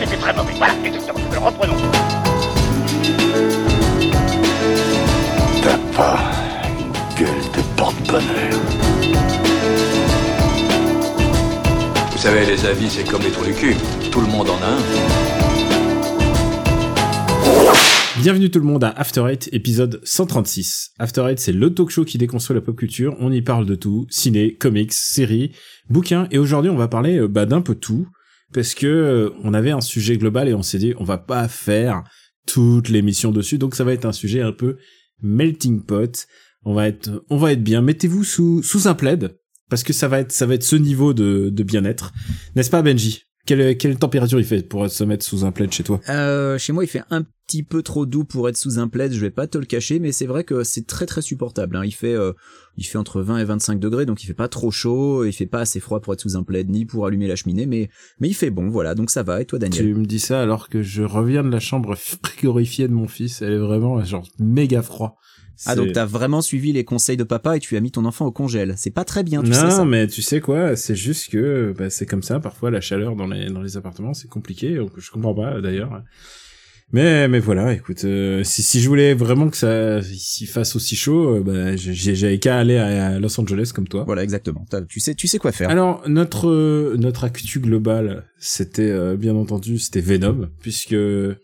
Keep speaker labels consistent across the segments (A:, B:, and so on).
A: c'était très mauvais. Voilà, exactement. Alors reprenons.
B: T'as pas une gueule de porte-bonheur.
C: Vous savez, les avis, c'est comme les trous du cul. Tout le monde en a un.
D: Bienvenue tout le monde à After Eight, épisode 136. After Eight, c'est le talk show qui déconstruit la pop culture. On y parle de tout, ciné, comics, séries, bouquins, et aujourd'hui on va parler euh, bah, d'un peu tout, parce que euh, on avait un sujet global et on s'est dit on va pas faire toute l'émission dessus, donc ça va être un sujet un peu melting pot. On va être, on va être bien. Mettez-vous sous sous un plaid, parce que ça va être ça va être ce niveau de, de bien-être, n'est-ce pas Benji? Quelle, quelle température il fait pour se mettre sous un plaid chez toi?
E: Euh, Chez moi, il fait un petit peu trop doux pour être sous un plaid, je vais pas te le cacher, mais c'est vrai que c'est très très supportable. Hein. Il fait euh, il fait entre 20 et 25 degrés, donc il fait pas trop chaud, il fait pas assez froid pour être sous un plaid ni pour allumer la cheminée, mais mais il fait bon, voilà, donc ça va. Et toi, Daniel?
D: Tu me dis ça alors que je reviens de la chambre frigorifiée de mon fils, elle est vraiment genre méga froid.
E: Ah donc t'as vraiment suivi les conseils de papa et tu as mis ton enfant au congèle. C'est pas très bien, tu
D: non,
E: sais ça.
D: mais tu sais quoi, c'est juste que bah, c'est comme ça. Parfois la chaleur dans les dans les appartements c'est compliqué. Donc je comprends pas d'ailleurs. Mais mais voilà, écoute, euh, si si je voulais vraiment que ça s'y fasse aussi chaud, euh, bah j'avais qu'à aller à Los Angeles comme toi.
E: Voilà exactement. Tu sais tu sais quoi faire.
D: Alors notre euh, notre actu global, c'était bien entendu c'était Venom puisque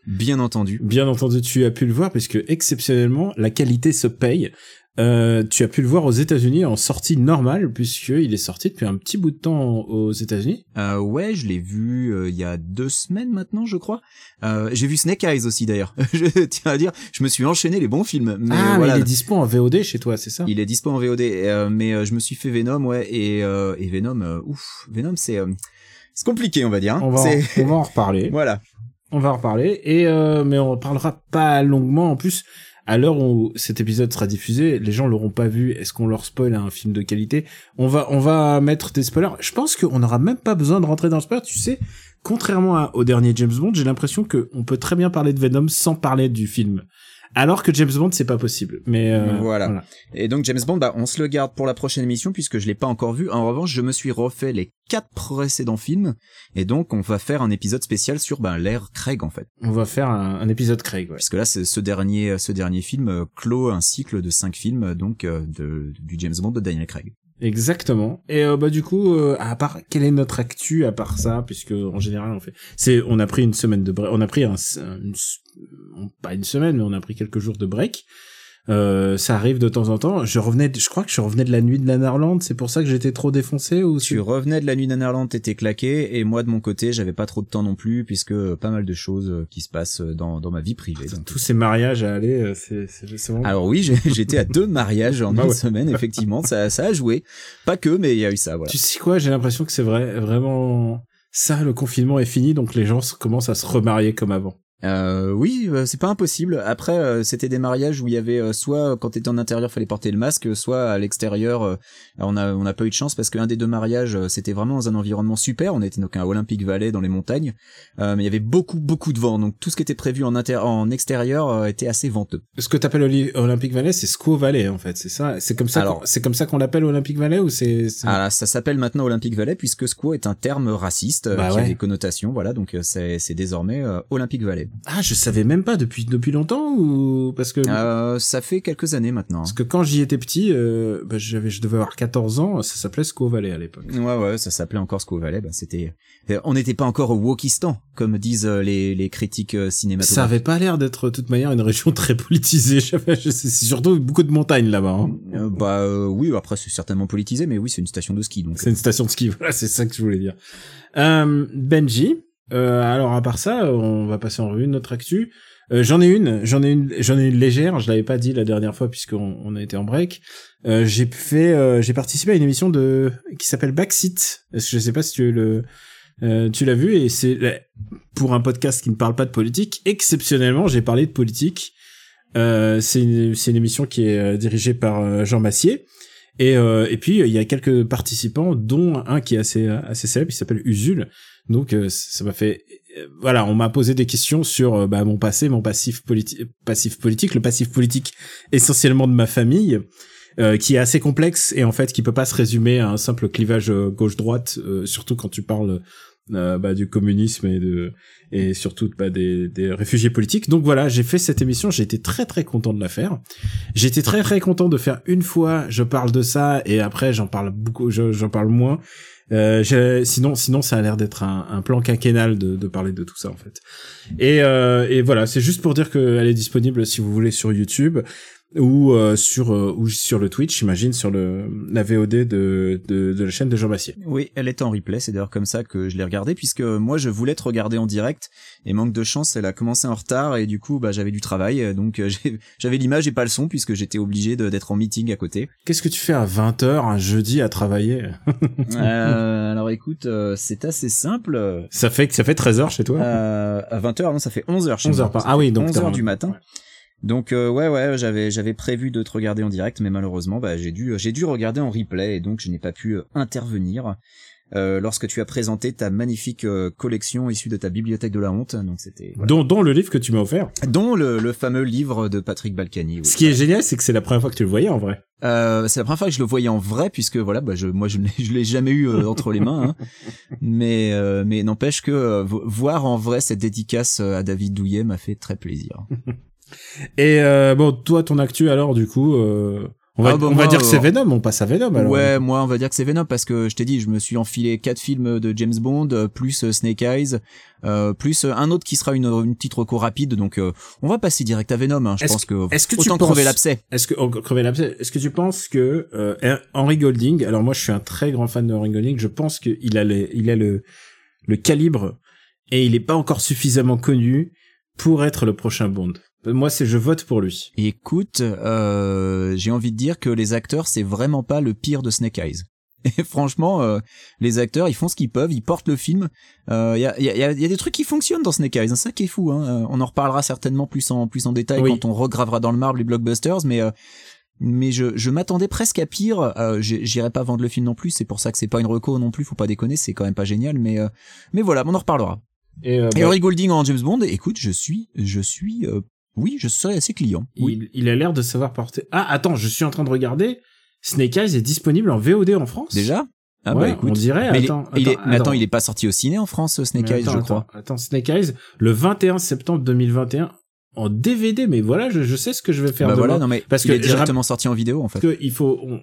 E: bien entendu
D: bien entendu tu as pu le voir puisque exceptionnellement la qualité se paye. Euh, tu as pu le voir aux États-Unis en sortie normale puisqu'il est sorti depuis un petit bout de temps aux États-Unis.
E: Euh, ouais, je l'ai vu euh, il y a deux semaines maintenant, je crois. Euh, j'ai vu Snake Eyes aussi d'ailleurs. je tiens à dire, je me suis enchaîné les bons films.
D: Mais ah, voilà. mais il est dispo en VOD chez toi, c'est ça?
E: Il est dispo en VOD, euh, mais je me suis fait Venom, ouais, et, et Venom, ouf, Venom, c'est c'est compliqué, on va dire. Hein.
D: On, va en, on va en reparler.
E: voilà.
D: On va en reparler, et mais on parlera pas longuement. En plus, à l'heure où cet épisode sera diffusé, les gens l'auront pas vu. Est-ce qu'on leur spoil un film de qualité? On va, on va mettre des spoilers. Je pense qu'on n'aura même pas besoin de rentrer dans le spoiler. Tu sais, contrairement au dernier James Bond, j'ai l'impression que on peut très bien parler de Venom sans parler du film. Alors que James Bond, c'est pas possible. Mais euh,
E: voilà. Et donc James Bond, bah, on se le garde pour la prochaine émission puisque je l'ai pas encore vu. En revanche, je me suis refait les quatre précédents films et donc on va faire un épisode spécial sur bah, l'ère Craig en fait.
D: On va faire un, épisode Craig. Ouais.
E: Puisque là, ce dernier, ce dernier film euh, clôt un cycle de cinq films donc euh, de, du James Bond de Daniel Craig.
D: Exactement. Et euh, bah du coup, euh, à part quelle est notre actu à part ça, puisque en général on fait, c'est on a pris une semaine de on a pris un, pas une semaine, mais on a pris quelques jours de break. Euh, ça arrive de temps en temps. Je revenais, je crois que je revenais de la nuit de la Nanarland. C'est pour ça que j'étais trop défoncé ou
E: tu revenais de la nuit de la Nanarland, t'étais claqué et moi de mon côté, j'avais pas trop de temps non plus puisque pas mal de choses euh, qui se passent dans dans ma vie privée. Donc.
D: Tous ces mariages à aller, euh, c'est c'est vraiment...
E: Alors oui, j'étais à deux mariages en bah une semaine effectivement. Ça ça a joué. Pas que, mais il y a eu ça. Voilà.
D: Tu sais quoi J'ai l'impression que c'est vrai, vraiment. Ça, le confinement est fini, donc les gens commencent à se remarier comme avant.
E: Euh, oui, euh, c'est pas impossible. Après, euh, c'était des mariages où il y avait euh, soit quand t'étais en intérieur fallait porter le masque, soit à l'extérieur. on a on a pas eu de chance parce qu'un des deux mariages c'était vraiment dans un environnement super. On était donc à Olympic Valley dans les montagnes, mais il y avait beaucoup beaucoup de vent. Donc tout ce qui était prévu en inter en extérieur était assez venteux.
D: Ce que t'appelles Olympic Valley, c'est Squaw Valley en fait, c'est ça? C'est comme ça. C'est comme ça qu'on l'appelle Olympic Valley ou c'est.
E: Ah ça s'appelle maintenant Olympic Valley puisque Squaw est un terme raciste bah qui a des connotations. Voilà, donc c'est c'est désormais Olympic Valley.
D: Ah, je savais même pas depuis depuis longtemps ou parce que
E: euh, ça fait quelques années maintenant.
D: Parce que quand j'y étais petit, euh, bah, j'avais je devais avoir 14 ans, ça s'appelait Squaw Valley à l'époque.
E: Ouais ouais, ça s'appelait encore Squaw Valley, bah c'était euh, on n'était pas encore au Wokistan comme disent euh, les les critiques euh, cinématographiques.
D: Ça avait pas l'air d'être de toute manière une région très politisée, c'est surtout beaucoup de montagnes là-bas.
E: Hein. bah oui, après c'est certainement politisé mais oui, c'est une station de ski donc.
D: C'est une station de ski, voilà, c'est ça que je voulais dire. Benji euh, alors à part ça, on va passer en revue notre actu. Euh, j'en ai une, j'en ai une, j'en ai une légère. Je l'avais pas dit la dernière fois puisqu'on on a été en break. Euh, j'ai fait, euh, j'ai participé à une émission de qui s'appelle Backseat. Je sais pas si tu le, euh, tu l'as vu et c'est pour un podcast qui ne parle pas de politique. Exceptionnellement, j'ai parlé de politique. c'est une, une émission qui est dirigée par Jean Massier. Et, et puis il y a quelques participants, dont un qui est assez assez célèbre, qui s'appelle Usul, donc euh, ça m'a fait euh, voilà, on m'a posé des questions sur euh, bah, mon passé, mon passif politique, le passif politique essentiellement de ma famille, qui est assez complexe et en fait qui peut pas se résumer à un simple clivage gauche-droite, surtout quand tu parles euh, bah, du communisme et de et surtout bah, des, des réfugiés politiques. Donc voilà, j'ai fait cette émission, j'ai été très très content de la faire. Été très très content de faire une fois, je parle de ça et après j'en parle beaucoup, je- j'en parle moins. Euh, sinon, sinon, ça a l'air d'être un, un plan quinquennal de, de parler de tout ça en fait. Et, euh, et voilà, c'est juste pour dire qu'elle est disponible si vous voulez sur YouTube ou euh, sur euh, ou sur le Twitch, j'imagine, sur le la VOD de, de de la chaîne de Jean Massier.
E: Oui, elle est en replay, c'est d'ailleurs comme ça que je l'ai regardée, puisque moi je voulais te regarder en direct, et manque de chance, elle a commencé en retard, et du coup bah, j'avais du travail, euh, donc euh, j'avais l'image et pas le son, puisque j'étais obligé d'être en meeting à côté.
D: Qu'est-ce que tu fais à 20h un jeudi à travailler?
E: Euh, alors écoute, euh, c'est assez simple.
D: Ça fait ça fait 13h chez toi?
E: Euh, à 20h, non, ça fait 11h chez
D: 11
E: moi.
D: heures par- ah oui, donc
E: 11
D: t'as-
E: heures du matin. Donc euh, ouais ouais j'avais j'avais prévu de te regarder en direct mais malheureusement bah j'ai dû j'ai dû regarder en replay et donc je n'ai pas pu euh, intervenir euh, lorsque tu as présenté ta magnifique euh, collection issue de ta bibliothèque de la honte donc c'était voilà.
D: dont, dont le livre que tu m'as offert.
E: dont le, le fameux livre de Patrick Balkany. oui.
D: Ce qui est génial, c'est que c'est la première fois que tu le voyais en vrai.
E: Euh, c'est la première fois que je le voyais en vrai puisque voilà bah je moi je l'ai je l'ai jamais eu euh, entre les mains hein. mais euh, mais n'empêche que vo- voir en vrai cette dédicace à David Douillet m'a fait très plaisir.
D: Et euh, bon, toi, ton actu alors, du coup, euh, on va,
E: Ah, bah,
D: on va dire que c'est
E: euh,
D: Venom, on passe à Venom alors.
E: Ouais, moi on va dire que c'est Venom parce que je t'ai dit, je me suis enfilé quatre films de James Bond euh, plus euh, Snake Eyes, euh, plus un autre qui sera une, une petite reco rapide. Donc euh, on va passer direct à Venom. Hein. Je pense que,
D: est-ce que tu
E: autant crever l'abcès.
D: Est-ce que, oh, crever l'abcès, est-ce que tu penses que euh, Henry Golding, alors moi je suis un très grand fan de Henry Golding, je pense qu'il a, les, il a le, le calibre et il est pas encore suffisamment connu pour être le prochain Bond. Moi, c'est je vote pour lui.
E: Écoute, euh, j'ai envie de dire que les acteurs c'est vraiment pas le pire de Snake Eyes. Et franchement, euh, les acteurs, ils font ce qu'ils peuvent, ils portent le film. Il y, a, y, a, y a des trucs qui fonctionnent dans Snake Eyes, hein, ça qui est fou. Hein. Euh, On en reparlera certainement plus en plus en détail
D: Oui.
E: quand on regravera dans le marbre les blockbusters, mais euh, mais je, je m'attendais presque à pire. Euh, J'irai pas vendre le film non plus, c'est pour ça que c'est pas une reco non plus. Faut pas déconner, c'est quand même pas génial, mais euh, mais voilà, on en reparlera.
D: Et, euh,
E: Et
D: bah,
E: Golding en James Bond, écoute, je suis je suis euh, oui, je serais assez client. Oui.
D: il, il a l'air de savoir porter. Ah, attends, je suis en train de regarder. Snake Eyes est disponible en VOD en France?
E: Déjà? Ah
D: Ouais,
E: bah écoute.
D: on dirait.
E: Mais
D: attends,
E: il est,
D: attends,
E: mais attends,
D: attends.
E: il est pas sorti au ciné en France, Snake
D: Mais
E: Eyes, je crois.
D: Attends, Snake Eyes, le 21 septembre 2021 en DVD. Mais voilà, je, je sais ce que je vais faire
E: Bah
D: demain.
E: voilà, non mais
D: Parce
E: il
D: que
E: est
D: je
E: directement sorti en vidéo en fait.
D: que il faut on-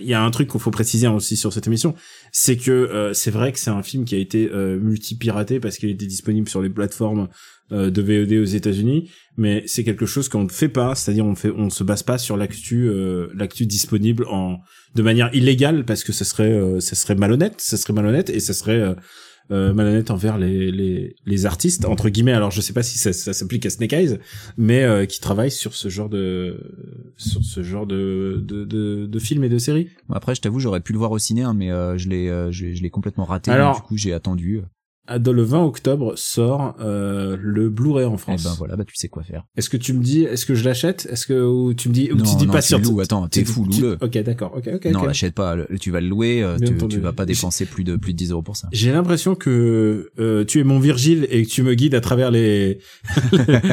D: il y a un truc qu'il faut préciser aussi sur cette émission, c'est que euh, c'est vrai que c'est un film qui a été euh, multi-piraté parce qu'il était disponible sur les plateformes euh, de VOD aux États-Unis, mais c'est quelque chose qu'on ne fait pas, c'est-à-dire on fait on se base pas sur l'actu euh, l'actu disponible en de manière illégale parce que ce serait euh, ce serait malhonnête, ce serait malhonnête et ce serait euh, euh, malhonnête envers les, les, les artistes entre guillemets alors je sais pas si ça, ça s'applique à Snake Eyes mais euh, qui travaillent sur ce genre de sur ce genre de de, de, de films et de séries
E: après, je t'avoue, j'aurais pu le voir au ciné, hein, mais euh, je l'ai, euh, je, l'ai- je l'ai complètement raté.
D: Alors-
E: du coup, j'ai attendu.
D: Ah, dans le 20 octobre sort euh, le Blu-ray en France
E: ben voilà, bah tu sais quoi faire.
D: est-ce que tu me dis est-ce que je l'achète? Est-ce que ou tu me dis ou
E: non,
D: tu dis
E: non,
D: pas
E: tu
D: sur
E: loues, attends, t'es fou,
D: tu-
E: loue-le.
D: ok d'accord ok ok
E: non,
D: ok.
E: l'achète pas, tu vas le louer, euh, tu, tu vas pas dépenser plus de plus de 10 euros pour ça.
D: J'ai l'impression que euh, tu es mon Virgile et que tu me guides à travers les,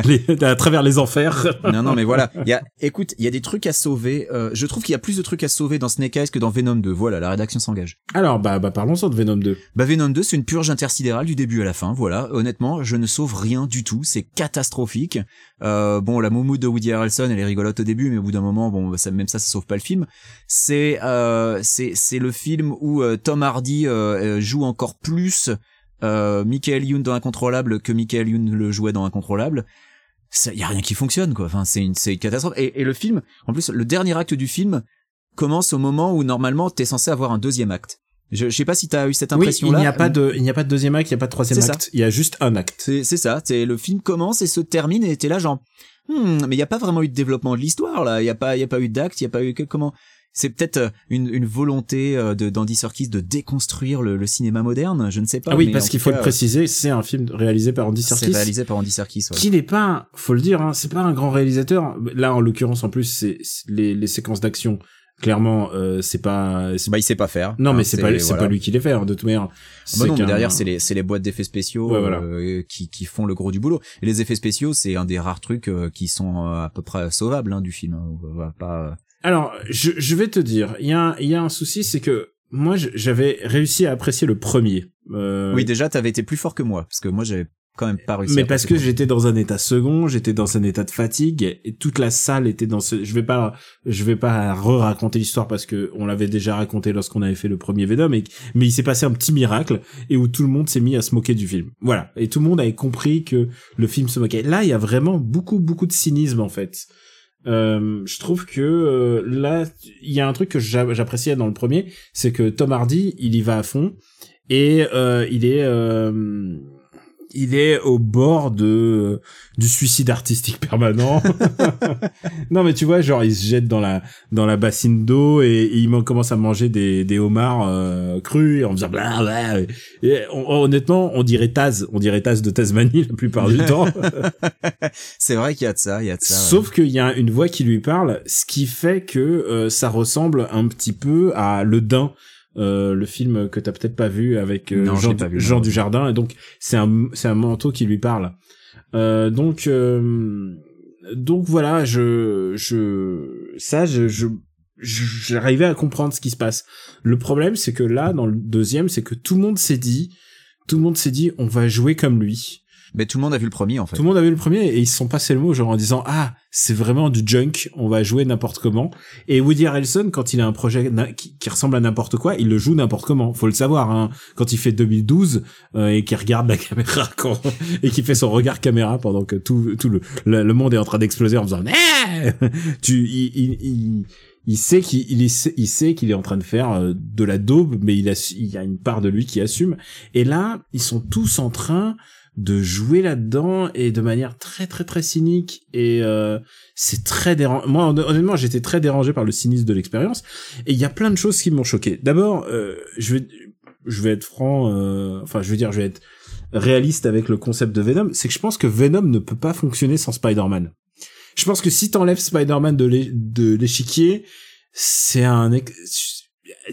D: les- à travers les enfers.
E: non, non, mais voilà. Il y a, écoute, il y a des trucs à sauver. Euh, je trouve qu'il y a plus de trucs à sauver dans Snake Eyes que dans Venom 2. Voilà, la rédaction s'engage.
D: Alors bah bah parlons-en de Venom 2.
E: Bah Venom 2, c'est une purge intersidérale du début à la fin. Voilà, honnêtement, je ne sauve rien du tout. C'est catastrophique. Euh, bon, la moumoute de Woody Harrelson, elle est rigolote au début, mais au bout d'un moment, bon, ça, même ça, ça sauve pas le film. C'est euh, c'est c'est le film où euh, Tom Hardy joue encore plus Michael Youn dans Incontrôlable que Michael Youn le jouait dans Incontrôlable. Il y a rien qui fonctionne quoi. Enfin, c'est une c'est catastrophe. Et le film, en plus, le dernier acte du film commence au moment où normalement t'es censé avoir un deuxième acte. Je, je sais pas si t'as eu cette
D: Oui,
E: impression
D: il
E: là.
D: n'y a pas de il n'y a pas de deuxième acte, il n'y a pas de troisième
E: C'est ça.
D: acte, il y a juste un acte.
E: C'est c'est ça, c'est le film commence et se termine et t'es là genre hmm, mais il y a pas vraiment eu de développement de l'histoire là, il y a pas il y a pas eu d'acte, il y a pas eu que comment c'est peut-être euh, une, une volonté euh, de d'Andy Serkis de déconstruire le, le cinéma moderne, je ne sais pas.
D: Ah oui,
E: mais
D: parce qu'il faut
E: cas,
D: le préciser, c'est un film réalisé par Andy
E: C'est
D: Serkis.
E: réalisé par Andy Serkis. ouais.
D: Qui n'est pas, faut le dire, hein, c'est pas un grand réalisateur. Là, en l'occurrence, en plus, c'est c'est les, les séquences d'action. Clairement, euh, c'est pas. c'est-
E: Bah il sait pas faire.
D: Non,
E: Hein,
D: mais c'est pas, c'est
E: voilà.
D: pas lui qui les fait. hein, de toute manière.
E: Ah bah non, mais derrière c'est les c'est les boîtes d'effets spéciaux
D: Ouais, voilà.
E: euh, qui qui font le gros du boulot. Et les effets spéciaux, c'est un des rares trucs euh, qui sont euh, à peu près sauvables hein, du film. hein. On va pas
D: Alors, je, je vais te dire, il y a, un- il y a un souci, c'est que moi, j'avais réussi à apprécier le premier. Euh,
E: Oui, déjà, t'avais été plus fort que moi, parce que moi, j'avais quand même pas réussi.
D: mais parce que j'étais dans un état second, j'étais dans un état de fatigue et toute la salle était dans ce. Je vais pas, je vais pas re-raconter l'histoire parce que on l'avait déjà raconté lorsqu'on avait fait le premier Venom. Et, mais il s'est passé un petit miracle et où tout le monde s'est mis à se moquer du film. Voilà, et tout le monde avait compris que le film se moquait. Là, il y a vraiment beaucoup, beaucoup de cynisme en fait. Euh, je trouve que euh, là, il y a un truc que j'a- j'appréciais dans le premier, c'est que Tom Hardy, il y va à fond et euh, il est euh, il est au bord de du suicide artistique permanent. non mais tu vois, genre il se jette dans la dans la bassine d'eau et, et il commence à manger des des homards euh, crus en faisant bla bla. Et, et on- honnêtement, on dirait Taz, on dirait Taz de Tasmanie la plupart du temps.
E: C'est vrai qu'il y a de ça, il y a de ça. ouais.
D: Sauf qu'il y a une voix qui lui parle, ce qui fait que euh, ça ressemble un petit peu à Le Dain, euh, le film que t'as peut-être pas vu avec euh,
E: Non,
D: Jean,
E: pas vu,
D: Jean
E: non.
D: Dujardin, et donc c'est un c'est un manteau qui lui parle. Euh, donc euh, donc voilà, je je ça je je- j'arrivais à comprendre ce qui se passe. Le problème c'est que là dans le deuxième, c'est que tout le monde s'est dit tout le monde s'est dit on va jouer comme lui.
E: Mais tout le monde a vu le premier, en fait.
D: Tout le monde avait le premier et ils se sont passés le mot genre en disant ah c'est vraiment du junk on va jouer n'importe comment et Woody Harrelson quand il a un projet qui, ressemble à n'importe quoi il le joue n'importe comment faut le savoir hein. quand il fait 2012 euh, et qu'il regarde la caméra quand, et qu'il fait son regard caméra pendant que tout tout le le, le monde est en train d'exploser en faisant Ah tu il, il, il il sait qu'il il est- il sait qu'il est en train de faire euh, de la daube mais il a il y a une part de lui qui assume et là ils sont tous en train de jouer là-dedans et de manière très très très cynique et euh, c'est très dérangeant. Moi hon- honnêtement j'étais très dérangé par le cynisme de l'expérience et il y a plein de choses qui m'ont choqué. D'abord euh, je vais je vais être franc euh, enfin je veux dire je vais être réaliste avec le concept de Venom, c'est que je pense que Venom ne peut pas fonctionner sans Spider-Man. Je pense que si t'enlèves Spider-Man de l'é- de l'échiquier, c'est un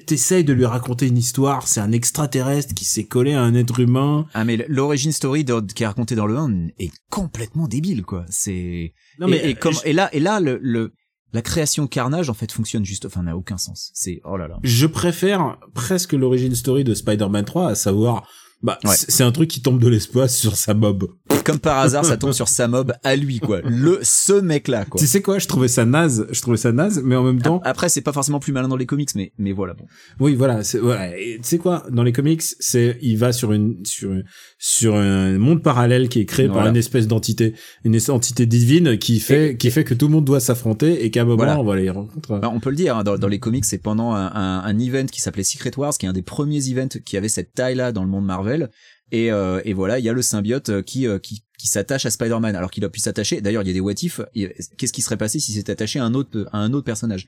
D: t'essayes de lui raconter une histoire, c'est un extraterrestre qui s'est collé à un être humain.
E: Ah, mais l'origine story de- qui est racontée dans le 1 est complètement débile, quoi. C'est,
D: Non
E: et,
D: mais
E: et, comme, et là, et là, le, le, la création Carnage, en fait, fonctionne juste, enfin, n'a aucun sens. C'est, oh là là.
D: je préfère presque l'origine story de Spider-Man 3, à savoir, bah,
E: Ouais.
D: c'est un truc qui tombe de l'espace sur sa mob.
E: Comme par hasard, ça tombe sur sa mob à lui, quoi. Le, ce mec-là, quoi.
D: Tu sais quoi, je trouvais ça naze, je trouvais ça naze, mais en même temps,
E: Après, c'est pas forcément plus malin dans les comics, mais, mais voilà, bon.
D: oui, voilà, c'est, voilà. Et Tu sais quoi, dans les comics, c'est, il va sur une, sur, sur un monde parallèle qui est créé par une espèce d'entité, une entité divine qui fait,
E: Et-
D: qui fait que tout le monde doit s'affronter et qu'à un moment,
E: Voilà.
D: on va les rencontrer.
E: Bah, on peut le dire, hein, dans, dans les comics, c'est pendant un, un, un event qui s'appelait Secret Wars, qui est un des premiers events qui avait cette taille-là dans le monde Marvel. Et, euh, et voilà, il y a le symbiote euh, qui, euh, qui, qui s'attache à Spider-Man, alors qu'il a pu s'attacher. D'ailleurs, il y a des what Qu'est-ce qui serait passé si s'était attaché à un autre, à un autre personnage?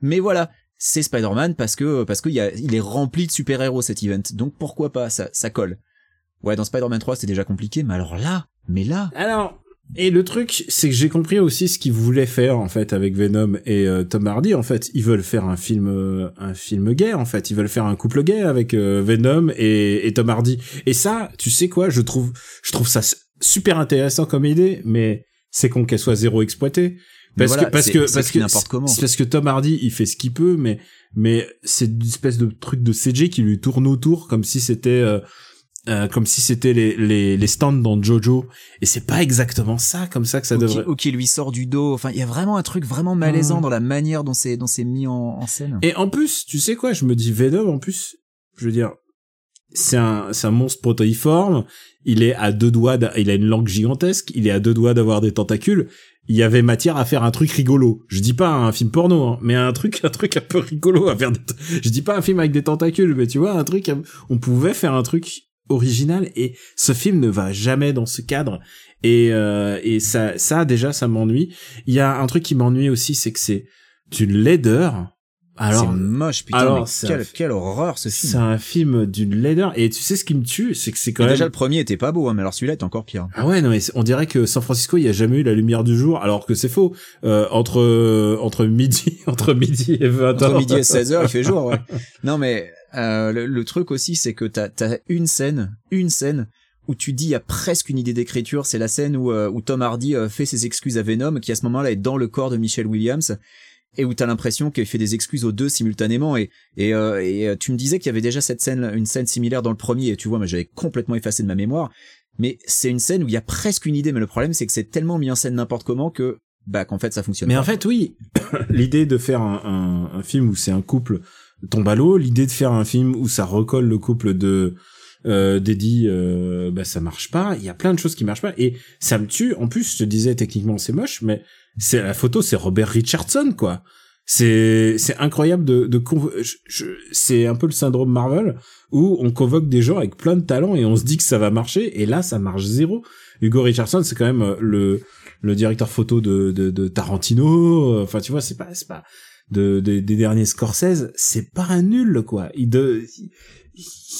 E: Mais voilà, c'est Spider-Man parce que parce qu'il il est rempli de super-héros cet event. Donc pourquoi pas, ça, ça colle. Ouais, dans Spider-Man 3, c'était déjà compliqué, mais alors là, mais là,
D: Alors, et le truc, c'est que j'ai compris aussi ce qu'ils voulaient faire en fait avec Venom et euh, Tom Hardy. En fait, ils veulent faire un film, euh, un film gay. En fait, ils veulent faire un couple gay avec euh, Venom et, et Tom Hardy. Et ça, tu sais quoi, je trouve, je trouve ça super intéressant comme idée, mais c'est con qu'elle soit zéro exploitée. Parce
E: voilà,
D: que parce que parce que
E: n'importe comment.
D: parce que Tom Hardy il fait ce qu'il peut, mais mais c'est une espèce de truc de CG qui lui tourne autour comme si c'était euh, comme si c'était les, les, les stands dans Jojo et c'est pas exactement ça comme ça que ça
E: ou, qui,
D: devrait
E: ou qui lui sort du dos. Enfin, il y a vraiment un truc vraiment malaisant
D: Mm.
E: dans la manière dont c'est dont c'est mis en, en scène.
D: et en plus tu sais quoi je me dis Venom en plus je veux dire c'est un c'est un monstre protéiforme il est à deux doigts d'a- il a une langue gigantesque il est à deux doigts d'avoir des tentacules il y avait matière à faire un truc rigolo je dis pas un film porno hein, mais un truc un truc un peu rigolo à faire des je dis pas un film avec des tentacules mais tu vois un truc on pouvait faire un truc original et ce film ne va jamais dans ce cadre et euh, et ça ça déjà ça m'ennuie il y a un truc qui m'ennuie aussi c'est que c'est d'une laideur alors
E: c'est moche, putain.
D: alors,
E: mais quelle,
D: un-
E: quelle horreur ce film.
D: c'est un film d'une laideur et tu sais ce qui me tue c'est que c'est quand même
E: Déjà le premier était pas beau, hein, mais alors celui-là est encore pire.
D: ah ouais non mais on dirait que San Francisco il y a jamais eu la lumière du jour alors que c'est faux euh, entre euh, entre midi entre midi et 20
E: Entre midi et 16h, il fait jour, ouais. Non mais euh, le, le truc aussi, c'est que t'as as une scène, une scène où tu dis il y a presque une idée d'écriture. C'est la scène où, euh, où Tom Hardy euh, fait ses excuses à Venom, qui à ce moment-là est dans le corps de Michelle Williams. et où t'as l'impression qu'il fait des excuses aux deux simultanément et et, euh, et tu me disais qu'il y avait déjà cette scène une scène similaire dans le premier et tu vois moi j'avais complètement effacé de ma mémoire mais c'est une scène où il y a presque une idée mais le problème c'est que c'est tellement mis en scène n'importe comment que bah qu'en fait ça fonctionne
D: Mais
E: pas.
D: en fait, oui, l'idée de faire un, un, un film où c'est un couple tombe à l'eau, l'idée de faire un film où ça recolle le couple de euh, d'Eddie, euh, bah ça marche pas. Il y a plein de choses qui marchent pas et ça me tue. En plus, je te disais techniquement c'est moche, mais c'est la photo, c'est Robert Richardson quoi. C'est c'est incroyable de de c'est un peu le syndrome Marvel où on convoque des gens avec plein de talents et on se dit que ça va marcher et là ça marche zéro. Hugo Richardson, c'est quand même euh, le le directeur photo de, de, de Tarantino. Enfin, tu vois, c'est pas, c'est pas de, de- des derniers Scorsese. C'est pas un nul, quoi. Il de,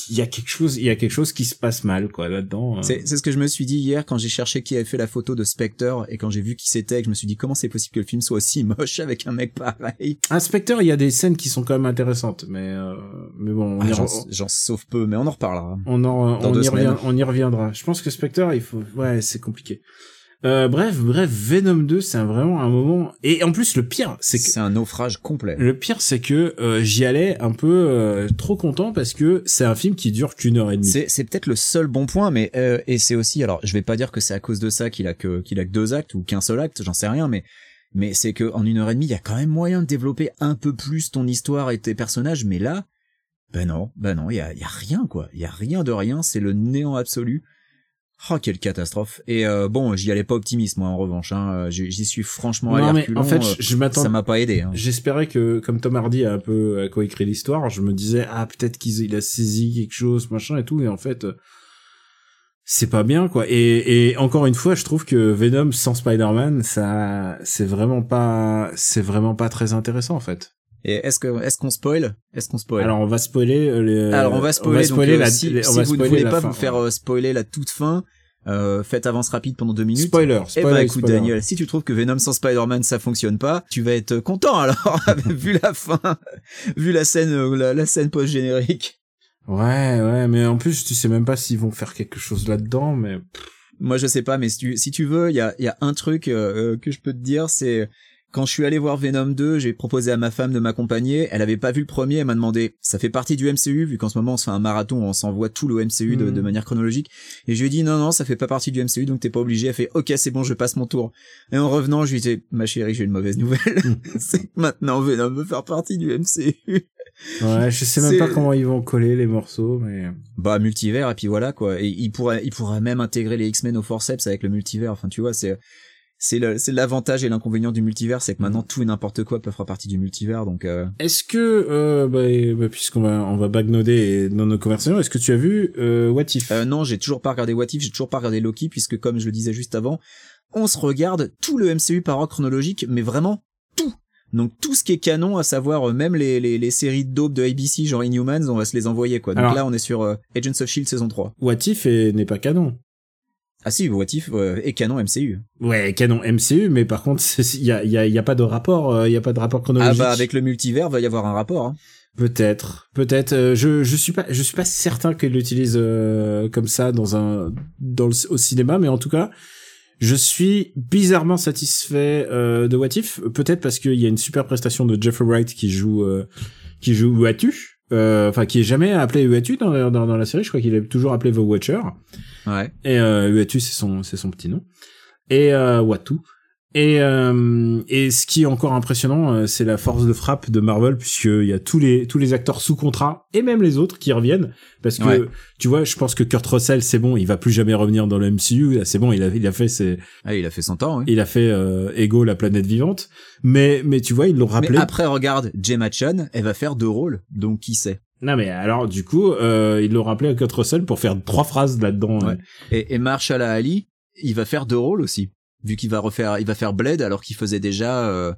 D: il y a quelque chose, il y a quelque chose qui se passe mal, quoi, là-dedans. hein.
E: C'est ce que je me suis dit hier quand j'ai cherché qui avait fait la photo de Spectre et quand j'ai vu qui c'était, que je me suis dit comment c'est possible que le film soit aussi moche avec un mec pareil?
D: Inspecteur, il y a des scènes qui sont quand même intéressantes, mais euh, mais bon, on,
E: Ah, J'en sauve peu, mais on en reparlera.
D: on, en,
E: dans
D: on,
E: deux
D: y revient, on y reviendra. Je pense que Spectre, il faut, ouais, c'est compliqué. Euh, bref, bref, Venom 2, c'est vraiment un moment. Et en plus, le pire, c'est que
E: C'est un naufrage complet.
D: Le pire, c'est que euh, j'y allais un peu euh, trop content parce que c'est un film qui dure qu'une heure et demie.
E: C'est c'est peut-être le seul bon point, mais euh, et c'est aussi alors je vais pas dire que c'est à cause de ça qu'il a que qu'il a que deux actes ou qu'un seul acte, j'en sais rien, mais mais c'est que en une heure et demie il y a quand même moyen de développer un peu plus ton histoire et tes personnages, mais là ben non, ben non, il y a, il y a rien quoi, il y a rien de rien, c'est le néant absolu. Oh quelle catastrophe Et euh, bon, j'y allais pas optimiste moi en revanche, hein. euh, j'y suis franchement allé
D: non,
E: à
D: mais
E: reculons,
D: en fait,
E: euh,
D: je, je m'attends.
E: ça m'a pas aidé. Hein.
D: J'espérais que, comme Tom Hardy a un peu coécrit l'histoire, je me disais ah peut-être qu'il il a saisi quelque chose, machin et tout, et en fait. c'est pas bien quoi et, et encore une fois je trouve que Venom sans Spider-Man ça c'est vraiment pas c'est vraiment pas très intéressant en fait
E: Et est-ce que est-ce qu'on spoil? Est-ce qu'on spoil?
D: Alors on va spoiler euh, les,
E: Alors on va spoiler, donc, euh,
D: la,
E: si,
D: les- on
E: si
D: va
E: vous ne
D: spoiler
E: voulez pas
D: fin.
E: vous faire euh, spoiler la toute fin, euh, faites avance rapide pendant deux minutes.
D: spoiler
E: Eh
D: spoiler,
E: bah écoute
D: spoiler.
E: Daniel, si tu trouves que Venom sans Spider-Man ça fonctionne pas, tu vas être content alors, vu la fin, vu la scène, la, la scène post-générique.
D: Ouais, ouais, mais en plus, tu sais même pas s'ils vont faire quelque chose là-dedans, mais
E: Moi je sais pas, mais si tu, si tu veux, il y a, il y a un truc euh, que je peux te dire, c'est quand je suis allé voir Venom 2, j'ai proposé à ma femme de m'accompagner. Elle avait pas vu le premier, elle m'a demandé, ça fait partie du MCU, vu qu'en ce moment on se fait un marathon, on s'envoie tout le MCU de,
D: Mhm.
E: de manière chronologique. Et je lui ai dit, non, non, ça fait pas partie du MCU, donc t'es pas obligé. Elle fait, ok, c'est bon, je passe mon tour. Et en revenant, je lui ai dit, ma chérie, j'ai une mauvaise nouvelle. c'est que maintenant Venom veut faire partie du MCU.
D: ouais, je sais même pas comment ils vont coller les morceaux, mais
E: Bah, multivers, et puis voilà, quoi. Et il pourrait, il pourrait même intégrer les X-Men au forceps avec le multivers. Enfin, tu vois, c'est, c'est le- c'est l'avantage et l'inconvénient du multivers, c'est que maintenant tout et n'importe quoi peut faire partie du multivers, donc, euh,
D: est-ce que, euh, bah, bah, puisqu'on va, on va bagnoder dans nos conversations, est-ce que tu as vu euh, What If?
E: Euh, non, j'ai toujours pas regardé What If, j'ai toujours pas regardé Loki, puisque comme je le disais juste avant, on se regarde tout le MCU par ordre chronologique, mais vraiment tout. Donc tout ce qui est canon, à savoir euh, même les, les, les séries de dope de ABC, genre Inhumans, on va se les envoyer quoi. Donc
D: Alors-
E: là, on est sur euh, Agents of Shield saison 3.
D: What If est- n'est pas canon.
E: Ah si, What If euh, est canon MCU.
D: Ouais, canon MCU, mais par contre, il y a, y a, y a pas de rapport, euh, il y a pas de rapport
E: Ah
D: chronologique.
E: bah avec le multivers, va y avoir un rapport. Hein.
D: Peut-être, peut-être. euh, je je suis pas je suis pas certain qu'il l'utilise euh, comme ça dans un dans le, au cinéma, mais en tout cas, je suis bizarrement satisfait euh, de What If. Peut-être parce qu'il y a une super prestation de Jeffrey Wright qui joue euh, qui joue Uatu, euh, enfin qui est jamais appelé Uatu dans, dans dans la série. Je crois qu'il est toujours appelé The Watcher.
E: Ouais.
D: Et euh, Uatu c'est son c'est son petit nom. Et euh, Watu. Et euh, et ce qui est encore impressionnant, euh, c'est la force de frappe de Marvel puisqu'il y a tous les tous les acteurs sous contrat et même les autres qui reviennent parce que
E: Ouais.
D: tu vois, je pense que Kurt Russell c'est bon, il va plus jamais revenir dans le MCU, là, c'est bon, il a il a fait ses
E: Ah, il a fait son temps. Oui.
D: il a fait euh, Ego la planète vivante, mais mais tu vois, ils l'ont
E: Mais
D: rappelé.
E: après, regarde, Gemma Chan, elle va faire deux rôles, donc qui sait?
D: Non mais alors du coup, euh, ils l'ont rappelé à Kurt Russell pour faire trois phrases là-dedans.
E: Ouais.
D: euh.
E: Et, et Marshall Ali, il va faire deux rôles aussi, vu qu'il va refaire, il va faire Blade alors qu'il faisait déjà, euh,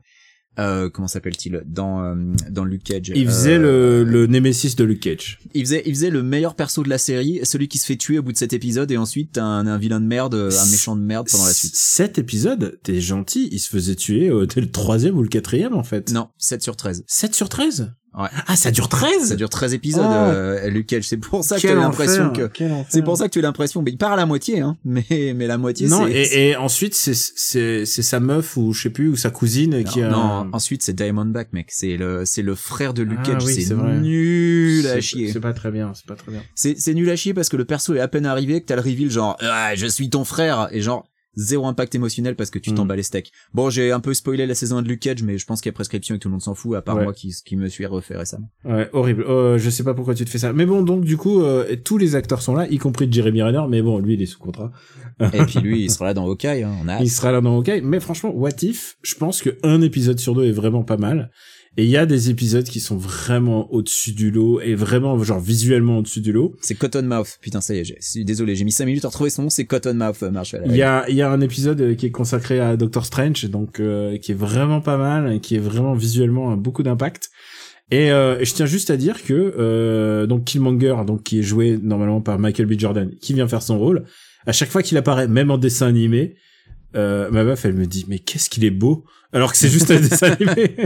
E: euh, comment s'appelle-t-il dans euh, dans Luke Cage.
D: Il faisait
E: Euh,
D: le le Nemesis de Luke Cage.
E: il faisait, il faisait le meilleur perso de la série, celui qui se fait tuer au bout de cet épisode, et ensuite un, un vilain de merde, un méchant de merde pendant la suite.
D: Cet épisode, t'es gentil, il se faisait tuer euh, dès le troisième ou le quatrième en fait.
E: Non, 7 sur 13.
D: 7 sur 13
E: Ouais.
D: Ah, ça dure 13
E: Ça dure 13 épisodes,
D: Oh.
E: euh, Luke. C'est pour ça que tu as l'impression que c'est pour ça que tu as l'impression mais il part à la moitié hein, mais mais la moitié
D: Non,
E: c'est
D: et, et ensuite, c'est, c'est, c'est sa meuf ou je sais plus, ou sa cousine qui a...
E: non, ensuite c'est Diamondback mec, c'est le c'est le frère de Luke
D: Ah oui,
E: c'est nul à chier.
D: C'est pas très bien, c'est pas très bien.
E: C'est c'est nul à chier parce que le perso est à peine arrivé que t'as le reveal genre ah, je suis ton frère et genre zéro impact émotionnel parce que tu
D: Mm.
E: t'en bats les steaks. Bon, j'ai un peu spoilé la saison 1 de Luke Cage mais je pense qu'il y a prescription et que tout le monde s'en fout à part
D: Ouais.
E: moi qui qui me suis refait récemment.
D: Ouais, horrible. Euh, je sais pas pourquoi tu te fais ça. Mais bon, donc du coup, euh, tous les acteurs sont là, y compris Jeremy Renner, mais bon, lui, il est sous contrat.
E: et puis lui, il sera là dans Hawkeye hein, on a hâte.
D: Il sera là dans OK. Mais franchement, What If, je pense que un épisode sur deux est vraiment pas mal. Et il y a des épisodes qui sont vraiment au-dessus du lot et vraiment genre visuellement au-dessus du lot.
E: C'est Cottonmouth. Putain, ça y est, j'ai- suis désolé, j'ai mis 5 minutes à retrouver son nom, c'est Cottonmouth euh, Marshall.
D: Il y a il y a un épisode euh, qui est consacré à Doctor Strange, donc euh, qui est vraiment pas mal et qui est vraiment visuellement a beaucoup d'impact. Et euh, je tiens juste à dire que euh, donc Killmonger, donc qui est joué normalement par Michael B. Jordan, qui vient faire son rôle, à chaque fois qu'il apparaît, même en dessin animé, euh, ma meuf elle me dit mais qu'est-ce qu'il est beau alors que c'est juste un dessin animé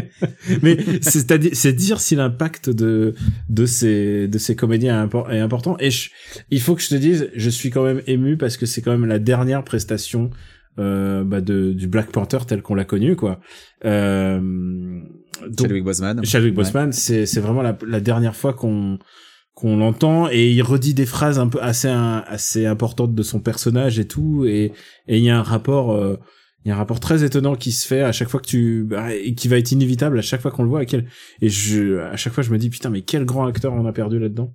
D: mais c'est à dire c'est dire si l'impact de de ces de ces comédiens est, impor- est important et je, il faut que je te dise je suis quand même ému parce que c'est quand même la dernière prestation euh, bah de du Black Panther tel qu'on l'a connu quoi euh, donc,
E: Chadwick Boseman.
D: Chadwick
E: Ouais.
D: Boseman, c'est c'est vraiment la, la dernière fois qu'on qu'on l'entend et il redit des phrases un peu assez assez importantes de son personnage et tout et et il y a un rapport euh, il y a un rapport très étonnant qui se fait à chaque fois que tu bah, et qui va être inévitable à chaque fois qu'on le voit à quel et je à chaque fois je me dis putain mais quel grand acteur on a perdu là-dedans.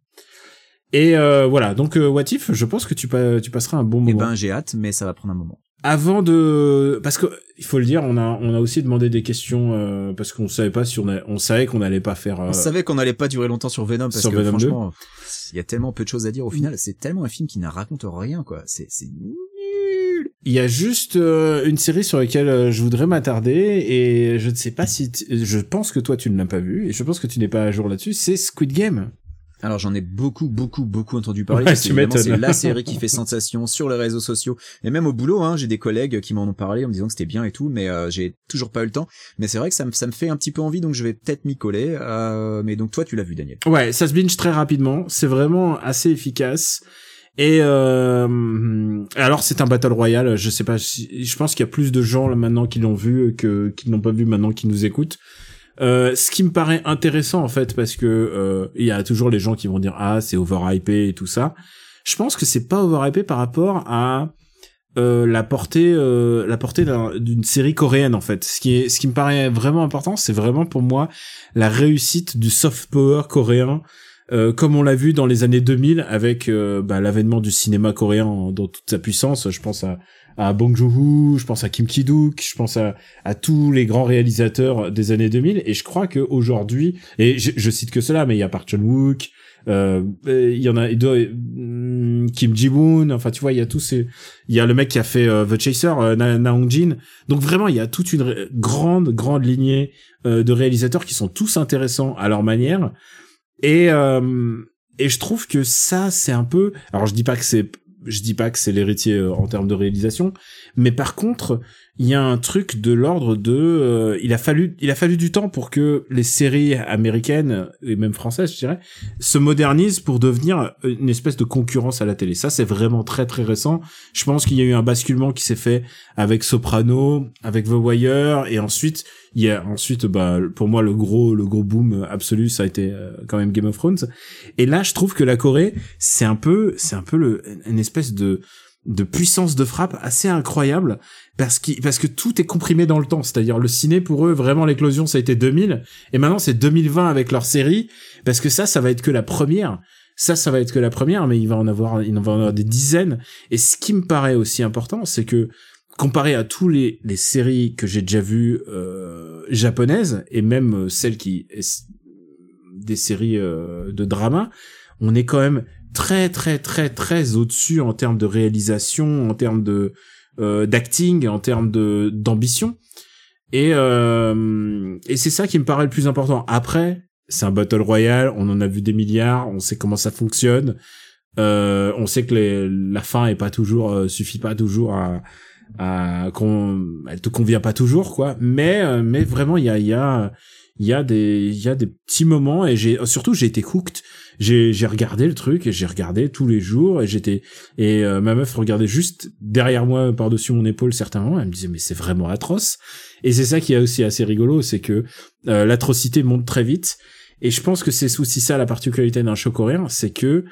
D: Et euh, voilà. Donc euh, What If je pense que tu pa- tu passeras un bon moment.
E: Eh ben, j'ai hâte, mais ça va prendre un moment.
D: Avant de parce que il faut le dire on a on a aussi demandé des questions euh, parce qu'on savait pas si on a, on savait qu'on allait pas faire euh,
E: On savait qu'on allait pas durer longtemps sur Venom parce
D: sur
E: que
D: Venom
E: franchement, il y a tellement peu de choses à dire au final. C'est tellement un film qui ne raconte rien, quoi. C'est, c'est nul.
D: il y a juste euh, une série sur laquelle euh, je voudrais m'attarder et je ne sais pas si je pense que toi tu ne l'as pas vu et je pense que tu n'es pas à jour là-dessus c'est Squid Game
E: Alors j'en ai beaucoup, beaucoup, beaucoup entendu parler.
D: Ouais.
E: C'est la série qui fait sensation sur les réseaux sociaux et même au boulot. Hein, j'ai des collègues qui m'en ont parlé en me disant que c'était bien et tout, mais euh, j'ai toujours pas eu le temps. Mais c'est vrai que ça me, ça me fait un petit peu envie, donc je vais peut-être m'y coller. Euh, mais donc toi, tu l'as vu, Daniel.
D: ouais ça se binge très rapidement c'est vraiment assez efficace et euh, alors c'est un battle royale je sais pas si, je pense qu'il y a plus de gens là maintenant qui l'ont vu que qui ne l'ont pas vu maintenant qui nous écoutent Euh, ce qui me paraît intéressant en fait parce que euh, il y a toujours les gens qui vont dire ah c'est overhypé et tout ça. Je pense que c'est pas overhypé par rapport à euh, la portée euh, la portée d'un- d'une série coréenne en fait. Ce qui est ce qui me paraît vraiment important, c'est vraiment pour moi la réussite du soft power coréen. comme on l'a vu dans les années 2000 avec bah, l'avènement du cinéma coréen en- dans toute sa puissance, je pense à, à Bong Joon-ho, je pense à Kim Ki-duk, je pense à, à tous les grands réalisateurs des années 2000 et je crois que aujourd'hui et je, cite que cela mais il y a Park Chan-wook euh, il y en a hum, Kim Ji-woon enfin tu vois il y a tous ces il y a le mec qui a fait euh, The Chaser euh, Na, Na Hong-jin. Donc vraiment il y a toute une grande grande lignée euh, de réalisateurs qui sont tous intéressants à leur manière. Et et je trouve que ça c'est un peu alors je dis pas que c'est je dis pas que c'est l'héritier euh, en termes de réalisation mais par contre il y a un truc de l'ordre de euh, il a fallu il a fallu du temps pour que les séries américaines et même françaises je dirais se modernisent pour devenir une espèce de concurrence à la télé. Ça c'est vraiment très très récent. Je pense qu'il y a eu un basculement qui s'est fait avec Soprano avec The Wire et ensuite il y a ensuite bah pour moi le gros le gros boom absolu ça a été euh, quand même Game of Thrones. Et là je trouve que la Corée c'est un peu c'est un peu le une espèce de de puissance de frappe assez incroyable parce que parce que tout est comprimé dans le temps. C'est-à-dire le ciné pour eux vraiment l'éclosion ça a été 2000 et maintenant c'est 2020 avec leur série parce que ça ça va être que la première. Ça ça va être que la première mais il va en avoir il va en avoir des dizaines. Et ce qui me paraît aussi important c'est que comparé à tous les les séries que j'ai déjà vues euh, japonaises et même euh, celles qui des séries euh, de drama on est quand même très très très très au-dessus en termes de réalisation, en termes de euh, d'acting, en termes de d'ambition. Et euh, et c'est ça qui me paraît le plus important. Après, c'est un battle royale, on en a vu des milliards, on sait comment ça fonctionne. Euh, on sait que les, la fin est pas toujours euh, suffit pas toujours à, à qu'on elle te convient pas toujours quoi mais euh, mais vraiment il y a il y a il y a des il y a des petits moments et j'ai surtout j'ai été hooked j'ai regardé le truc et j'ai regardé tous les jours et j'étais et euh, ma meuf regardait juste derrière moi par dessus mon épaule certains moments. Elle me disait mais c'est vraiment atroce. Et c'est ça qui est aussi assez rigolo c'est que euh, l'atrocité monte très vite. Et je pense que c'est aussi ça la particularité d'un show coréen c'est que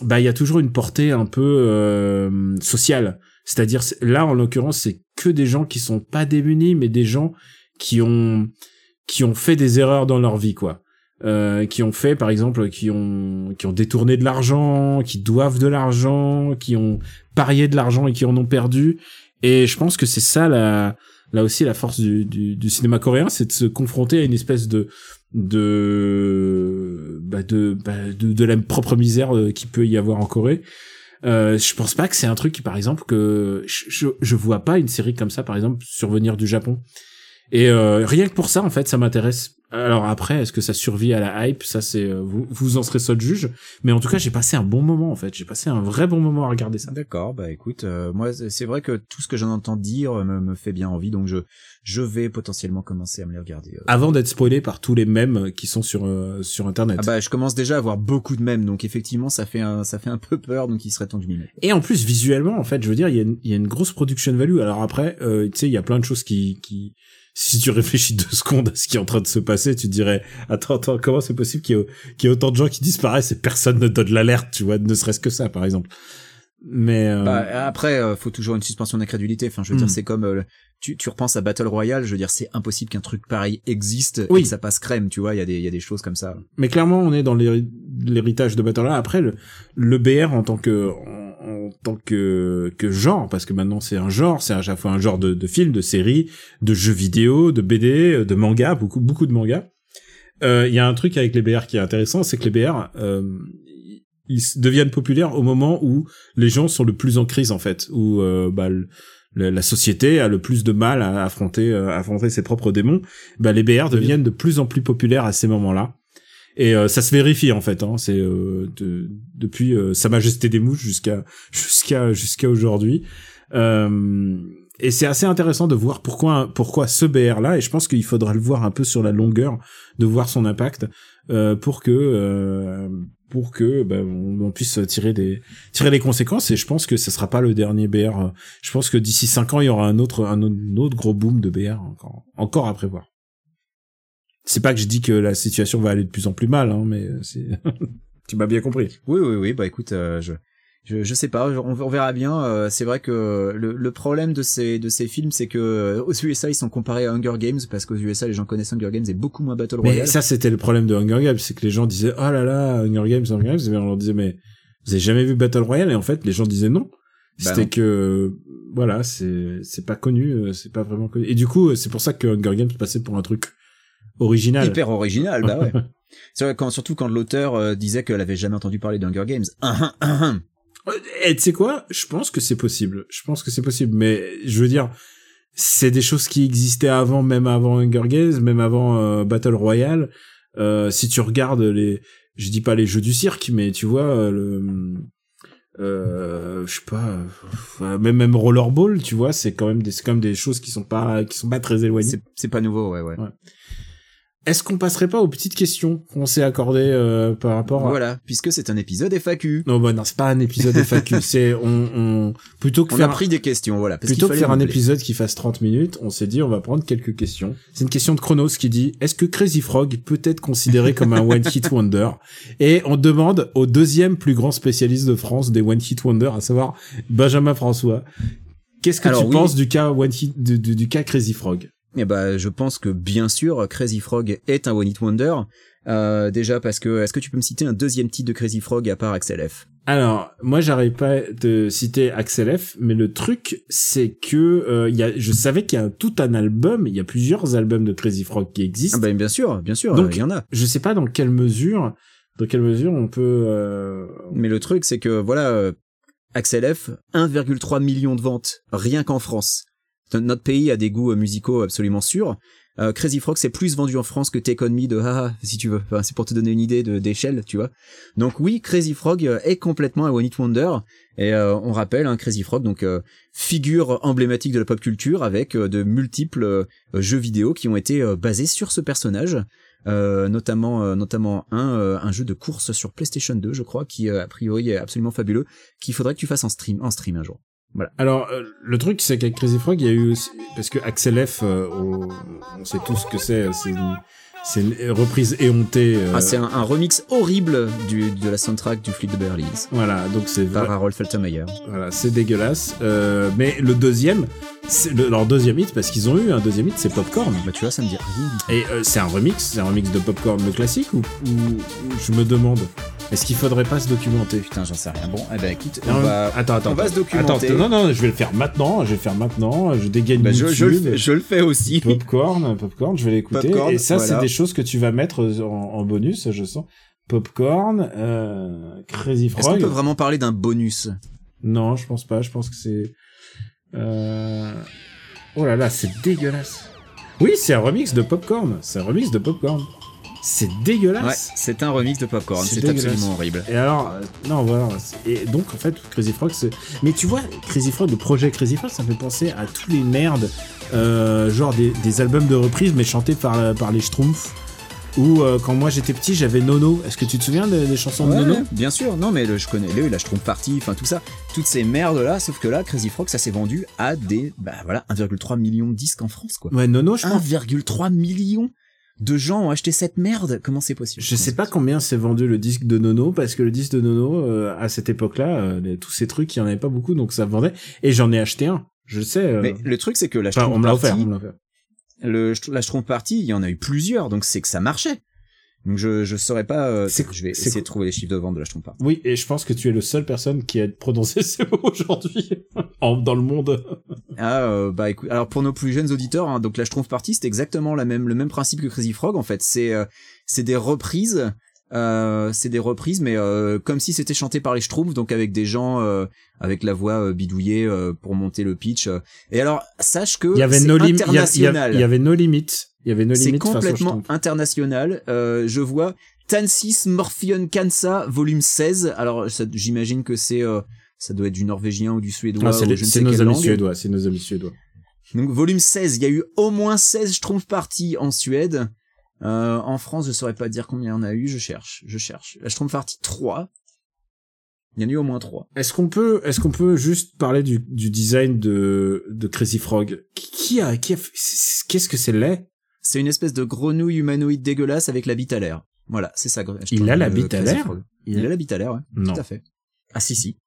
D: bah il y a toujours une portée un peu euh, sociale. C'est-à-dire là en l'occurrence c'est que des gens qui sont pas démunis mais des gens qui ont qui ont fait des erreurs dans leur vie quoi euh, qui ont fait par exemple qui ont qui ont détourné de l'argent qui doivent de l'argent qui ont parié de l'argent et qui en ont perdu. Et je pense que c'est ça la là aussi la force du, du, du cinéma coréen c'est de se confronter à une espèce de de bah de, bah de, la propre misère euh, qui peut y avoir en Corée. Euh, je pense pas que c'est un truc qui par exemple que je, je vois pas une série comme ça par exemple survenir du Japon. Et euh, rien que pour ça, en fait, ça m'intéresse. Alors après, est-ce que ça survit à la hype? Ça, c'est euh, vous, vous en serez seul juge. Mais en tout cas, j'ai passé un bon moment. En fait, j'ai passé un vrai bon moment à regarder ça.
E: D'accord. Bah écoute, euh, moi, c'est vrai que tout ce que j'en entends dire me, me, fait bien envie, donc je je vais potentiellement commencer à me les regarder.
D: Avant d'être spoilé par tous les mèmes qui sont sur sur internet.
E: Ah bah je commence déjà à avoir beaucoup de mèmes, donc effectivement, ça fait un ça fait un peu peur, donc il serait temps que je m'y mette.
D: Et en plus, visuellement, en fait, je veux dire, il y a une, il y a une grosse production value. Alors après, tu sais, il y a plein de choses qui qui si tu réfléchis deux secondes à ce qui est en train de se passer, tu dirais, attends, attends, comment c'est possible qu'il y, ait autant de gens qui disparaissent et personne ne donne l'alerte, tu vois, ne serait-ce que ça, par exemple. Mais euh...
E: bah, après, euh, faut toujours une suspension d'incrédulité. Enfin, je veux dire, c'est comme euh, tu, tu repenses à Battle Royale. Je veux dire, c'est impossible qu'un truc pareil existe
D: oui.
E: et que ça passe crème. Tu vois, il y a des il y a des choses comme ça.
D: Mais clairement, on est dans l'héritage de Battle Royale. Après, le, le BR en tant que en, tant que que genre, parce que maintenant c'est un genre, c'est à chaque fois un genre de, de film, de série, de jeux vidéo, de BD, de manga, beaucoup beaucoup de mangas. Il y a un truc avec les BR qui est intéressant, c'est que les BR ils deviennent populaires au moment où les gens sont le plus en crise en fait, où euh, bah, le, la société a le plus de mal à affronter, à affronter ses propres démons. Bah, les BR deviennent de plus en plus populaires à ces moments-là. Et euh, ça se vérifie en fait. Hein, c'est euh, de, depuis Sa Majesté des mouches jusqu'à jusqu'à jusqu'à aujourd'hui. et c'est assez intéressant de voir pourquoi pourquoi ce BR là. Et je pense qu'il faudra le voir un peu sur la longueur, de voir son impact pour que pour que ben, on, puisse tirer des tirer les conséquences et je pense que ce sera pas le dernier BR je pense que d'ici cinq ans il y aura un autre un autre gros boom de BR encore encore à prévoir c'est pas que je dis que la situation va aller de plus en plus mal hein, mais c'est tu m'as bien compris
E: oui oui oui bah écoute euh, je je, je sais pas, on, on verra bien. Euh, c'est vrai que le, le, problème de ces de ces films, c'est que euh, aux USA ils sont comparés à Hunger Games parce qu'aux USA les gens connaissent Hunger Games et beaucoup moins Battle Royale.
D: Mais ça c'était le problème de Hunger Games, c'est que les gens disaient oh là là Hunger Games, Hunger Games, et on leur disait mais vous avez jamais vu Battle Royale? Et en fait les gens disaient non.
E: Bah
D: C'était que voilà c'est c'est pas connu, euh, c'est pas vraiment connu. Et du coup c'est pour ça que Hunger Games passait pour un truc original.
E: Hyper original, bah ouais. c'est vrai quand surtout quand l'auteur disait qu'elle avait jamais entendu parler d'Hunger Games.
D: Et tu sais quoi? Je pense que c'est possible. Je pense que c'est possible. Mais je veux dire, c'est des choses qui existaient avant, même avant Hunger Games, même avant euh, Battle Royale. Euh, si tu regardes les, je dis pas les jeux du cirque, mais tu vois euh, le, euh, je sais pas, euh, même même Rollerball, tu vois, c'est quand même des, c'est quand même des choses qui sont pas, qui sont pas très éloignées.
E: C'est pas nouveau, ouais, ouais.
D: ouais. Est-ce qu'on passerait pas aux petites questions qu'on s'est accordées euh, par rapport à...
E: Voilà, puisque c'est un épisode FAQ.
D: Non, bah non, c'est pas un épisode FAQ, c'est on, on plutôt que
E: on
D: faire
E: a pris des questions, voilà. Parce
D: plutôt que
E: qu'il
D: faire un épisode qui fasse 30 minutes, on s'est dit on va prendre quelques questions. C'est une question de Chronos qui dit est-ce que Crazy Frog peut être considéré comme un one hit wonder? Et on demande au deuxième plus grand spécialiste de France des one hit wonder, à savoir Benjamin François. Qu'est-ce que
E: Alors,
D: tu
E: oui.
D: penses du cas one hit du, du, du cas Crazy Frog?
E: Eh ben, je pense que bien sûr, Crazy Frog est un One Hit Wonder. Euh, déjà parce que, est-ce que tu peux me citer un deuxième titre de Crazy Frog à part Axel F?
D: Alors, moi, j'arrive pas de citer Axel F, mais le truc, c'est que euh, il y a, je savais qu'il y a tout un album, il y a plusieurs albums de Crazy Frog qui existent.
E: Ah ben bien sûr, bien sûr,
D: Donc,
E: il y en a.
D: Je sais pas dans quelle mesure, dans quelle mesure on peut. euh,
E: Mais le truc, c'est que voilà, euh, Axel F, 1,3 million de ventes rien qu'en France. Notre pays a des goûts euh, musicaux absolument sûrs. Euh, Crazy Frog c'est plus vendu en France que Take On Me de haha si tu veux. Enfin, c'est pour te donner une idée d'échelle, tu vois. Donc oui, Crazy Frog euh, est complètement un One It Wonder et euh, on rappelle un Crazy Frog donc figure emblématique de la pop culture avec de multiples jeux vidéo qui ont été basés sur ce personnage. Notamment notamment un un jeu de course sur PlayStation 2 je crois qui a priori est absolument fabuleux qu'il faudrait que tu fasses en stream en stream un jour.
D: Alors, euh, le truc, c'est qu'avec Crazy Frog, il y a eu aussi... Parce que Axel F, euh, on, on sait tous ce que c'est. C'est une... c'est une reprise éhontée. euh,
E: Ah, c'est un, un remix horrible du, de la soundtrack du Flic de Beverly Hills
D: Voilà, donc c'est
E: par
D: vrai-
E: Harold Faltermeyer.
D: voilà, c'est dégueulasse. Euh, mais le deuxième, le- leur deuxième hit, parce qu'ils ont eu un deuxième hit, c'est Popcorn.
E: Bah tu vois, ça me dit rien.
D: Et euh, c'est un remix, c'est un remix de Popcorn le classique ou- ou je me demande, est-ce qu'il faudrait pas se documenter
E: Putain, j'en sais rien. Bon, eh ben écoute,
D: Non,
E: on va...
D: attends, attends,
E: on va se documenter.
D: Attends, non, non, je vais le faire maintenant, je vais le faire maintenant, je dégaine
E: Bah,
D: YouTube.
E: je, le fais, je le fais aussi.
D: Popcorn, popcorn, je vais l'écouter. Et ça,
E: voilà.
D: c'est des choses que tu vas mettre en, en bonus, je sens. Popcorn, euh, Crazy
E: Est-ce qu'on
D: Frog.
E: peut vraiment parler d'un bonus?
D: Non, je pense pas. Je pense que c'est. Euh... Oh là là, c'est dégueulasse. Oui, c'est un remix de Popcorn. C'est un remix de Popcorn. C'est
E: Ouais,
D: dégueulasse.
E: c'est un remix de Popcorn,
D: C'est
E: absolument horrible.
D: Et alors, euh, non, voilà. Et donc, en fait, Crazy Frog. Mais tu vois, Crazy Frog, le projet Crazy Frog, ça me fait penser à tous les merdes, euh, genre des, des albums de reprise, mais chantés par, par les Schtroumpfs. Ou euh, quand moi j'étais petit, j'avais Nono. Est-ce que tu te souviens des, des chansons de
E: Ouais,
D: Nono?
E: ouais, bien sûr, non mais le, je connais le, la Schtroumpf Party, enfin tout ça, toutes ces merdes là, sauf que là, Crazy Frog, ça s'est vendu à des, bah voilà, 1,3 million de disques en France quoi.
D: Ouais, Nono, je pense.
E: 1,3 million de gens ont acheté cette merde, comment c'est possible?
D: Je sais pas combien s'est vendu le disque de Nono, parce que le disque de Nono, euh, à cette époque-là, euh, tous ces trucs, il y en avait pas beaucoup, donc ça vendait. Et j'en ai acheté un. Je sais. euh,
E: Mais le truc c'est que la
D: enfin, on me l'a offert.
E: Party,
D: on me l'a offert.
E: le, la Schtroumpf Party, il y en a eu plusieurs, donc c'est que ça marchait. Donc je je saurais pas, euh, je vais essayer de trouver les chiffres de vente de la Schtroumpf.
D: Oui, et je pense que tu es le seul personne qui a prononcé ces mots aujourd'hui dans le monde.
E: Ah euh, bah écoute, alors pour nos plus jeunes auditeurs, hein, donc la Schtroumpf Party, c'est exactement la même le même principe que Crazy Frog en fait. C'est euh, c'est des reprises, euh, c'est des reprises, mais euh, comme si c'était chanté par les Schtroumpfs, donc avec des gens euh, avec la voix bidouillée euh, pour monter le pitch. Et alors sache que
D: Il y avait no il y y
E: international.
D: il y avait no limite. Il y avait no
E: c'est complètement
D: Schtroumpfs.
E: international. Euh, je vois Tansis Morphion Kansa volume 16. Alors j'imagine que c'est euh, ça doit être du norvégien ou du suédois
D: Ah, c'est nos amis
E: langue.
D: suédois. C'est nos amis suédois.
E: Donc volume 16, il y a eu au moins 16 Schtroumpf Party en Suède. Euh, en France, je saurais pas dire combien il y en a eu, je cherche, je cherche. La Schtroumpf Party 3. Il y en a eu au moins 3.
D: Est-ce qu'on peut, est-ce qu'on peut juste parler du, du design de, de Crazy Frog? Qui a, qui a, qu'est-ce que c'est laid?
E: C'est une espèce de grenouille humanoïde dégueulasse avec la bite à l'air. Voilà, c'est ça.
D: Il a la bite à
E: Crazy
D: l'air
E: Frog. Il a la bite à l'air, ouais.
D: Non.
E: Tout à fait. Ah si si.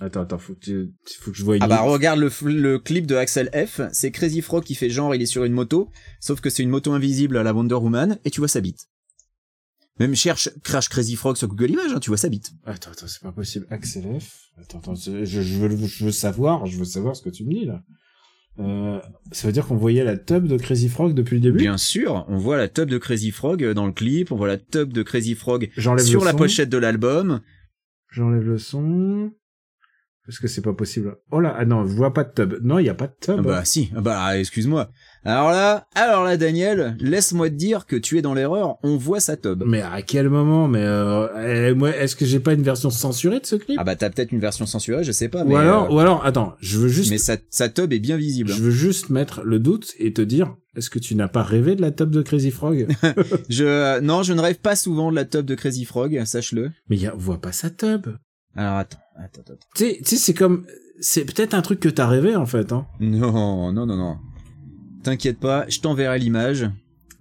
D: Attends, attends, faut que, tu- faut que je voie une
E: Ah bah regarde le, clip de Axel F, c'est Crazy Frog qui fait genre il est sur une moto, sauf que c'est une moto invisible à la Wonder Woman et tu vois sa bite. Même cherche Crash Crazy Frog sur Google Images, hein, tu vois sa bite.
D: Attends, attends, c'est pas possible. Axel F. Attends, attends, je, je veux, je veux savoir, je veux savoir ce que tu me dis là. Euh, ça veut dire qu'on voyait la tub de Crazy Frog depuis le début?
E: Bien sûr, on voit la tub de Crazy Frog dans le clip, on voit la tub de Crazy Frog sur la pochette de l'album.
D: J'enlève le son. Parce que c'est pas possible. Oh là, ah non, je vois pas de tub. Non, il y a pas de tub.
E: Ah bah si, ah bah excuse-moi. Alors là, alors là Daniel, laisse-moi te dire que tu es dans l'erreur, on voit sa tub.
D: Mais à quel moment Mais euh, eh, est-ce que j'ai pas une version censurée de ce clip?
E: Ah bah t'as peut-être une version censurée, je sais pas,
D: Ou
E: mais,
D: alors,
E: euh,
D: ou alors, attends, je veux juste,
E: mais sa, sa tub est bien visible.
D: je veux juste mettre le doute et te dire, est-ce que tu n'as pas rêvé de la tub de Crazy Frog?
E: Je, euh, non, je ne rêve pas souvent de la tub de Crazy Frog, sache-le.
D: Mais y a, on voit pas sa tub.
E: Alors attends, attends, attends.
D: Tu sais, tu sais, c'est comme, c'est peut-être un truc que t'as rêvé en fait, hein.
E: Non, non, non, non. T'inquiète pas, je t'enverrai l'image.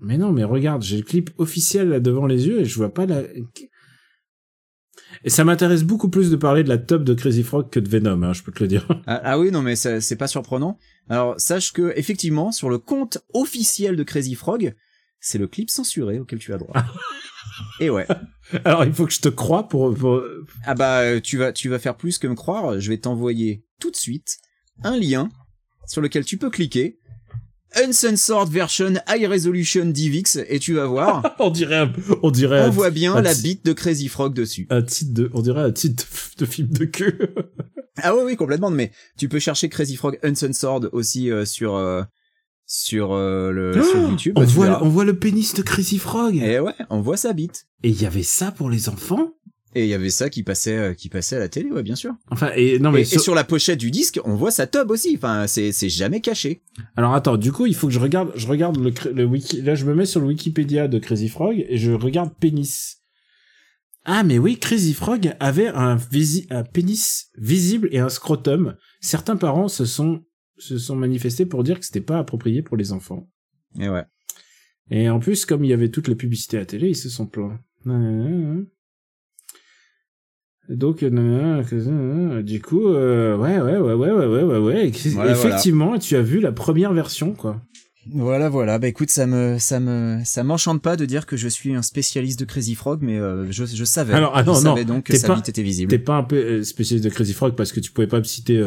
D: Mais non, mais regarde, j'ai le clip officiel là devant les yeux et je vois pas la. Et ça m'intéresse beaucoup plus de parler de la top de Crazy Frog que de Venom, hein, je peux te le dire.
E: Ah, ah oui, non, mais c'est pas surprenant. Alors, sache que, effectivement, sur le compte officiel de Crazy Frog, c'est le clip censuré auquel tu as droit. Et ouais.
D: Alors il faut que je te croie pour. pour...
E: Ah bah, euh, tu vas, tu vas faire plus que me croire. Je vais t'envoyer tout de suite un lien sur lequel tu peux cliquer. Uncensored version high resolution DivX et tu vas voir,
D: On dirait, on dirait.
E: on voit bien la bite de Crazy Frog dessus.
D: Un titre de, on dirait un titre de, film de cul.
E: Ah oui, oui, complètement. Mais tu peux chercher Crazy Frog Uncensored aussi euh, sur euh, sur le
D: Oh
E: sur YouTube.
D: on voit, on voit le pénis de Crazy Frog. Et
E: Et ouais, on voit sa bite.
D: il y avait ça pour les enfants?
E: Et il y avait ça qui passait euh, qui passait à la télé, ouais, bien sûr.
D: Enfin, et non mais
E: et, et
D: sur-
E: la pochette du disque, on voit sa tub aussi. Enfin, c'est c'est jamais caché.
D: alors attends, du coup, il faut que je regarde, je regarde le, le wiki. Là, je me mets sur le Wikipédia de Crazy Frog et je regarde pénis. Ah mais oui, Crazy Frog avait un, visi- un pénis visible et un scrotum. Certains parents se sont se sont manifestés pour dire que c'était pas approprié pour les enfants.
E: Et ouais.
D: Et en plus, comme il y avait toutes les publicités à télé, ils se sont plaints. Donc, euh, du coup, euh, ouais, ouais, ouais, ouais, ouais, ouais, ouais, effectivement, tu as vu la première version, quoi.
E: Voilà, voilà. Bah écoute, ça me, ça me, ça m'enchante pas de dire que je suis un spécialiste de Crazy Frog, mais euh, je, savais.
D: Alors, ah non,
E: je
D: non,
E: savais donc que sa
D: pas,
E: était visible.
D: T'es pas un peu spécialiste de Crazy Frog parce que tu pouvais pas me citer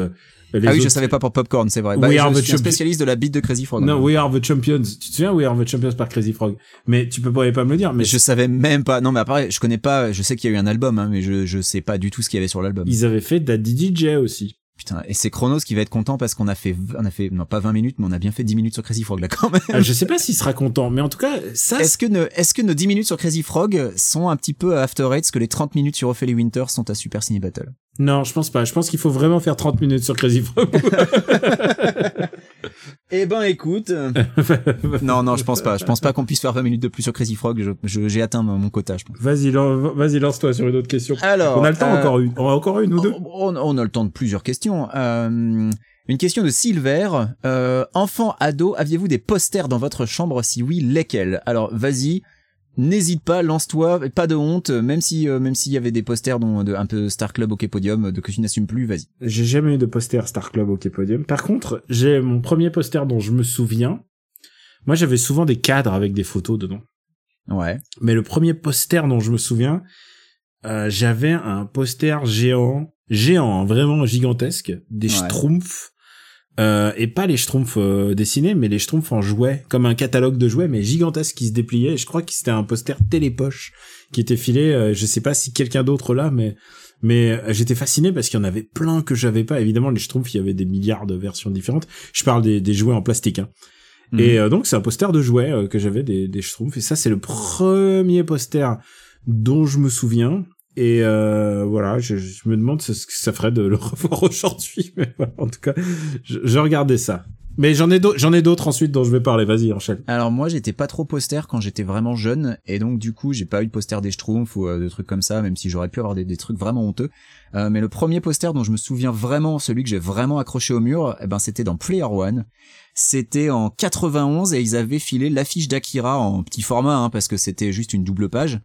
D: les
E: ah oui, je
D: autres-
E: savais pas pour Popcorn, c'est vrai. Bah, je suis un spécialiste de la bite de Crazy Frog.
D: Non, We Are the Champions. Tu te souviens We Are the Champions par Crazy Frog? Mais tu peux pas, pas me le dire. Mais
E: je savais même pas. Non, mais après, je connais pas. Je sais qu'il y a eu un album, hein, mais je, je sais pas du tout ce qu'il y avait sur l'album.
D: ils avaient fait Daddy DJ aussi.
E: Putain, et c'est Chronos qui va être content parce qu'on a fait, on a fait, non pas 20 minutes, mais on a bien fait 10 minutes sur Crazy Frog là quand même.
D: Ah, je sais pas s'il sera content, mais en tout cas, ça,
E: Est-ce que, ne, est-ce que nos 10 minutes sur Crazy Frog sont un petit peu à After Eight, ce que les 30 minutes sur Ophélie Winter sont à Super Ciné Battle?
D: Non, je pense pas. Je pense qu'il faut vraiment faire 30 minutes sur Crazy Frog.
E: Eh ben écoute, non non je pense pas, je pense pas qu'on puisse faire 20 minutes de plus sur Crazy Frog, je, je- j'ai atteint mon quota je pense.
D: vas-y, lan- vas-y, lance-toi sur une autre question.
E: Alors,
D: on a le temps
E: euh,
D: encore une. On a encore une ou deux.
E: On, on a le temps de plusieurs questions. Euh, une question de Silver. Euh, enfant, ado, aviez-vous des posters dans votre chambre? Si oui, lesquels? Alors, vas-y. N'hésite pas, lance-toi, pas de honte, même si euh, même s'il y avait des posters dont de, un peu Star Club, OK Podium, de que tu n'assumes plus, vas-y.
D: J'ai jamais eu de poster Star Club au Podium. Par contre, j'ai mon premier poster dont je me souviens. Moi, j'avais souvent des cadres avec des photos dedans.
E: Ouais.
D: Mais le premier poster dont je me souviens, euh, j'avais un poster géant, géant, hein, vraiment gigantesque, des
E: Ouais.
D: schtroumpfs, euh, et pas les schtroumpfs euh, dessinés, mais les schtroumpfs en jouets, comme un catalogue de jouets, mais gigantesque qui se dépliait. Et je crois que c'était un poster télépoche qui était filé. euh, je sais pas si quelqu'un d'autre là, mais mais euh, j'étais fasciné parce qu'il y en avait plein que j'avais pas. Évidemment, les schtroumpfs, il y avait des milliards de versions différentes. Je parle des, des jouets en plastique. Hein.
E: Mhm.
D: Et euh, donc c'est un poster de jouets que j'avais des, des Schtroumpfs et ça c'est le premier poster dont je me souviens et euh, voilà je, je me demande ce que ça ferait de le revoir aujourd'hui mais voilà, en tout cas je, je regardais ça mais j'en ai d'autres j'en ai d'autres ensuite dont je vais parler vas-y enchaîne
E: Alors moi j'étais pas trop poster quand j'étais vraiment jeune et donc du coup j'ai pas eu de poster des Schtroumpfs ou euh, de trucs comme ça même si j'aurais pu avoir des, des trucs vraiment honteux. Euh, mais le premier poster dont je me souviens vraiment, celui que j'ai vraiment accroché au mur, eh ben c'était dans Player One. C'était en 91 et ils avaient filé l'affiche d'Akira en petit format hein, parce que c'était juste une double page.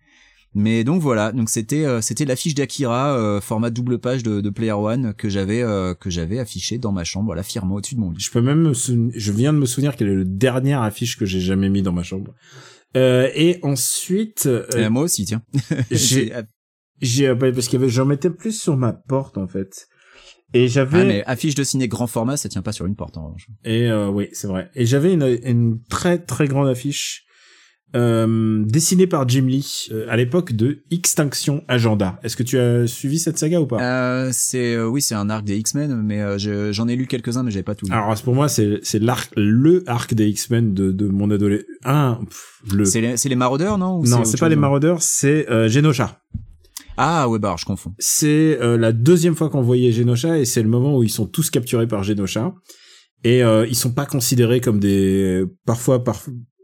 E: Mais donc voilà, donc c'était euh, c'était l'affiche d'Akira euh, format double page de, de Player One que j'avais euh, que j'avais affiché dans ma chambre, voilà, fièrement au-dessus de mon lit.
D: je peux même me souvenir, je viens de me souvenir quelle est le dernière affiche que j'ai jamais mis dans ma chambre euh, et ensuite euh,
E: Euh, moi aussi, tiens.
D: j'ai j'ai bah, parce qu'il y avait j'en mettais plus sur ma porte en fait et j'avais
E: Ah, mais affiche de ciné grand format, ça tient pas sur une porte en revanche.
D: Et euh, oui, c'est vrai. Et j'avais une, une très très grande affiche euh, dessinée par Jim Lee euh, à l'époque de Extinction Agenda. Est-ce que tu as suivi cette saga ou pas?
E: Euh, c'est euh, oui, c'est un arc des X-Men, mais je- j'en ai lu quelques-uns, mais j'avais pas tout lu.
D: Alors pour moi, c'est c'est l'arc le arc des X-Men de, de mon adolescence. Un le
E: C'est les, les Maraudeurs, non? Ou
D: non, c'est pas les
E: non?
D: Marauders, c'est Genosha.
E: Ah ouais, bah je confonds.
D: C'est la deuxième fois qu'on voyait Genosha et c'est le moment où ils sont tous capturés par Genosha et euh, ils sont pas considérés comme des parfois par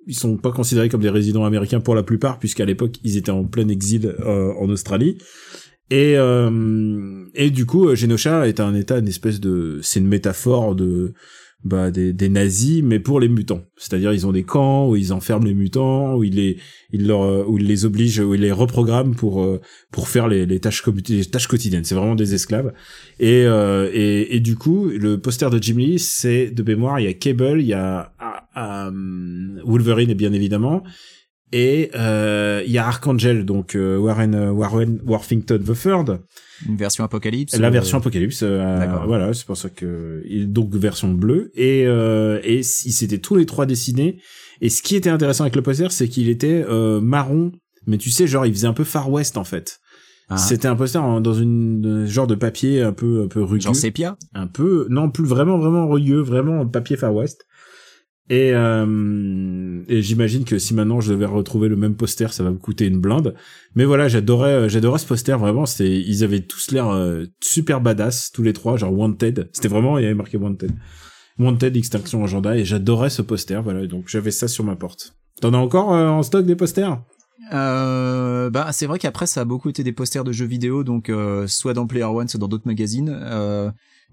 D: ils sont pas considérés comme des résidents américains pour la plupart puisqu'à l'époque ils étaient en plein exil euh, en Australie. Et euh, et du coup Genosha est un état une espèce de c'est une métaphore de bah des, des nazis mais pour les mutants. C'est-à-dire ils ont des camps où ils enferment les mutants où ils les ils leur où ils les obligent où ils les reprogramment pour euh, pour faire les, les tâches les tâches quotidiennes. C'est vraiment des esclaves. Et, euh, et et du coup le poster de Jim Lee c'est de mémoire il y a Cable il y a Wolverine et bien évidemment et euh, il y a Archangel donc euh, Warren euh, Warren Worthington the Third
E: Une version Apocalypse.
D: la
E: euh,
D: version Apocalypse, euh, voilà, c'est pour ça que donc version bleue et euh, et ils s'étaient tous les trois dessinés. Et ce qui était intéressant avec le poster, c'est qu'il était euh, marron, mais tu sais, genre il faisait un peu Far West en fait.
E: ah,
D: C'était un poster en- dans une euh, genre de papier un peu un peu rugueux,
E: genre sépia?
D: un peu non plus vraiment vraiment rugueux, vraiment papier Far West. Et, euh, et j'imagine que si maintenant je devais retrouver le même poster, ça va me coûter une blinde. Mais voilà, j'adorais, euh, j'adorais ce poster vraiment. C'était, ils avaient tous l'air euh, super badass, tous les trois, genre Wanted. C'était vraiment, il y avait marqué Wanted. Wanted Extinction Agenda et j'adorais ce poster. Voilà, donc j'avais ça sur ma porte. T'en as encore euh, en stock des posters?
E: Euh, bah c'est vrai qu'après ça a beaucoup été des posters de jeux vidéo, donc soit dans Player One, soit dans d'autres magazines.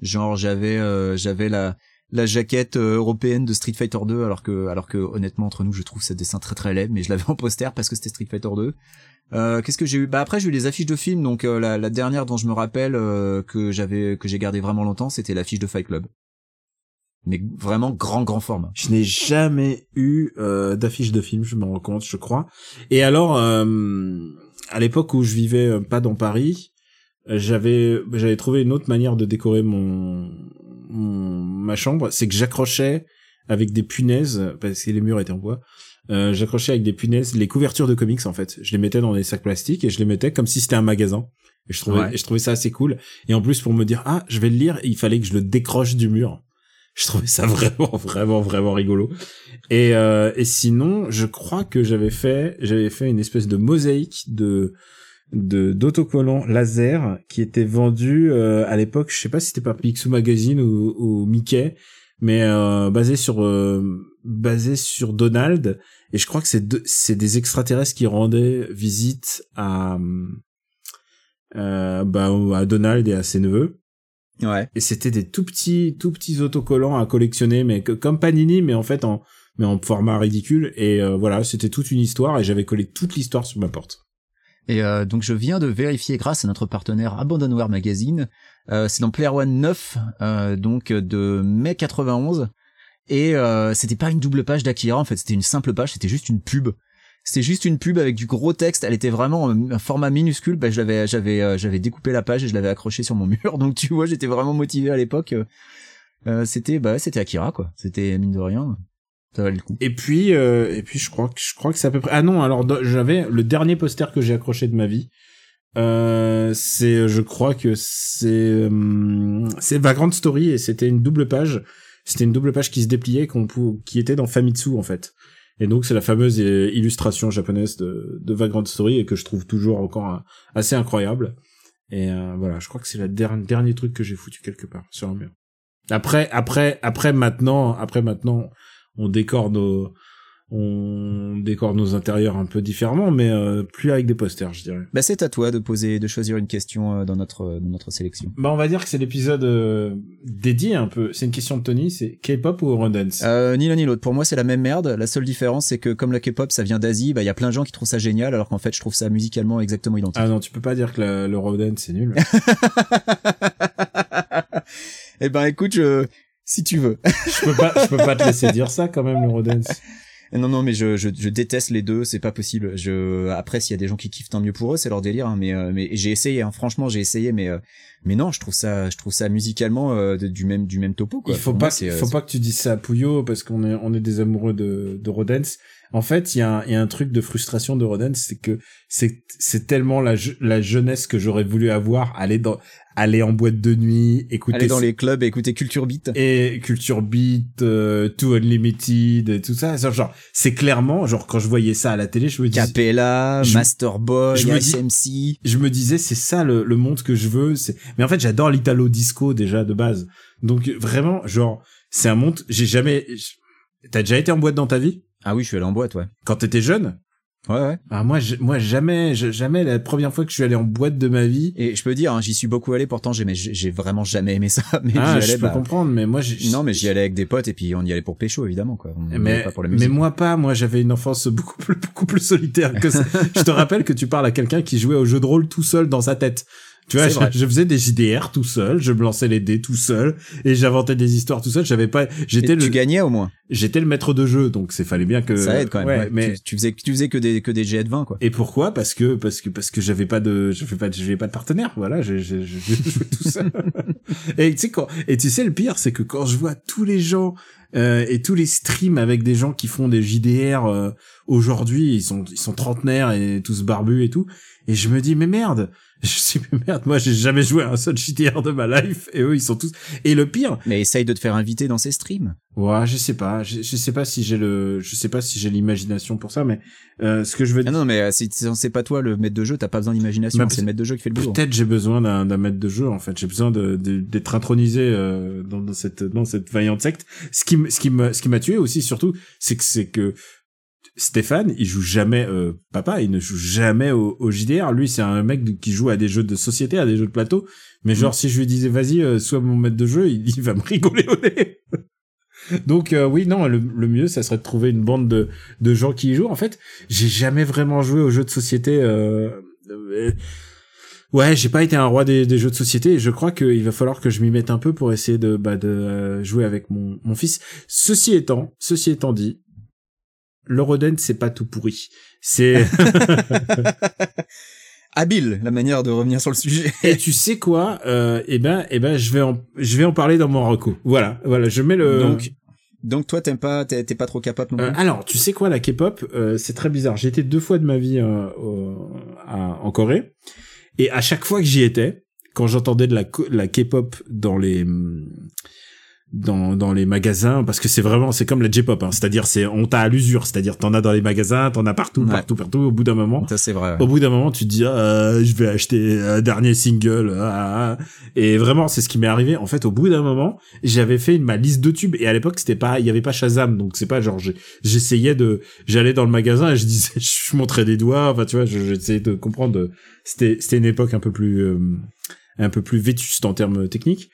E: Genre j'avais j'avais la la jaquette euh, européenne de Street Fighter 2 alors que alors que honnêtement entre nous je trouve ce dessin très très laid mais je l'avais en poster parce que c'était Street Fighter 2 euh, qu'est-ce que j'ai eu? Bah après j'ai eu les affiches de films donc euh, la, dernière dont je me rappelle euh, que j'avais que j'ai gardé vraiment longtemps c'était l'affiche de Fight Club. Mais vraiment grand grand format.
D: Je n'ai jamais eu d'affiche de film, je me rends compte, je crois. Et alors, à l'époque où je vivais pas dans Paris, j'avais j'avais trouvé une autre manière de décorer mon, mon ma chambre, c'est que j'accrochais avec des punaises parce que les murs étaient en bois. Euh, j'accrochais avec des punaises les couvertures de comics en fait. Je les mettais dans des sacs plastiques et je les mettais comme si c'était un magasin. Et je trouvais
E: Ouais.
D: et je trouvais ça assez cool. Et en plus pour me dire ah je vais le lire, il fallait que je le décroche du mur. Je trouvais ça vraiment vraiment vraiment rigolo. Et euh, et sinon je crois que j'avais fait j'avais fait une espèce de mosaïque de de d'autocollants laser qui était vendu euh, à l'époque je sais pas si c'était par Picsou Magazine ou, ou Mickey mais euh, basé sur euh, basé sur Donald. Et je crois que c'est deux- c'est des extraterrestres qui rendaient visite à euh, bah, à Donald et à ses neveux.
E: Ouais.
D: Et c'était des tout petits tout petits autocollants à collectionner mais que, comme Panini mais en fait en mais en format ridicule. Et euh, voilà c'était toute une histoire et j'avais collé toute l'histoire sur ma porte
E: Et euh, donc je viens de vérifier grâce à notre partenaire Abandonware Magazine, euh, c'est dans Player One 9, euh, donc de mai 91, et euh, c'était pas une double page d'Akira, en fait. C'était une simple page, c'était juste une pub. C'était juste une pub avec du gros texte, elle était vraiment en- un format minuscule, bah, je l'avais, j'avais, j'avais découpé la page et je l'avais accroché sur mon mur, donc tu vois j'étais vraiment motivé à l'époque. c'était, bah c'était Akira quoi, c'était mine de rien,
D: Et puis, euh, et puis je crois que je crois que c'est à peu près. Ah non, alors j'avais le dernier poster que j'ai accroché de ma vie. Euh, c'est, je crois que c'est, hum, c'est Vagrant Story et c'était une double page. C'était une double page qui se dépliait, qu'on qui était dans Famitsu en fait. Et donc c'est la fameuse euh, illustration japonaise de, de Vagrant Story et que je trouve toujours encore euh, assez incroyable. Et euh, voilà, je crois que c'est le der- dernier truc que j'ai foutu quelque part sur un mur. Après, après, après maintenant, après maintenant, on décore nos on décore nos intérieurs un peu différemment mais euh, plus avec des posters je dirais
E: Bah c'est à toi de poser, de choisir une question euh, dans notre, dans notre sélection.
D: bah on va dire que c'est l'épisode euh, dédié un peu c'est une question de Tony c'est K-pop ou Eurodance
E: Euh, ni l'un ni l'autre. Pour moi, c'est la même merde. La seule différence, c'est que comme la K-pop, ça vient d'Asie, bah il y a plein de gens qui trouvent ça génial, alors qu'en fait, je trouve ça musicalement exactement identique.
D: ah non tu peux pas dire que la- l'Eurodance c'est nul
E: eh ben, écoute, je... si tu veux.
D: je peux pas je peux pas te laisser dire ça quand même l'Eurodance
E: non, non, mais je, je, je déteste les deux. C'est pas possible. Je après, s'il y a des gens qui kiffent, tant mieux pour eux, c'est leur délire. hein, mais euh, mais j'ai essayé. Hein, franchement, j'ai essayé, mais euh, mais non, je trouve ça, je trouve ça musicalement euh, du même du même topo. Quoi.
D: il faut
E: Pour
D: pas
E: moi, euh,
D: faut pas que tu dises ça à Pouillot parce qu'on est on est des amoureux de de Rodance en fait il y a un, il y a un truc de frustration de Rodance c'est que c'est c'est tellement la je- la jeunesse que j'aurais voulu avoir aller dans aller en boîte de nuit écouter
E: aller dans les clubs et écouter Culture Beat.
D: et Culture Beat, euh, Too Unlimited, et tout ça. Genre, c'est clairement, genre, quand je voyais ça à la télé, je me disais,
E: Capella,
D: je-
E: Master Boy,
D: je me
E: SMC.
D: je me disais, c'est ça le, le monde que je veux. C'est, mais en fait, j'adore l'italo disco déjà de base. Donc vraiment, genre, c'est un monde. J'ai jamais. T'as déjà été en boîte dans ta vie?
E: Ah oui, je suis allé en boîte, ouais.
D: quand t'étais jeune?
E: Ouais, ouais.
D: Ah moi, j'- moi jamais, j'- jamais la première fois que je suis allé en boîte de ma vie.
E: Et je peux dire, hein, j'y suis beaucoup allé, pourtant j'ai j'ai vraiment jamais aimé ça. Mais
D: Ah,
E: j'y
D: je
E: allais,
D: peux
E: bah,
D: comprendre, mais moi,
E: Non, mais j'y allais avec des potes et puis on y allait pour pécho, évidemment, quoi. On
D: Mais,
E: pas pour la
D: mais moi pas, moi j'avais une enfance beaucoup plus, beaucoup plus solitaire que ça. je te rappelle que tu parles à quelqu'un qui jouait au jeu de rôle tout seul dans sa tête. Tu vois, je, je faisais des JDR tout seul, je me lançais les dés tout seul et j'inventais des histoires tout seul. J'avais pas, j'étais
E: tu
D: le,
E: gagnais au moins.
D: j'étais le maître de jeu, donc c'est fallait bien que
E: ça aide quand même.
D: Ouais,
E: ouais.
D: mais
E: tu, tu faisais, tu faisais que des, que des jets de 20, quoi.
D: et pourquoi? Parce que parce que parce que j'avais pas de j'avais pas j'avais pas de partenaire. Voilà, j'ai j'ai j'ai joué tout seul. et tu sais quand et tu sais le pire c'est que quand je vois tous les gens euh, et tous les streams avec des gens qui font des JDR euh, aujourd'hui, ils sont ils sont trentenaires et tous barbus et tout. Et je me dis, mais merde, je suis mais merde, moi j'ai jamais joué à un seul JDR de ma life, et eux ils sont tous. Et le pire.
E: Mais essaye de te faire inviter dans ces streams.
D: Ouais, je sais pas, je, je sais pas si j'ai le, je sais pas si j'ai l'imagination pour ça, mais euh, ce que je veux
E: Ah
D: dire.
E: non, mais euh, si c'est pas toi le maître de jeu, t'as pas besoin d'imagination,
D: Bah,
E: c'est le maître de jeu qui fait le boulot.
D: Peut-être j'ai besoin d'un maître de jeu en fait. J'ai besoin de de- d'être intronisé euh, dans, dans cette dans cette vaillante secte. Ce qui ce qui me ce qui m'a tué aussi surtout, c'est que c'est que Stéphane, il joue jamais euh, papa, il ne joue jamais au, au JDR. Lui, c'est un mec qui joue à des jeux de société, à des jeux de plateau. Mais genre, si je lui disais vas-y, euh, sois mon maître de jeu, il, il va me rigoler au nez. Donc euh, oui, non, le, le mieux, ça serait de trouver une bande de, de gens qui y jouent. En fait, j'ai jamais vraiment joué aux jeux de société. Euh, euh, ouais, j'ai pas été un roi des, des jeux de société. Et je crois qu'il va falloir que je m'y mette un peu pour essayer de, bah, de euh, jouer avec mon, mon fils. Ceci étant, ceci étant dit, l'Eurodance c'est pas tout pourri. C'est
E: Habile la manière de revenir sur le sujet.
D: et tu sais quoi euh, Eh ben, eh ben, je vais en, je vais en parler dans mon reco. Voilà, voilà, je mets le.
E: Donc donc toi t'aimes pas t'es pas trop capable non
D: Euh, alors, tu sais quoi, la K-pop, euh, c'est très bizarre. Été deux fois de ma vie euh, au- à- en Corée, et à chaque fois que j'y étais, quand j'entendais de la K-pop dans les hum, dans, dans les magasins, parce que c'est vraiment c'est comme la J-pop, hein, c'est-à-dire c'est on t'a à l'usure, c'est-à-dire t'en as dans les magasins, t'en as partout,
E: Ouais.
D: partout, partout. Au bout d'un moment,
E: Ça c'est vrai.
D: au bout d'un moment, tu te dis, ah, je vais acheter un dernier single. ah, ah. Et vraiment, c'est ce qui m'est arrivé. En fait, au bout d'un moment, j'avais fait ma liste de tubes. Et à l'époque, c'était pas, il y avait pas Shazam. Donc, c'est pas genre, j'essayais de, j'allais dans le magasin et je disais, je montrais des doigts. Enfin, tu vois, je- j'essayais de comprendre. C'était, c'était une époque un peu plus, euh, un peu plus vétuste en termes techniques.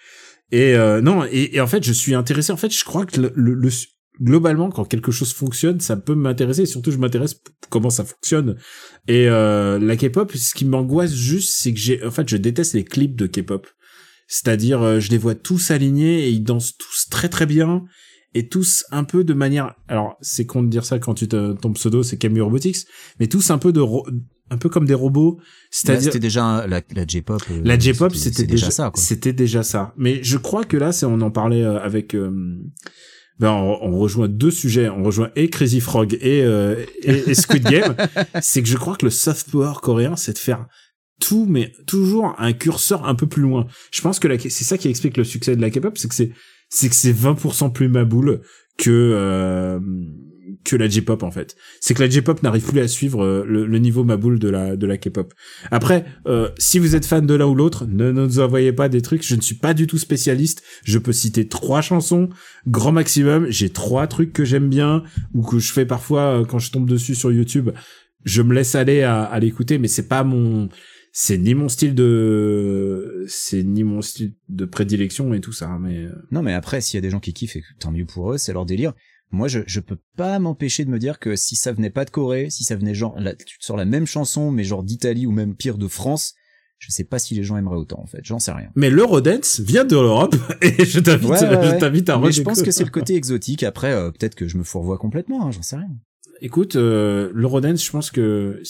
D: Et euh, non, et, et en fait, je suis intéressé. En fait, je crois que le, le- le- globalement, quand quelque chose fonctionne, ça peut m'intéresser. Et surtout, je m'intéresse comment ça fonctionne. Et euh, la K-pop, ce qui m'angoisse juste, c'est que j'ai, en fait, je déteste les clips de K-pop. C'est-à-dire, euh, je les vois tous alignés et ils dansent tous très très bien et tous un peu de manière. Alors, c'est con de dire ça quand tu te, ton pseudo c'est Camille Robotics, mais tous un peu de, un peu comme des robots. C'est-à-dire,
E: c'était déjà la, la J-pop. euh,
D: la J-pop, c'était déjà,
E: ça quoi.
D: C'était déjà ça. Mais je crois que là, c'est on en parlait euh, avec. euh, ben, on, on rejoint deux sujets. On rejoint et Crazy Frog et, euh, et, et Squid Game. c'est que je crois que le soft power coréen, c'est de faire tout, mais toujours un curseur un peu plus loin. Je pense que la- c'est ça qui explique le succès de la K-pop, c'est que c'est c'est que c'est 20% plus maboule que euh, que la J-pop en fait. C'est que la J-pop n'arrive plus à suivre euh, le, niveau maboule de la de la K-pop. Après, euh, si vous êtes fan de l'un ou l'autre, ne nous envoyez pas des trucs. Je ne suis pas du tout spécialiste. Je peux citer trois chansons, grand maximum. J'ai trois trucs que j'aime bien ou que je fais parfois quand je tombe dessus sur YouTube. Je me laisse aller à, à l'écouter, mais c'est pas mon, c'est ni mon style de, c'est ni mon style de prédilection et tout ça. Mais euh,
E: Non, mais après, s'il y a des gens qui kiffent, tant mieux pour eux, c'est leur délire. Moi, je, je peux pas m'empêcher de me dire que si ça venait pas de Corée, si ça venait genre, là, tu sors la même chanson, mais genre d'Italie ou même pire de France, je sais pas si les gens aimeraient autant, en fait. J'en sais rien.
D: mais l'Eurodance vient de l'Europe et je t'invite,
E: Ouais, ouais, ouais.
D: je t'invite à
E: Mais je pense que c'est le côté exotique. Après, euh, peut-être que je me fourvoie complètement, hein, j'en sais rien.
D: Écoute, euh, l'Eurodance, je pense que.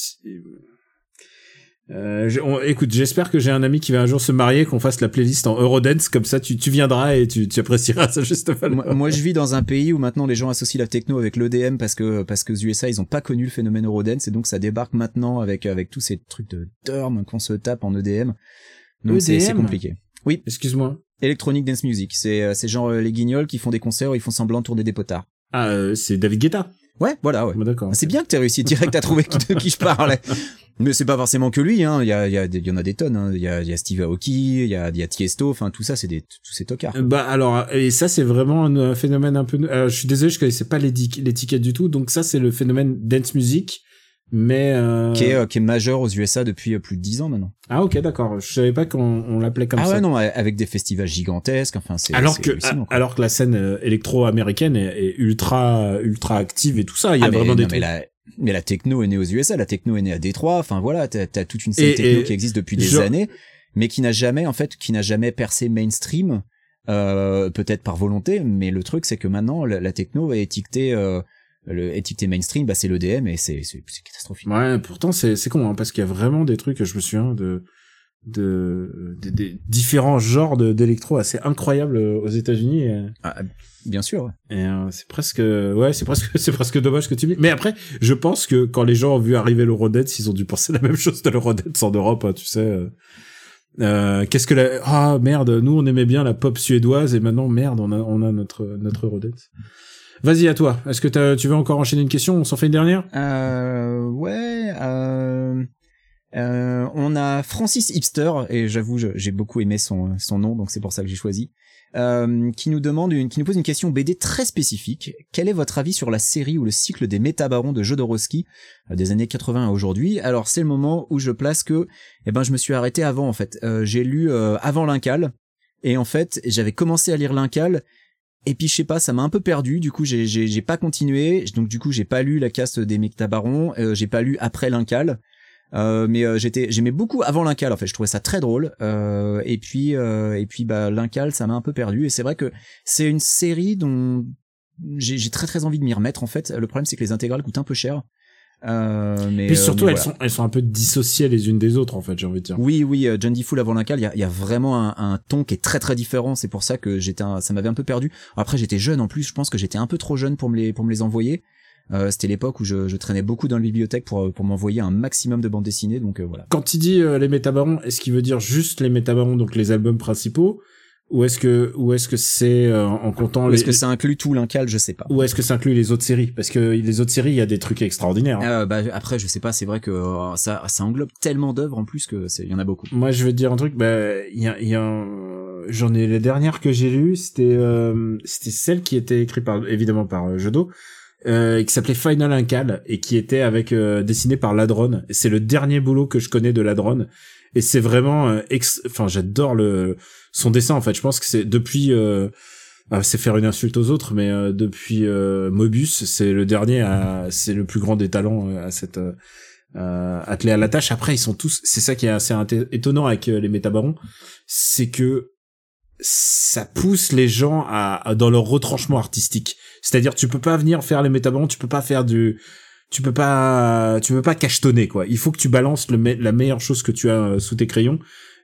D: Euh, je- on- écoute, j'espère que j'ai un ami qui va un jour se marier, qu'on fasse la playlist en Eurodance, comme ça tu, tu viendras et tu, tu apprécieras ça juste
E: moi, moi, je vis dans un pays où maintenant les gens associent la techno avec l'EDM parce que parce que aux USA ils ont pas connu le phénomène Eurodance et donc ça débarque maintenant avec avec tous ces trucs de derm qu'on se tape en EDM. Donc c'est c'est
D: EDM?
E: compliqué.
D: Excuse-moi.
E: Electronic Dance Music, c'est euh, c'est genre euh, les guignols qui font des concerts où ils font semblant de tourner des potards.
D: Ah, euh, c'est David Guetta.
E: Ouais, voilà, ouais.
D: Bon, D'accord.
E: C'est bien que t'aies réussi direct à trouver de qui je parle. Mais c'est pas forcément que lui, hein. Il y a, il y a, des- il y en a des tonnes, hein. Il y a, il y a Steve Aoki, il y a, il y a Tiesto, enfin, tout ça, c'est des, tous ces tocards.
D: Bah alors et ça c'est vraiment un, euh, phénomène un peu. euh, je suis désolé, je connaissais pas l'étiquette du tout. Donc ça c'est le phénomène dance music, mais euh...
E: Qui est, euh, qui est majeur aux USA depuis euh, plus de 10 ans maintenant.
D: ah ok d'accord. Je savais pas qu'on on l'appelait comme
E: ah
D: ça.
E: ouais, non, avec des festivals gigantesques, enfin, c'est,
D: alors que alors que la scène euh, électro-américaine est, est ultra ultra active et tout ça. Il y a
E: Ah, mais,
D: vraiment
E: non,
D: des
E: mais la, mais la techno est née aux USA, la techno est née à Détroit, enfin voilà, t'as, t'as toute une scène
D: Et-
E: techno
D: et
E: qui existe depuis des années, mais qui n'a jamais, en fait, qui n'a jamais percé mainstream, euh, peut-être par volonté, mais le truc c'est que maintenant la, la techno est étiquetée, euh, le, étiquetée mainstream, bah c'est l'EDM et c'est, catastrophique.
D: Ouais, pourtant c'est c'est con hein, parce qu'il y a vraiment des trucs je me souviens de de, de- des différents genres de- d'électro assez incroyables euh, aux États-Unis.
E: Ah, bien sûr.
D: et, euh, c'est presque, ouais, c'est presque, c'est presque dommage que tu dis. Mais après, je pense que quand les gens ont vu arriver l'Eurodance, ils ont dû penser la même chose de l'Eurodance en Europe, hein, tu sais. euh. Euh, qu'est-ce que la, ah merde, nous on aimait bien la pop suédoise et maintenant merde, on a, on a notre, notre Eurodance. Vas-y à toi. Est-ce que tu veux encore enchaîner une question? On s'en fait une dernière?
E: Euh, ouais. Euh, euh, on a Francis Hipster et j'avoue j'ai beaucoup aimé son son nom donc c'est pour ça que j'ai choisi. Euh, qui nous demande une, qui nous pose une question BD très spécifique. Quel est votre avis sur la série ou le cycle des métabarons de Jodorowsky euh, des années 80 à aujourd'hui? Alors c'est le moment où je place que, eh ben je me suis arrêté avant en fait. Euh, j'ai lu euh, avant l'Incal et en fait j'avais commencé à lire l'Incal et puis je sais pas, ça m'a un peu perdu. Du coup, j'ai j'ai pas continué. Donc du coup, j'ai pas lu la caste des Mectabarons. Euh, j'ai pas lu après l'Incal. Euh, mais euh, j'étais j'aimais beaucoup avant l'Incal. En fait, je trouvais ça très drôle. Euh, et puis euh, et puis bah l'Incal, ça m'a un peu perdu. Et c'est vrai que c'est une série dont j'ai très très envie de m'y remettre. En fait, le problème c'est que les intégrales coûtent un peu cher. Euh, mais
D: Puis
E: euh,
D: surtout,
E: mais
D: elles sont, elles sont un peu dissociées les unes des autres, en fait, j'ai envie de dire.
E: Oui, oui, euh, John. Full avant l'Incal, il y a, il y a vraiment un, un ton qui est très très différent. C'est pour ça que j'étais, ça m'avait un peu perdu. Après, j'étais jeune en plus. Je pense que j'étais un peu trop jeune pour me les pour me les envoyer. Euh, C'était l'époque où je, je traînais beaucoup dans la bibliothèque pour pour m'envoyer un maximum de bandes dessinées. Donc euh, voilà.
D: Quand il dit euh, les métabarons, est-ce qu'il veut dire juste les métabarons, donc les albums principaux, ou est-ce que, ou est-ce que c'est euh, en comptant les,
E: Est-ce que ça inclut tout l'Incal Je sais pas.
D: ou est-ce que ça inclut les autres séries? Parce que les autres séries, il y a des trucs extraordinaires. hein.
E: Euh, bah, après, je sais pas. C'est vrai que euh, ça ça englobe tellement d'œuvres en plus que il y en a beaucoup.
D: Moi, je te dire un truc. Bah, il y a, y a un- j'en ai les dernières que j'ai lues, c'était, euh, c'était celle qui était écrite par, évidemment par euh, Jodo, euh, qui s'appelait Final Incal et qui était avec euh, dessiné par Ladron. C'est le dernier boulot que je connais de Ladron. Et c'est vraiment, euh, ex- enfin, j'adore le son dessin. En fait, je pense que c'est depuis. Euh, ah, c'est faire une insulte aux autres, mais euh, depuis euh, Mobius, c'est le dernier, à, c'est le plus grand des talents euh, à cette euh, attelé à la tâche. Après, ils sont tous. C'est ça qui est assez étonnant avec les métabarons, c'est que ça pousse les gens à, à- dans leur retranchement artistique. C'est-à-dire, tu peux pas venir faire les métabarons, tu peux pas faire du, tu peux pas, tu peux pas cachetonner quoi. Il faut que tu balances le me- la meilleure chose que tu as euh, sous tes crayons.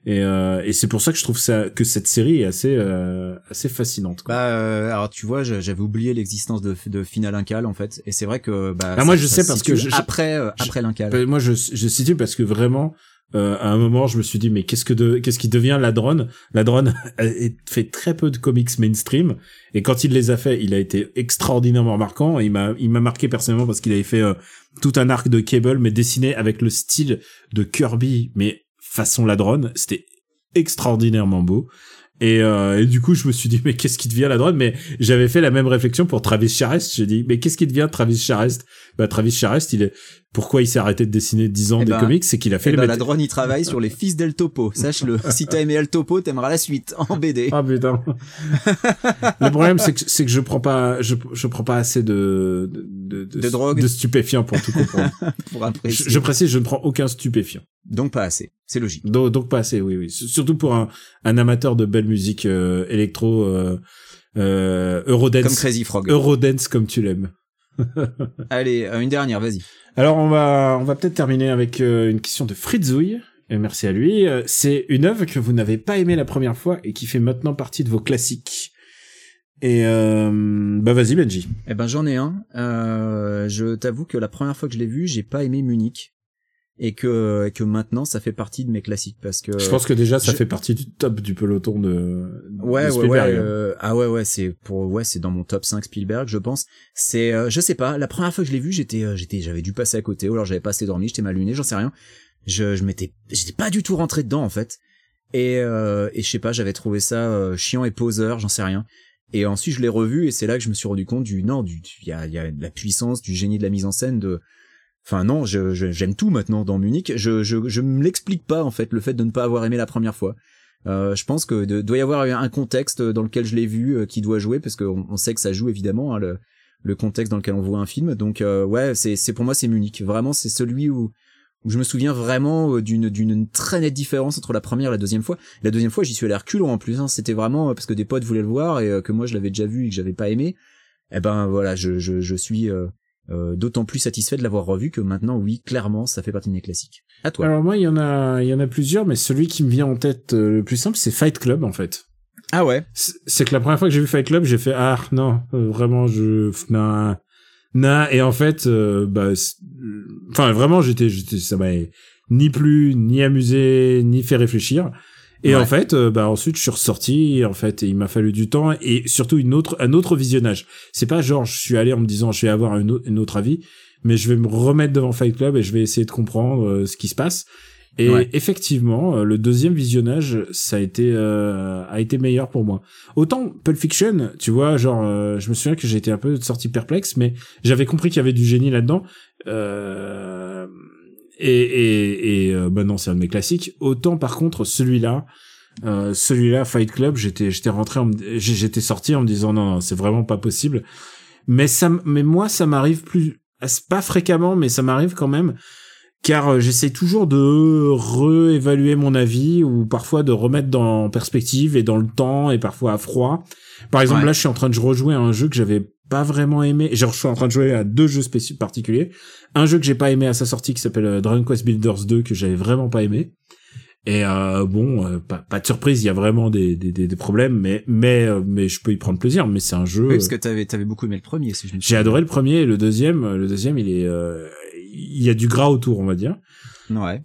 D: Et, euh, et c'est pour ça que je trouve ça que cette série est assez euh, assez fascinante. Quoi.
E: Bah, euh, alors tu vois, j'avais oublié l'existence de, de Final Incal en fait, et c'est vrai que bah.
D: Ah, moi, je sais parce que je-
E: après euh,
D: je-
E: après l'Incal.
D: Euh, moi, je, je situe parce que vraiment, euh, à un moment, je me suis dit, mais qu'est-ce que de, qu'est-ce qui devient la drone? La drone fait très peu de comics mainstream, et quand il les a fait, il a été extraordinairement marquant. Il m'a, il m'a marqué personnellement parce qu'il avait fait euh, tout un arc de Cable, mais dessiné avec le style de Kirby, mais façon la drone. C'était extraordinairement beau. Et, euh, et du coup, je me suis dit, mais qu'est-ce qui devient la drone Mais j'avais fait la même réflexion pour Travis Charest. J'ai dit, mais qu'est-ce qui devient Travis Charest? Bah, Travis Charest, il est, pourquoi il s'est arrêté de dessiner 10 ans
E: Eh
D: des
E: ben,
D: comics, c'est qu'il a fait
E: Eh
D: les
E: ben, la drone, il travaille sur les fils d'El Topo. Sache-le. si t'as aimé El Topo, t'aimeras la suite en BD.
D: Ah putain. le problème c'est que c'est que je prends pas je, je prends pas assez de de,
E: De drogue.
D: de stupéfiants pour tout comprendre.
E: pour
D: je,
E: apprécier.
D: je précise, je ne prends aucun stupéfiant.
E: Donc pas assez. C'est logique.
D: Donc, donc pas assez, oui oui. Surtout pour un, un amateur de belle musique euh, électro euh, euh, Eurodance.
E: Comme Crazy Frog.
D: Eurodance comme tu l'aimes.
E: Allez, euh, une dernière, vas-y.
D: Alors on va on va peut-être terminer avec euh, une question de Fritzouille. Et merci à lui. Euh, C'est une œuvre que vous n'avez pas aimée la première fois et qui fait maintenant partie de vos classiques. Et euh, bah vas-y Benji.
E: Eh ben j'en ai un. Euh, je t'avoue que la première fois que je l'ai vu, j'ai pas aimé Munich et que et que maintenant ça fait partie de mes classiques parce que
D: Je pense que déjà ça
E: je-
D: fait partie du top du peloton de,
E: Ouais,
D: de
E: ouais, ouais.
D: Spielberg.
E: euh, ah ouais, ouais, c'est pour, ouais, c'est dans mon top 5 Spielberg, je pense. C'est, euh, je sais pas, la première fois que je l'ai vu, j'étais, euh, j'étais, j'avais dû passer à côté, ou alors j'avais pas assez dormi, j'étais mal luné, j'en sais rien. Je, je m'étais, j'étais pas du tout rentré dedans, en fait. Et, euh, et je sais pas, j'avais trouvé ça chiant et poseur, j'en sais rien. Et ensuite, je l'ai revu, et c'est là que je me suis rendu compte du, non, du, il y a, il y a de la puissance, du génie de la mise en scène, de, Enfin non, j'aime tout maintenant dans Munich. Je, je, je me l'explique pas en fait le fait de ne pas avoir aimé la première fois. Euh, je pense que de- doit y avoir un contexte dans lequel je l'ai vu euh, qui doit jouer parce qu'on on sait que ça joue évidemment hein, le, le contexte dans lequel on voit un film. Donc euh, ouais, c'est c'est pour moi c'est Munich. Vraiment c'est celui où, où je me souviens vraiment euh, d'une d'une très nette différence entre la première et la deuxième fois. La deuxième fois j'y suis allé à reculons en plus. Hein. C'était vraiment euh, parce que des potes voulaient le voir et euh, que moi je l'avais déjà vu et que j'avais pas aimé. Eh ben voilà, je je, je suis euh, euh, d'autant plus satisfait de l'avoir revu que maintenant, oui, clairement, ça fait partie de mes classiques. À toi.
D: Alors moi, il y en a, il y en a plusieurs, mais celui qui me vient en tête euh, le plus simple, c'est Fight Club en fait.
E: ah ouais.
D: C'est que la première fois que j'ai vu Fight Club, j'ai fait ah non, euh, vraiment je non non et en fait euh, bah enfin vraiment j'étais j'étais ça m'a ni plu, ni amusé, ni fait réfléchir. Et
E: Ouais.
D: en fait, euh, bah ensuite je suis ressorti. Et en fait, il m'a fallu du temps et surtout une autre un autre visionnage. C'est pas genre je suis allé en me disant je vais avoir une, au- une autre avis, mais je vais me remettre devant Fight Club et je vais essayer de comprendre euh, ce qui se passe. Et
E: Ouais.
D: effectivement, euh, le deuxième visionnage, ça a été euh, a été meilleur pour moi. Autant Pulp Fiction, tu vois, genre, euh, je me souviens que été un peu sorti perplexe, mais j'avais compris qu'il y avait du génie là-dedans. Euh, et et, et euh, bah non, c'est un de mes classiques. Autant par contre, celui-là, euh, celui-là, Fight Club, j'étais j'étais rentré, j'étais sorti en me disant non, non c'est vraiment pas possible. Mais ça, mais moi, ça m'arrive plus, pas fréquemment, mais ça m'arrive quand même car euh, j'essaie toujours de réévaluer mon avis ou parfois de remettre dans perspective et dans le temps et parfois à froid. Par exemple,
E: Ouais.
D: là, je suis en train de rejouer à un jeu que j'avais pas vraiment aimé. Genre, je suis en train de jouer à deux jeux spécifiques particuliers. Un jeu que j'ai pas aimé à sa sortie qui s'appelle euh, Dragon Quest Builders 2 que j'avais vraiment pas aimé. Et euh, bon, euh, pas, pas de surprise, il y a vraiment des, des, des, problèmes, mais mais euh, mais je peux y prendre plaisir. Mais c'est un jeu.
E: Oui, parce que t'avais, t'avais beaucoup aimé le premier, si je me
D: J'ai adoré le premier et le deuxième. Le deuxième, il est, euh, il y a du gras autour, on va dire.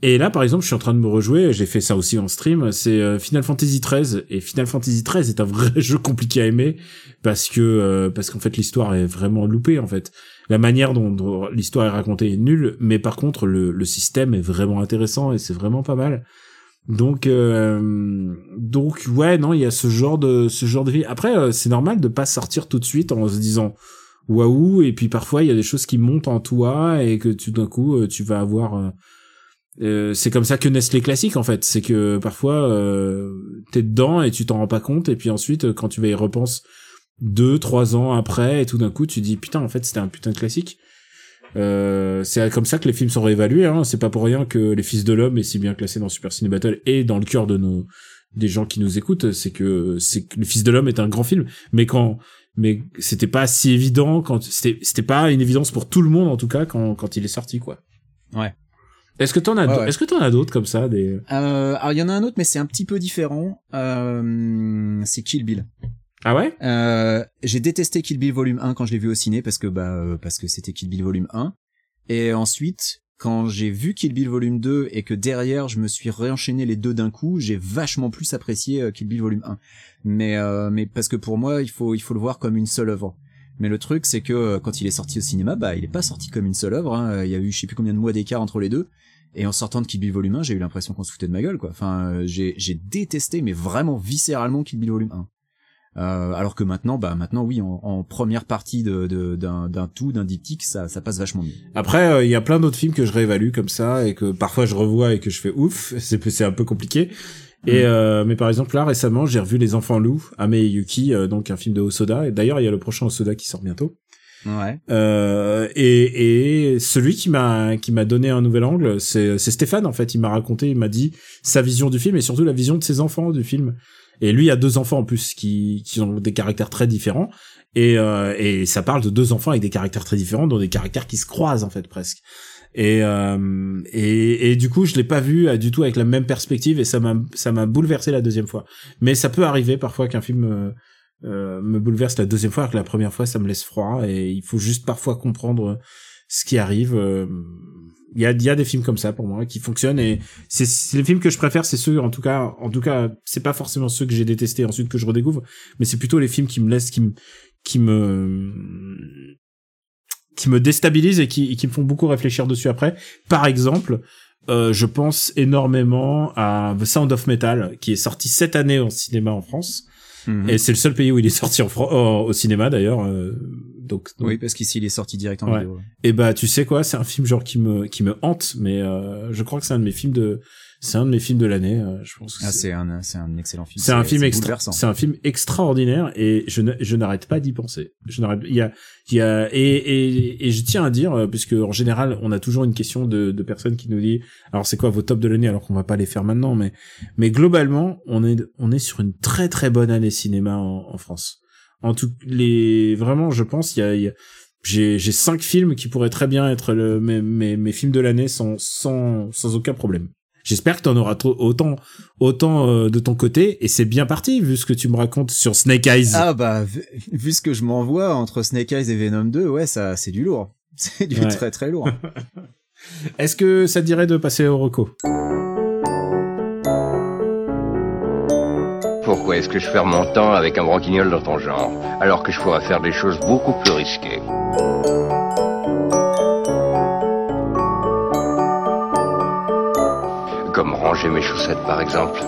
D: Et là, par exemple, je suis en train de me rejouer. J'ai fait ça aussi en stream. C'est euh, Final Fantasy XIII et Final Fantasy XIII est un vrai jeu compliqué à aimer parce que euh, parce qu'en fait l'histoire est vraiment loupée. En fait, la manière dont, l'histoire est racontée est nulle, mais par contre le, le système est vraiment intéressant et c'est vraiment pas mal. Donc euh, donc ouais non il y a ce genre de ce genre de vie. Après euh, c'est normal de pas sortir tout de suite en se disant waouh et puis parfois il y a des choses qui montent en toi et que tout d'un coup euh, tu vas avoir euh, c'est comme ça que naissent les classiques en fait. C'est que parfois euh, t'es dedans et tu t'en rends pas compte. Et puis ensuite euh, quand tu vas y repenses deux trois ans après et tout d'un coup tu dis putain en fait c'était un putain de classique. Euh, c'est comme ça que les films sont réévalués hein. c'est pas pour rien que les fils de l'homme est si bien classé dans Super Ciné Battle et dans le cœur de nos des gens qui nous écoutent. C'est que c'est que les fils de l'homme est un grand film. Mais quand mais c'était pas si évident quand c'était c'était pas une évidence pour tout le monde en tout cas quand quand il est sorti quoi.
E: Ouais.
D: Est-ce que t'en as
E: Ouais,
D: d'au-
E: ouais.
D: est-ce que t'en as d'autres comme ça des
E: Euh, alors il y en a un autre, mais c'est un petit peu différent. Euh, c'est Kill Bill.
D: ah ouais?
E: Euh, j'ai détesté Kill Bill volume 1 quand je l'ai vu au ciné parce que bah euh, parce que c'était Kill Bill volume 1 et ensuite quand j'ai vu Kill Bill volume 2 et que derrière je me suis réenchaîné les deux d'un coup, j'ai vachement plus apprécié euh, Kill Bill volume 1. Mais euh, mais parce que pour moi, il faut il faut le voir comme une seule œuvre. Mais le truc c'est que quand il est sorti au cinéma, bah il est pas sorti comme une seule œuvre, hein. il y a eu je sais plus combien de mois d'écart entre les deux. Et en sortant de Kill Bill volume 1, j'ai eu l'impression qu'on se foutait de ma gueule quoi. Enfin, euh, j'ai détesté mais vraiment viscéralement Kill Bill volume 1. Euh, alors que maintenant, bah maintenant oui, en, en première partie de de- d'un d'un tout, d'un diptyque, ça ça passe vachement mieux.
D: Après, euh, il y a plein d'autres films que je réévalue comme ça et que parfois je revois et que je fais ouf. C'est c'est un peu compliqué. Et
E: Mm.
D: euh, mais par exemple là récemment, j'ai revu Les Enfants loups, Ame et Yuki, donc un film de Hosoda. Et d'ailleurs, il y a le prochain Hosoda qui sort bientôt.
E: Ouais.
D: Euh, et, et celui qui m'a qui m'a donné un nouvel angle, c'est Stéphane en fait. Il m'a raconté, il m'a dit sa vision du film et surtout la vision de ses enfants du film. Et lui a deux enfants en plus qui qui ont des caractères très différents. Et euh, et ça parle de deux enfants avec des caractères très différents, dont des caractères qui se croisent en fait presque. Et euh, et, et du coup, je l'ai pas vu euh, du tout avec la même perspective et ça m'a ça m'a bouleversé la deuxième fois. Mais ça peut arriver parfois qu'un film euh, euh, me bouleverse la deuxième fois, alors que la première fois ça me laisse froid et il faut juste parfois comprendre ce qui arrive. euh, Il y a, y a des films comme ça pour moi qui fonctionnent et c'est les films que je préfère, c'est ceux en tout cas, en tout cas, c'est pas forcément ceux que j'ai détestés ensuite que je redécouvre, mais c'est plutôt les films qui me laissent, qui me, qui me, qui me déstabilisent et qui, qui me font beaucoup réfléchir dessus après. Par exemple, euh, je pense énormément à The Sound of Metal qui est sorti cette année au cinéma en France.
E: Mhm.
D: Et c'est le seul pays où il est sorti en Fran- au au cinéma d'ailleurs. euh, donc, donc-
E: Oui, parce qu'ici il est sorti direct en
D: Ouais.
E: vidéo.
D: et bah tu sais quoi, c'est un film genre qui me qui me hante, mais euh, je crois que c'est un de mes films de c'est un de mes films de l'année. euh, je pense. Que
E: Ah,
D: c'est
E: un c'est un excellent film.
D: c'est un film extra c'est un film extraordinaire et je n'arrête pas d'y penser. Je n'arrête il y a il y a et, et et je tiens à dire euh, puisque en général on a toujours une question de de personnes qui nous dit alors c'est quoi vos tops de l'année alors qu'on va pas les faire maintenant mais mais globalement on est on est sur une très très bonne année cinéma en, en France. En tout les vraiment je pense il y a, il y a j'ai j'ai cinq films qui pourraient très bien être le, mes, mes, mes films de l'année sans sans sans aucun problème. J'espère que t'en auras trop, autant autant euh, de ton côté et c'est bien parti vu ce que tu me racontes sur Snake Eyes.
E: Ah bah vu, vu ce que je m'envoie entre Snake Eyes et Venom 2, ouais, ça c'est du lourd. C'est du
D: Ouais.
E: très très lourd.
D: Est-ce que ça te dirait de passer au reco?
A: Pourquoi est-ce que je perds mon temps avec un branquignol dans ton genre, alors que je pourrais faire des choses beaucoup plus risquées? Ranger mes chaussettes par exemple.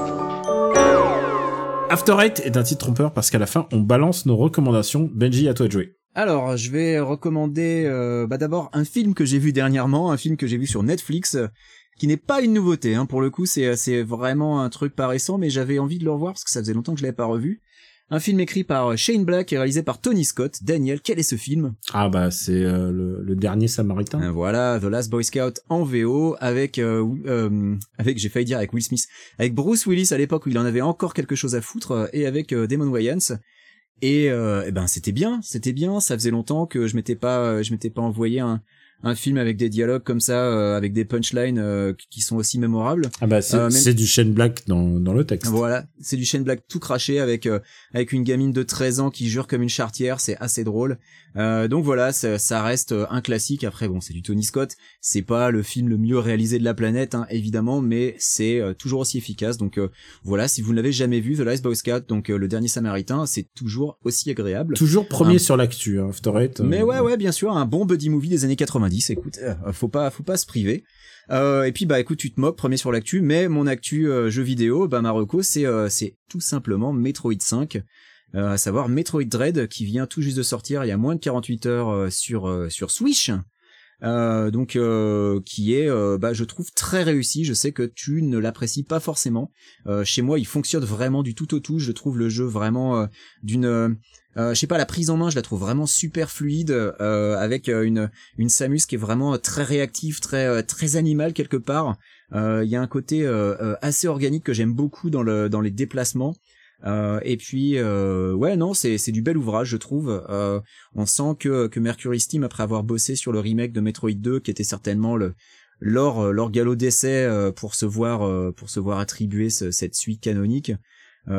D: After Eight est un titre trompeur parce qu'à la fin on balance nos recommandations. Benji à toi de jouer.
E: Alors, je vais recommander euh, bah d'abord un film que j'ai vu dernièrement, un film que j'ai vu sur Netflix, euh, qui n'est pas une nouveauté. Hein, pour le coup, c'est c'est vraiment un truc pas récent, mais j'avais envie de le revoir parce que ça faisait longtemps que je l'avais pas revu. Un film écrit par Shane Black et réalisé par Tony Scott. Daniel, quel est ce film?
D: Ah bah c'est euh, le, le dernier Samaritain.
E: Euh, Voilà, The Last Boy Scout en VO avec euh, euh, avec j'ai failli dire avec Will Smith, avec Bruce Willis à l'époque où il en avait encore quelque chose à foutre euh, et avec Damon Wayans. Et, euh, eh ben c'était bien, c'était bien. Ça faisait longtemps que je m'étais pas, je m'étais pas envoyé un, un film avec des dialogues comme ça, euh, avec des punchlines euh, qui sont aussi mémorables.
D: Ah bah c'est
E: Euh, même-
D: c'est du Shane Black dans dans le texte.
E: Voilà, c'est du Shane Black tout craché avec euh, avec une gamine de 13 ans qui jure comme une chartière, c'est assez drôle. Euh, donc voilà, ça, ça reste euh, un classique. Après bon, c'est du Tony Scott, c'est pas le film le mieux réalisé de la planète hein, évidemment, mais c'est euh, toujours aussi efficace. Donc euh, voilà, si vous ne l'avez jamais vu, The Last Boy Scout, donc euh, le dernier Samaritain, c'est toujours aussi agréable.
D: Toujours premier
E: Un-
D: sur l'actu, hein, After Eight.
E: Mais ouais, ouais, bien sûr, un bon buddy movie des années 90. Écoute, faut pas, faut pas se priver. Euh, et puis bah écoute, tu te moques, premier sur l'actu, mais mon actu jeu vidéo, bah Marocco, c'est euh, c'est tout simplement Metroid 5, euh, à savoir Metroid Dread qui vient tout juste de sortir il y a moins de 48 heures euh, sur euh, sur Switch. Donc qui est bah je trouve très réussi. Je sais que tu ne l'apprécies pas forcément. Chez moi il fonctionne vraiment du tout au tout. Je trouve le jeu vraiment d'une je sais pas la prise en main je la trouve vraiment super fluide avec une une Samus qui est vraiment très réactive très très animale quelque part. Il y a un côté assez organique que j'aime beaucoup dans le dans les déplacements Euh, et puis euh, ouais non c'est c'est du bel ouvrage je trouve. Euh, on sent que que Mercury Steam après avoir bossé sur le remake de Metroid 2 qui était certainement le leur leur galop d'essai euh, pour se voir pour se voir attribuer ce- cette suite canonique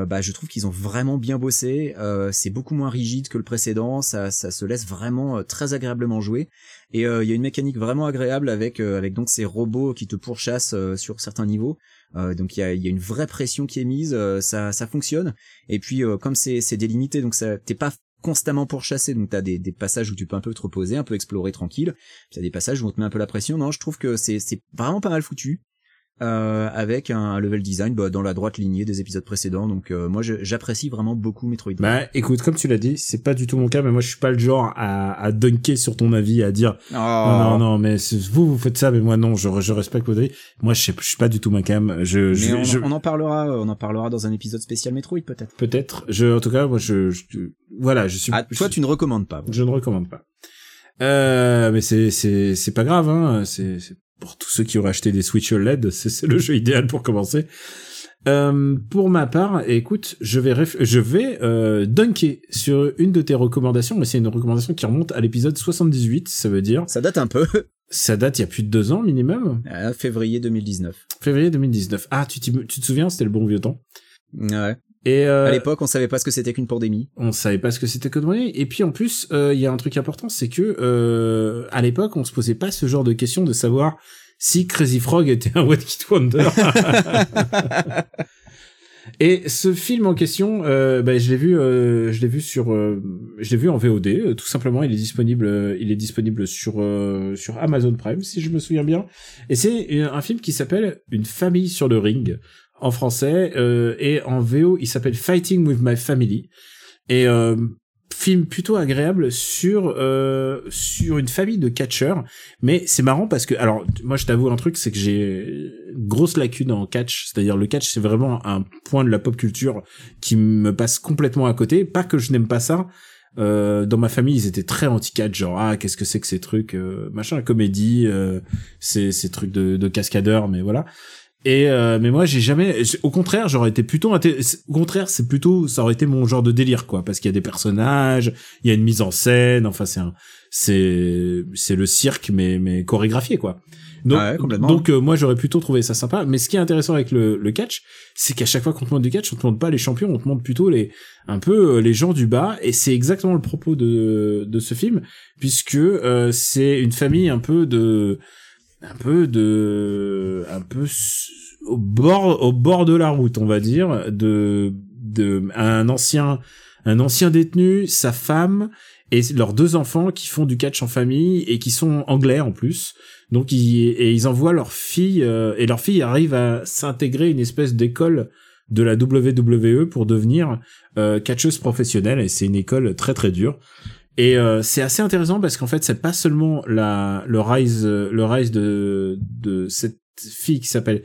E: bah je trouve qu'ils ont vraiment bien bossé. C'est beaucoup moins rigide que le précédent ça ça se laisse vraiment très agréablement jouer. Et il y a une mécanique vraiment agréable avec avec donc ces robots qui te pourchassent sur certains niveaux Euh, donc il y a, une vraie pression qui est mise euh, ça ça fonctionne. Et puis euh, comme c'est c'est délimité donc t'es pas constamment pourchassé. Donc t'as des, passages où tu peux un peu te reposer un peu explorer tranquille. T'as des passages où on te met un peu la pression. Non je trouve que c'est c'est vraiment pas mal foutu euh, avec un, level design bah, dans la droite lignée des épisodes précédents donc euh, moi j'apprécie vraiment beaucoup Metroid
D: Bah écoute, comme tu l'as dit, c'est pas du tout mon cas, mais moi je suis pas le genre à, à dunker sur ton avis, à dire
E: Oh.
D: non non non, mais vous vous faites ça, mais moi non, je, je respecte votre avis. Moi je sais, je suis pas du tout ma cam. Je, je,
E: on,
D: je-
E: on en parlera on en parlera dans un épisode spécial Metroid peut-être
D: peut-être. Je, en tout cas, moi je, je voilà, je suis.
E: ah toi
D: je-
E: tu ne recommandes pas
D: Je ne recommande pas. Euh, mais c'est c'est c'est pas grave, hein. C'est c'est pour tous ceux qui auraient acheté des Switch OLED, c'est c'est le jeu idéal pour commencer. Euh, pour ma part, écoute, je vais je vais euh, dunker sur une de tes recommandations, mais c'est une recommandation qui remonte à l'épisode 78, ça veut dire
E: ça date un peu
D: ça date il y a plus de deux ans minimum,
E: Euh, février 2019
D: février 2019. Ah, tu, tu te souviens, c'était le bon vieux temps.
E: ouais
D: Et euh,
E: à l'époque on savait pas ce que c'était qu'une pandémie
D: on savait pas ce que c'était que de monnaie. Et puis en plus, euh, il y a un truc important, c'est que euh, à l'époque, on se posait pas ce genre de question de savoir si Crazy Frog était un One Hit Wonder. Et ce film en question, euh, bah, je l'ai vu, euh, je l'ai vu sur, euh, je l'ai vu en VOD, euh, tout simplement. Il est disponible, euh, il est disponible sur euh, sur Amazon Prime, si je me souviens bien. Et c'est un film qui s'appelle Une famille sur le ring en français euh, et en VO, il s'appelle Fighting with My Family. Et euh, film plutôt agréable sur euh, sur une famille de catcheurs mais c'est marrant parce que alors moi je t'avoue un truc c'est que j'ai grosse lacune en catch c'est-à-dire le catch c'est vraiment un point de la pop culture qui me passe complètement à côté pas que je n'aime pas ça euh, dans ma famille, ils étaient très anti-catch, genre ah qu'est-ce que c'est que ces trucs, euh, machin, comédie, euh, ces ces trucs de, de cascadeurs, mais voilà. Et euh, mais moi j'ai jamais au contraire j'aurais été plutôt au contraire c'est plutôt ça aurait été mon genre de délire quoi parce qu'il y a des personnages il y a une mise en scène enfin c'est un c'est c'est le cirque mais mais chorégraphié quoi. Donc donc euh, moi j'aurais plutôt trouvé ça sympa. Mais ce qui est intéressant avec le, le catch c'est qu'à chaque fois qu'on te montre du catch on te montre pas les champions on te montre plutôt les un peu euh, les gens du bas. Et c'est exactement le propos de de ce film puisque euh, c'est une famille un peu de un peu de un peu au bord au bord de la route on va dire de de un ancien un ancien détenu sa femme et leurs deux enfants qui font du catch en famille et qui sont anglais en plus. Donc ils et ils envoient leur fille euh, et leur fille arrive à s'intégrer une espèce d'école de la WWE pour devenir euh, catcheuse professionnelle. Et c'est une école très très dure et euh, c'est assez intéressant parce qu'en fait, c'est pas seulement la le rise le rise de de cette fille qui s'appelle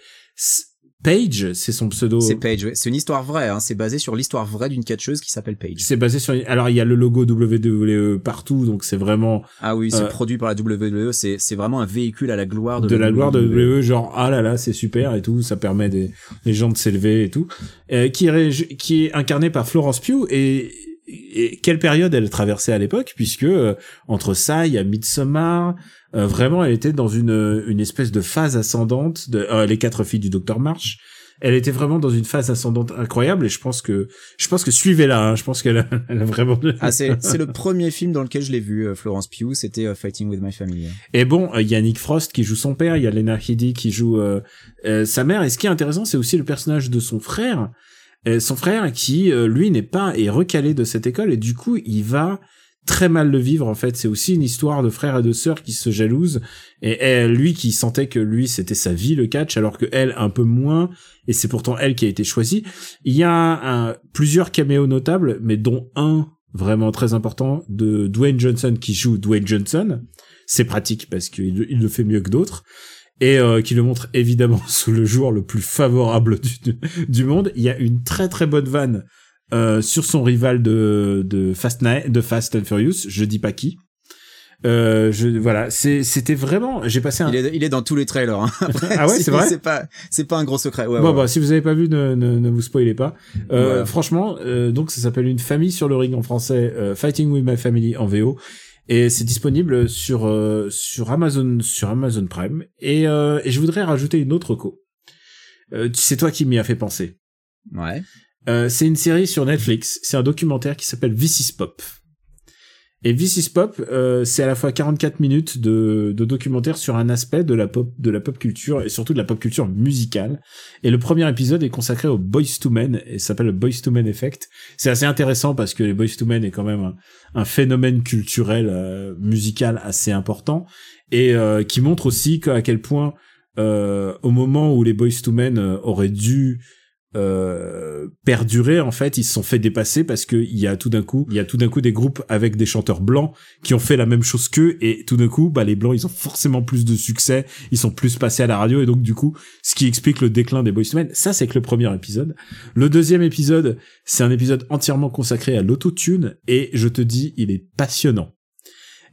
D: Paige, c'est son pseudo.
E: C'est Paige, c'est une histoire vraie. Hein. C'est basé sur l'histoire vraie d'une catcheuse qui s'appelle Paige.
D: C'est basé sur. Alors il y a le logo WWE partout, donc c'est vraiment.
E: Ah oui, c'est euh, produit par la WWE. C'est c'est vraiment un véhicule à la gloire de.
D: De la, gloire de WWE, genre ah là là, c'est super et tout. Ça permet des les gens de s'élever et tout. Euh, qui est qui est incarné par Florence Pugh et et quelle période elle traversait à l'époque puisque euh, entre ça il y a Midsommar euh, vraiment elle était dans une une espèce de phase ascendante de euh, les quatre filles du docteur March elle était vraiment dans une phase ascendante incroyable et je pense que je pense que suivez-la hein, je pense qu'elle a, elle a vraiment
E: ah c'est c'est le premier film dans lequel je l'ai vu Florence Pugh c'était Fighting with My Family.
D: Et bon il y a Nick Frost qui joue son père il y a Lena Headey qui joue sa mère et ce qui est intéressant c'est aussi le personnage de son frère son frère qui euh, lui n'est pas est recalé de cette école et du coup il va très mal le vivre en fait. C'est aussi une histoire de frères et de sœurs qui se jalousent. Et elle, lui qui sentait que lui c'était sa vie le catch alors que elle un peu moins et c'est pourtant elle qui a été choisie. Il y a un, plusieurs caméos notables mais dont un vraiment très important de Dwayne Johnson qui joue Dwayne Johnson. C'est pratique parce qu'il il le fait mieux que d'autres et euh, qui le montre évidemment sous le jour le plus favorable du, du monde. Il y a une très très bonne vanne euh, sur son rival de, de Fast Night, de Fast and Furious, je dis pas qui. Euh, je voilà, c'était vraiment. J'ai passé un.
E: Il est, il est dans tous les trailers. Hein.
D: ah ouais, c'est vrai.
E: C'est pas c'est pas un gros secret. Ouais,
D: bon bah si vous avez pas vu, ne ne, ne vous spoilez pas. Euh, Franchement, euh, donc ça s'appelle une famille sur le ring en français, euh, Fighting with My Family en VO et c'est disponible sur euh, sur Amazon sur Amazon Prime et, euh, et je voudrais rajouter une autre co. Euh, c'est toi qui m'y as fait penser.
E: Ouais.
D: Euh, c'est une série sur Netflix, c'est un documentaire qui s'appelle This is Pop. Et This is Pop, euh, c'est à la fois 44 minutes de, de documentaire sur un aspect de la pop de la pop culture et surtout de la pop culture musicale. Et le premier épisode est consacré aux Boys to Men et s'appelle le Boys to Men Effect. C'est assez intéressant parce que les Boys to Men est quand même un, phénomène culturel euh, musical assez important et euh, qui montre aussi à quel point euh, au moment où les Boys to Men auraient dû euh, perdurer en fait ils se sont fait dépasser parce que il y a tout d'un coup il y a tout d'un coup des groupes avec des chanteurs blancs qui ont fait la même chose qu'eux et tout d'un coup bah les blancs ils ont forcément plus de succès ils sont plus passés à la radio et donc du coup ce qui explique le déclin des boys men. Ça c'est que le premier épisode. Le deuxième épisode c'est un épisode entièrement consacré à l'autotune et je te dis il est passionnant.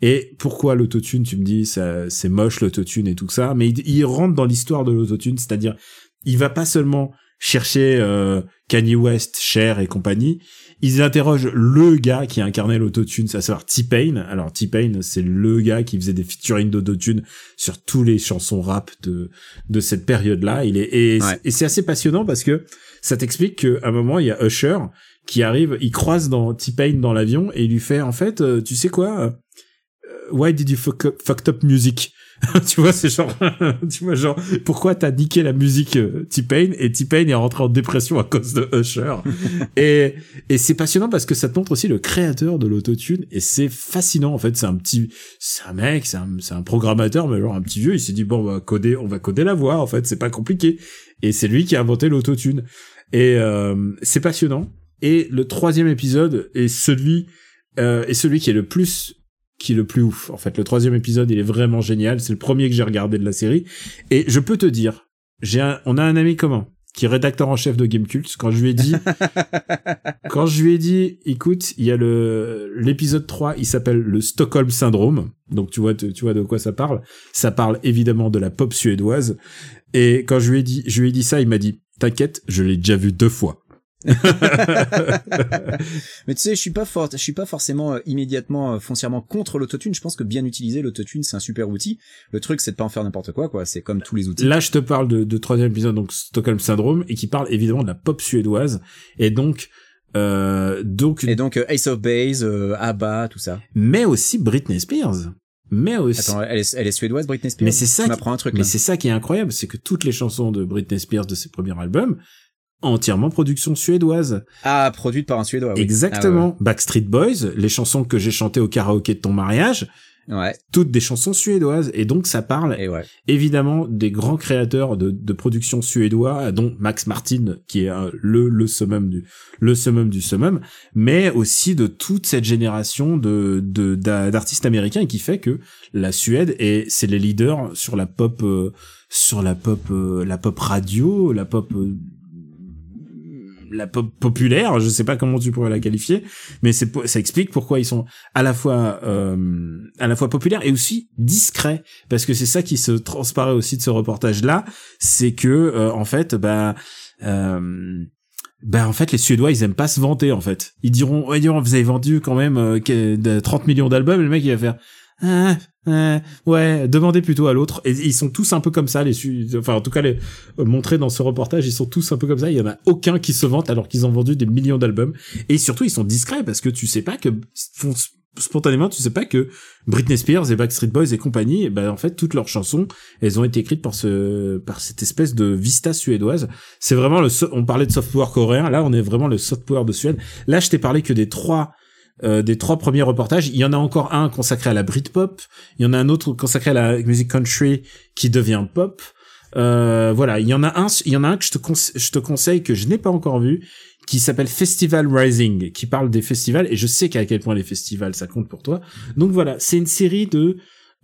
D: Et pourquoi l'autotune? Tu me dis, ça, c'est moche l'autotune et tout ça, mais il, il rentre dans l'histoire de l'autotune, c'est-à-dire, il va pas seulement chercher euh, Kanye West, Cher et compagnie, ils interrogent le gars qui a incarné l'autotune, à savoir T-Pain. Alors T-Pain, c'est le gars qui faisait des featuring d'autotune sur tous les chansons rap de de cette période-là. Il est et, et c'est assez passionnant parce que ça t'explique qu'à un moment il y a Usher qui arrive, il croise dans T-Pain dans l'avion et il lui fait en fait, euh, tu sais quoi, euh, why did you fuck up, fucked up music? tu vois, c'est genre, tu vois, genre, pourquoi t'as niqué la musique euh, T-Pain et T-Pain est rentré en dépression à cause de Usher. et, et c'est passionnant parce que ça te montre aussi le créateur de l'autotune et c'est fascinant, en fait. C'est un petit, c'est un mec, c'est un, c'est un programmateur, mais genre un petit vieux, il s'est dit, bon, on va coder, on va coder la voix, en fait, c'est pas compliqué. Et c'est lui qui a inventé l'autotune. Et, euh, c'est passionnant. Et le troisième épisode est celui, euh, est celui qui est le plus qui est le plus ouf. En fait, le troisième épisode, il est vraiment génial. C'est le premier que j'ai regardé de la série. Et je peux te dire, j'ai on a un ami commun. qui est rédacteur en chef de Gamecult, quand je lui ai dit, quand je lui ai dit, écoute, il y a le, l'épisode 3, il s'appelle le Stockholm Syndrome. Donc tu vois, tu, tu vois de quoi ça parle. Ça parle évidemment de la pop suédoise. Et quand je lui ai dit, je lui ai dit ça, il m'a dit, t'inquiète, je l'ai déjà vu deux fois.
E: mais tu sais, je suis pas fort, je suis pas forcément euh, immédiatement euh, foncièrement contre l'autotune. Je pense que bien utiliser l'autotune, c'est un super outil. Le truc, c'est de pas en faire n'importe quoi, quoi. C'est comme tous les outils.
D: Là, je te parle de, de troisième épisode, donc Stockholm Syndrome, et qui parle évidemment de la pop suédoise. Et donc, euh, donc.
E: Et donc euh, Ace of Base, ABBA, tout ça.
D: Mais aussi Britney Spears. Mais aussi.
E: Attends, elle est, elle est suédoise, Britney Spears?
D: Mais c'est ça.
E: M'apprends un truc.
D: Mais c'est ça qui est incroyable, c'est que toutes les chansons de Britney Spears de ses premiers albums, entièrement production suédoise.
E: Ah, produite par un suédois. Oui.
D: Exactement. Backstreet Boys, les chansons que j'ai chantées au karaoké de ton mariage,
E: Ah ouais.
D: toutes des chansons suédoises. Et donc ça parle
E: Et ouais.
D: évidemment des grands créateurs de, de production suédois, dont Max Martin, qui est euh, le le summum du le summum du summum, mais aussi de toute cette génération de de d'a- d'artistes américains qui fait que la Suède est c'est les leaders sur la pop euh, sur la pop euh, la pop radio, la pop euh, la pop populaire, je sais pas comment tu pourrais la qualifier, mais c'est ça explique pourquoi ils sont à la fois euh, à la fois populaires et aussi discrets parce que c'est ça qui se transparaît aussi de ce reportage là, c'est que euh, en fait bah euh, bah en fait les Suédois ils aiment pas se vanter en fait. Ils diront ouais, ils diront vous avez vendu quand même euh, que- de 30 millions d'albums le mec il va faire ah, ah, ouais, demandez plutôt à l'autre. Et ils sont tous un peu comme ça, les enfin en tout cas les euh, montrés dans ce reportage, ils sont tous un peu comme ça. Il y en a aucun qui se vante alors qu'ils ont vendu des millions d'albums. Et surtout ils sont discrets parce que tu sais pas que spontanément tu sais pas que Britney Spears et Backstreet Boys et compagnie, eh ben en fait toutes leurs chansons, elles ont été écrites par ce par cette espèce de vista suédoise. C'est vraiment le on parlait de soft power coréen, là on est vraiment le soft power de Suède. Là je t'ai parlé que des trois euh, des trois premiers reportages, il y en a encore un consacré à la Britpop, il y en a un autre consacré à la musique country qui devient pop. Euh, voilà, il y en a un, il y en a un que je te, je te conseille que je n'ai pas encore vu, qui s'appelle Festival Rising, qui parle des festivals et je sais qu'à quel point les festivals ça compte pour toi. Donc voilà, c'est une série de,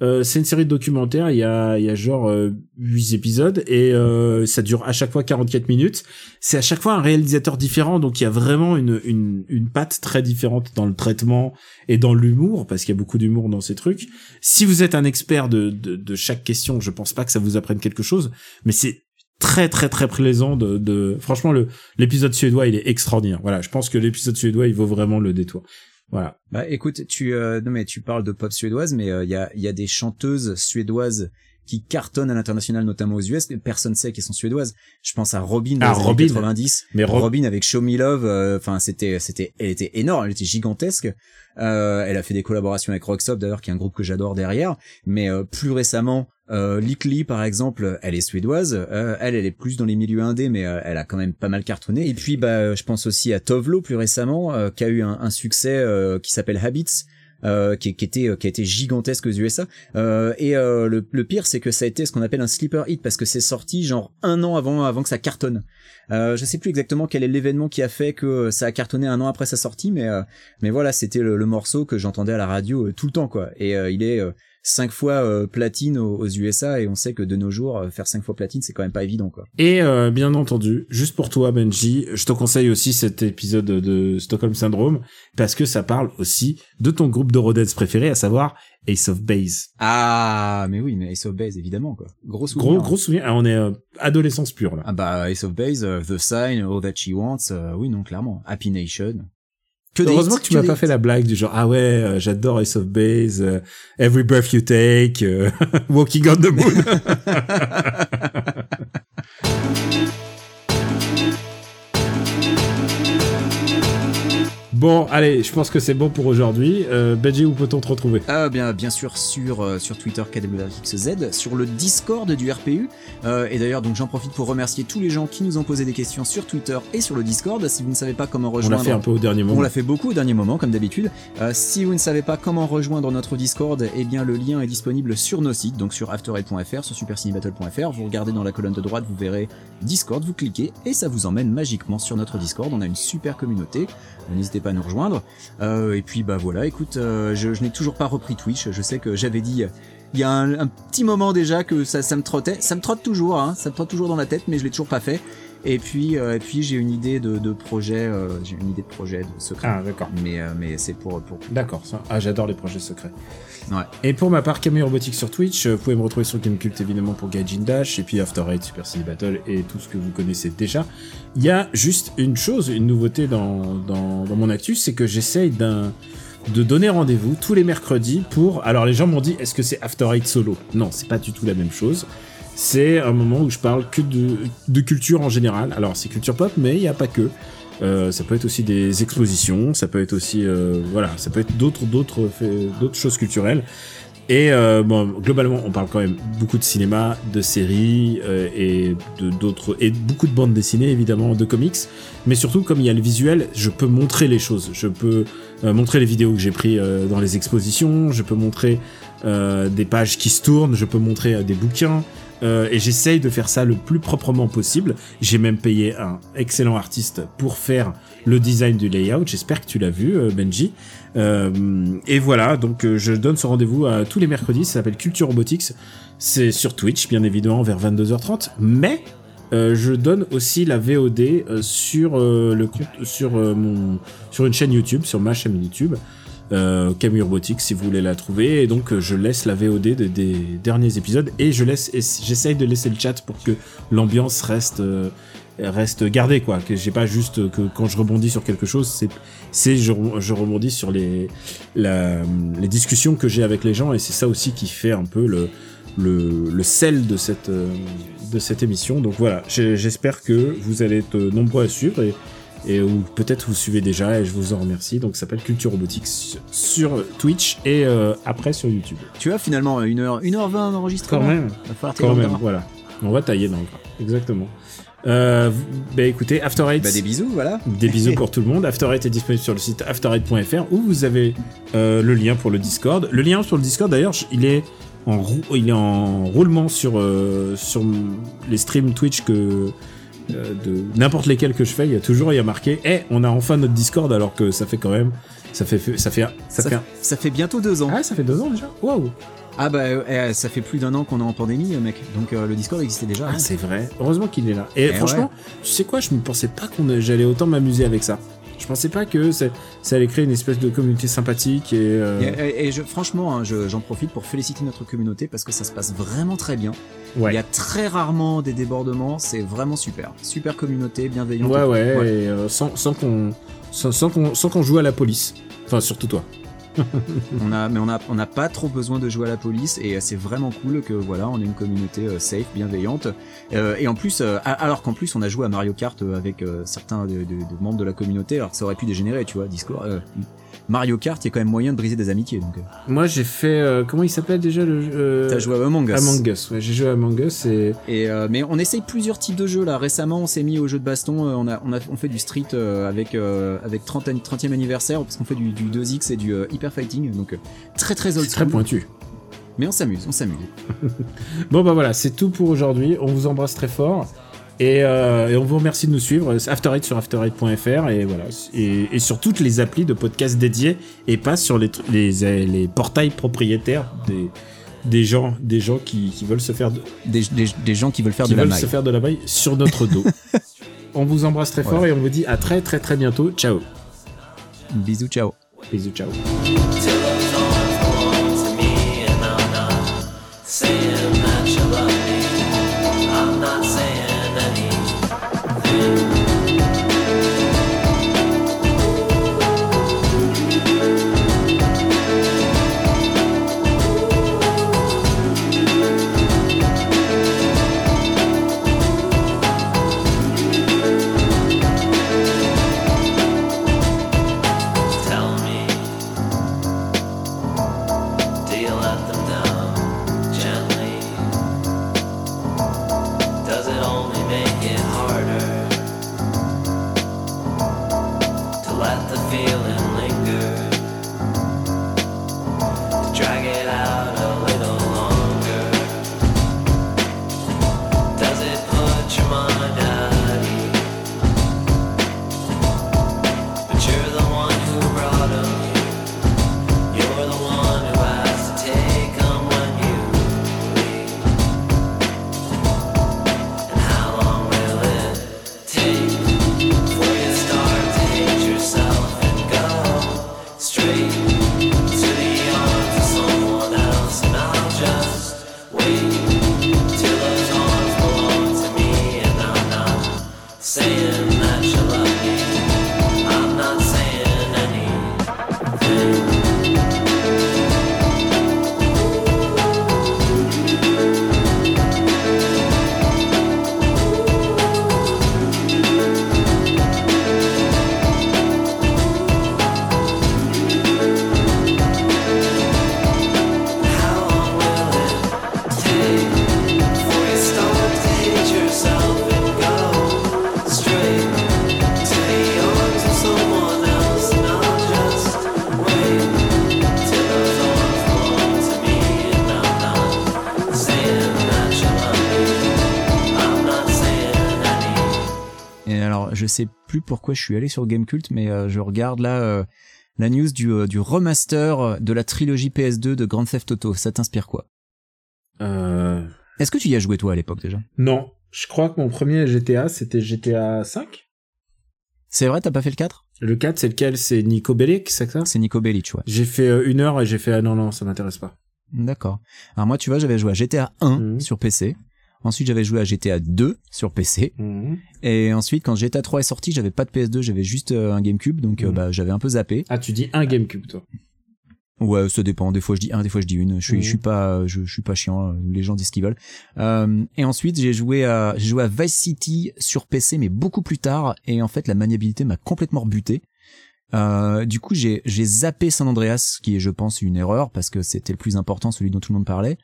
D: euh, c'est une série de documentaires. Il y a, il y a genre euh, 8 épisodes et euh, ça dure à chaque fois 44 minutes. C'est à chaque fois un réalisateur différent, donc il y a vraiment une une une patte très différente dans le traitement et dans l'humour parce qu'il y a beaucoup d'humour dans ces trucs. Si vous êtes un expert de, de de chaque question, je pense pas que ça vous apprenne quelque chose, mais c'est très très très plaisant de, de franchement le l'épisode suédois il est extraordinaire voilà je pense que l'épisode suédois il vaut vraiment le détour voilà
E: Bah écoute, tu euh, non mais tu parles de pop suédoise, mais il y a il y a des chanteuses suédoises qui cartonnent à l'international, notamment aux US. Personne sait qu'elles sont suédoises. Je pense à Robin dans
D: Ah,
E: les années
D: Robin.
E: 90.
D: mais Rob-
E: Robin avec Show Me Love. euh, Enfin, c'était c'était elle était énorme, elle était gigantesque. Euh, elle a fait des collaborations avec Roxop d'ailleurs, qui est un groupe que j'adore derrière. Mais euh, plus récemment, euh, par exemple, elle est suédoise. Euh, elle, elle est plus dans les milieux indés, mais euh, elle a quand même pas mal cartonné. Et puis, bah, je pense aussi à Tovlo plus récemment, euh, qui a eu un, un succès euh, qui s'appelle Habits. Euh, qui, qui était qui a été gigantesque aux USA euh, et euh, le, le pire c'est que ça a été ce qu'on appelle un sleeper hit parce que c'est sorti genre un an avant avant que ça cartonne euh, je sais plus exactement quel est l'événement qui a fait que ça a cartonné un an après sa sortie mais euh, mais voilà c'était le, le morceau que j'entendais à la radio euh, tout le temps quoi et euh, il est euh, cinq fois euh, platine aux, aux USA et on sait que de nos jours euh, faire cinq fois platine c'est quand même pas évident quoi.
D: Et euh, bien entendu, juste pour toi Benji, je te conseille aussi cet épisode de Stockholm Syndrome parce que ça parle aussi de ton groupe de Rodez préféré, à savoir Ace of Base.
E: ah mais oui mais Ace of Base évidemment quoi. Gros
D: Gros
E: souvenir
D: gros souvenir, Ah, on est euh, adolescence pure là.
E: ah bah Ace of Base The Sign All That She Wants oui non clairement. Happy Nation que
D: Heureusement que tu m'as pas fait la blague du genre ah ouais euh, j'adore Ace of Base, euh, Every Breath You Take, euh, Walking on the Moon. Bon, allez, je pense que c'est bon pour aujourd'hui. Euh, Benji, où peut-on te retrouver?
E: Ah bien bien sûr sur euh, sur Twitter KWXZ, sur le Discord du RPU euh, et d'ailleurs donc j'en profite pour remercier tous les gens qui nous ont posé des questions sur Twitter et sur le Discord. Si vous ne savez pas comment
D: On
E: rejoindre
D: l'a fait un peu au dernier moment.
E: on l'a fait beaucoup au dernier moment, comme d'habitude. Euh, si vous ne savez pas comment rejoindre notre Discord, eh bien le lien est disponible sur nos sites, donc sur afterhead.fr, sur supercinébattle.fr. Vous regardez dans la colonne de droite, vous verrez Discord, vous cliquez et ça vous emmène magiquement sur notre Discord. On a une super communauté, n'hésitez pas à nous rejoindre. Euh, et puis bah voilà, écoute, euh, je, n'ai toujours pas repris Twitch. Je sais que j'avais dit euh, il y a un, un petit moment déjà que ça, ça me trottait, ça me trotte toujours, hein, ça me trotte toujours dans la tête, mais je l'ai toujours pas fait. Et puis, euh, et puis j'ai une idée de, de projet, euh, j'ai une idée de projet de secret.
D: Ah, d'accord.
E: Mais, euh, mais c'est pour, pour.
D: D'accord. ça- Ah, j'adore les projets secrets.
E: Ouais.
D: Et pour ma part, Camille Robotique sur Twitch, vous pouvez me retrouver sur Gamecult évidemment pour Gaijin Dash, et puis After Eight, Super City Battle, et tout ce que vous connaissez déjà. Il y a juste une chose, une nouveauté dans, dans, dans mon actus, c'est que j'essaye d'un de donner rendez-vous tous les mercredis pour... Alors les gens m'ont dit, est-ce que c'est After Eight solo? Non, c'est pas du tout la même chose. C'est un moment où je parle que de, de culture en général. Alors c'est culture pop, mais il n'y a pas que. Euh, ça peut être aussi des expositions, ça peut être aussi euh, voilà, ça peut être d'autres d'autres choses culturelles. Et euh, bon, globalement, on parle quand même beaucoup de cinéma, de séries euh, et de d'autres et beaucoup de bandes dessinées évidemment, de comics. Mais surtout, comme il y a le visuel, je peux montrer les choses. Je peux euh, montrer les vidéos que j'ai pris euh, dans les expositions. Je peux montrer euh, des pages qui se tournent. Je peux montrer euh, des bouquins. Euh, et j'essaye de faire ça le plus proprement possible. J'ai même payé un excellent artiste pour faire le design du layout. J'espère que tu l'as vu, euh, Benji. Euh, et voilà, donc euh, je donne ce rendez-vous à tous les mercredis. Ça s'appelle Culture Robotics. C'est sur Twitch, bien évidemment, vers 22h30. Mais euh, je donne aussi la VOD euh, sur le sur mon sur une chaîne YouTube, sur ma chaîne YouTube. Euh, Camille Robotics si vous voulez la trouver. Et donc euh, je laisse la VOD de- des derniers épisodes et je laisse j'essaye de laisser le chat pour que l'ambiance reste euh, reste gardée quoi. Que j'ai pas juste euh, que quand je rebondis sur quelque chose c'est c'est je, rebondis sur les les discussions que j'ai avec les gens et c'est ça aussi qui fait un peu le le, sel de cette de cette émission. Donc voilà j'espère que vous allez être nombreux à suivre et et ou peut-être vous suivez déjà et je vous en remercie. Donc ça s'appelle Culture Robotics sur Twitch et euh, après sur YouTube.
E: Tu as finalement 1h, 1h20 d'enregistrement.
D: Quand même,
E: Va falloir
D: quand même, voilà. On va tailler dans le gras. Exactement. Euh, bah écoutez, After Eight,
E: Bah des bisous, voilà.
D: des bisous pour tout le monde. After Eight est disponible sur le site aftereight.fr où vous avez euh, le lien pour le Discord. Le lien sur le Discord d'ailleurs, il est en rou- il est en roulement sur euh, sur les streams Twitch que euh, de n'importe lesquels que je fais, il y a toujours il y a marqué "Eh, on a enfin notre Discord" alors que ça fait quand même ça fait ça fait ça,
E: Ça,
D: fait
E: ça fait bientôt deux ans.
D: ah ça fait deux ans déjà. Waouh.
E: Ah bah euh, ça fait plus d'un an qu'on est en pandémie, euh, mec. Donc euh, le Discord existait déjà.
D: Ah,
E: avant.
D: c'est vrai. Heureusement qu'il est là. Et,
E: Eh
D: franchement, tu sais quoi, je ne pensais pas qu'on j'allais autant m'amuser avec ça. Je pensais pas que ça, ça allait créer une espèce de communauté sympathique et. euh,
E: Et, et- et je, franchement, hein, je- j'en profite pour féliciter notre communauté parce que ça se passe vraiment très bien.
D: ouais.
E: Il y a très rarement des débordements, c'est vraiment super. Super communauté, bienveillante.
D: Ouais, ouais,
E: Ouais.
D: et euh, sans, sans qu'on sans, sans qu'on sans qu'on joue à la police. Enfin, surtout toi.
E: On a, mais on a, on n'a pas trop besoin de jouer à la police et c'est vraiment cool que voilà, on ait une communauté euh, safe, bienveillante. Euh, et en plus, euh, a- alors qu'en plus on a joué à Mario Kart avec certains de membres de la communauté, alors que ça aurait pu dégénérer, tu vois, Discord. Mario Kart, il y a quand même moyen de briser des amitiés. Donc, euh.
D: Moi, j'ai fait. euh, comment il s'appelle déjà le jeu euh,
E: t'as joué à Among Us.
D: Among Us. Ouais, j'ai joué à Among Us et.
E: Et euh, mais on essaye plusieurs types de jeux là. Récemment, on s'est mis au jeu de baston. on a on a on fait du street avec avec 30 an- 30e anniversaire parce qu'on fait du, du 2x et du hyper fighting. Donc très très old
D: très pointu.
E: Mais on s'amuse, on s'amuse.
D: Bon bah voilà, c'est tout pour aujourd'hui. On vous embrasse très fort. Et, euh, et on vous remercie de nous suivre. C'est After Eight sur after8.fr et voilà. Et, et sur toutes les applis de podcasts dédiés et pas sur les, les portails propriétaires des, des gens, des gens qui, qui veulent se faire de,
E: Des, des, des gens qui veulent faire
D: qui
E: de la maille.
D: se faire de la maille sur notre dos. on vous embrasse très fort
E: Voilà.
D: et on vous dit à très très très bientôt. Ciao.
E: Bisous, ciao.
D: Bisous, ciao.
E: Plus pourquoi je suis allé sur Gamecult, mais euh, je regarde là euh, la news du, euh, du remaster de la trilogie PS2 de Grand Theft Auto. Ça t'inspire quoi?
D: Euh...
E: Est-ce que tu y as joué toi à l'époque déjà?
D: Non, je crois que mon premier GTA, c'était GTA 5.
E: C'est vrai, t'as pas fait le 4
D: Le 4, c'est lequel? C'est Nico Bellic, c'est ça?
E: C'est Nico Bellic, ouais.
D: J'ai fait une heure et j'ai fait ah non non, ça m'intéresse pas.
E: D'accord. Alors moi, tu vois, j'avais joué à GTA 1
D: Mhm.
E: sur PC. Ensuite, j'avais joué à GTA 2 sur PC. Et ensuite, quand GTA 3 est sorti, j'avais pas de PS2, j'avais juste euh, un GameCube, donc euh,
D: Mhm.
E: bah, j'avais un peu zappé.
D: Ah, tu dis un GameCube, toi.
E: Ouais, ça dépend. Des fois, je dis un, des fois, je dis une. Je suis,
D: Mhm.
E: je suis pas, je, je suis pas chiant. euh, Les gens disent ce qu'ils veulent. Euh, et ensuite, j'ai joué à, j'ai joué à Vice City sur PC, mais beaucoup plus tard. Et en fait, la maniabilité m'a complètement rebuté. Euh, du coup, j'ai, j'ai zappé San Andreas, qui est, je pense, une erreur parce que c'était le plus important, celui dont tout le monde parlait.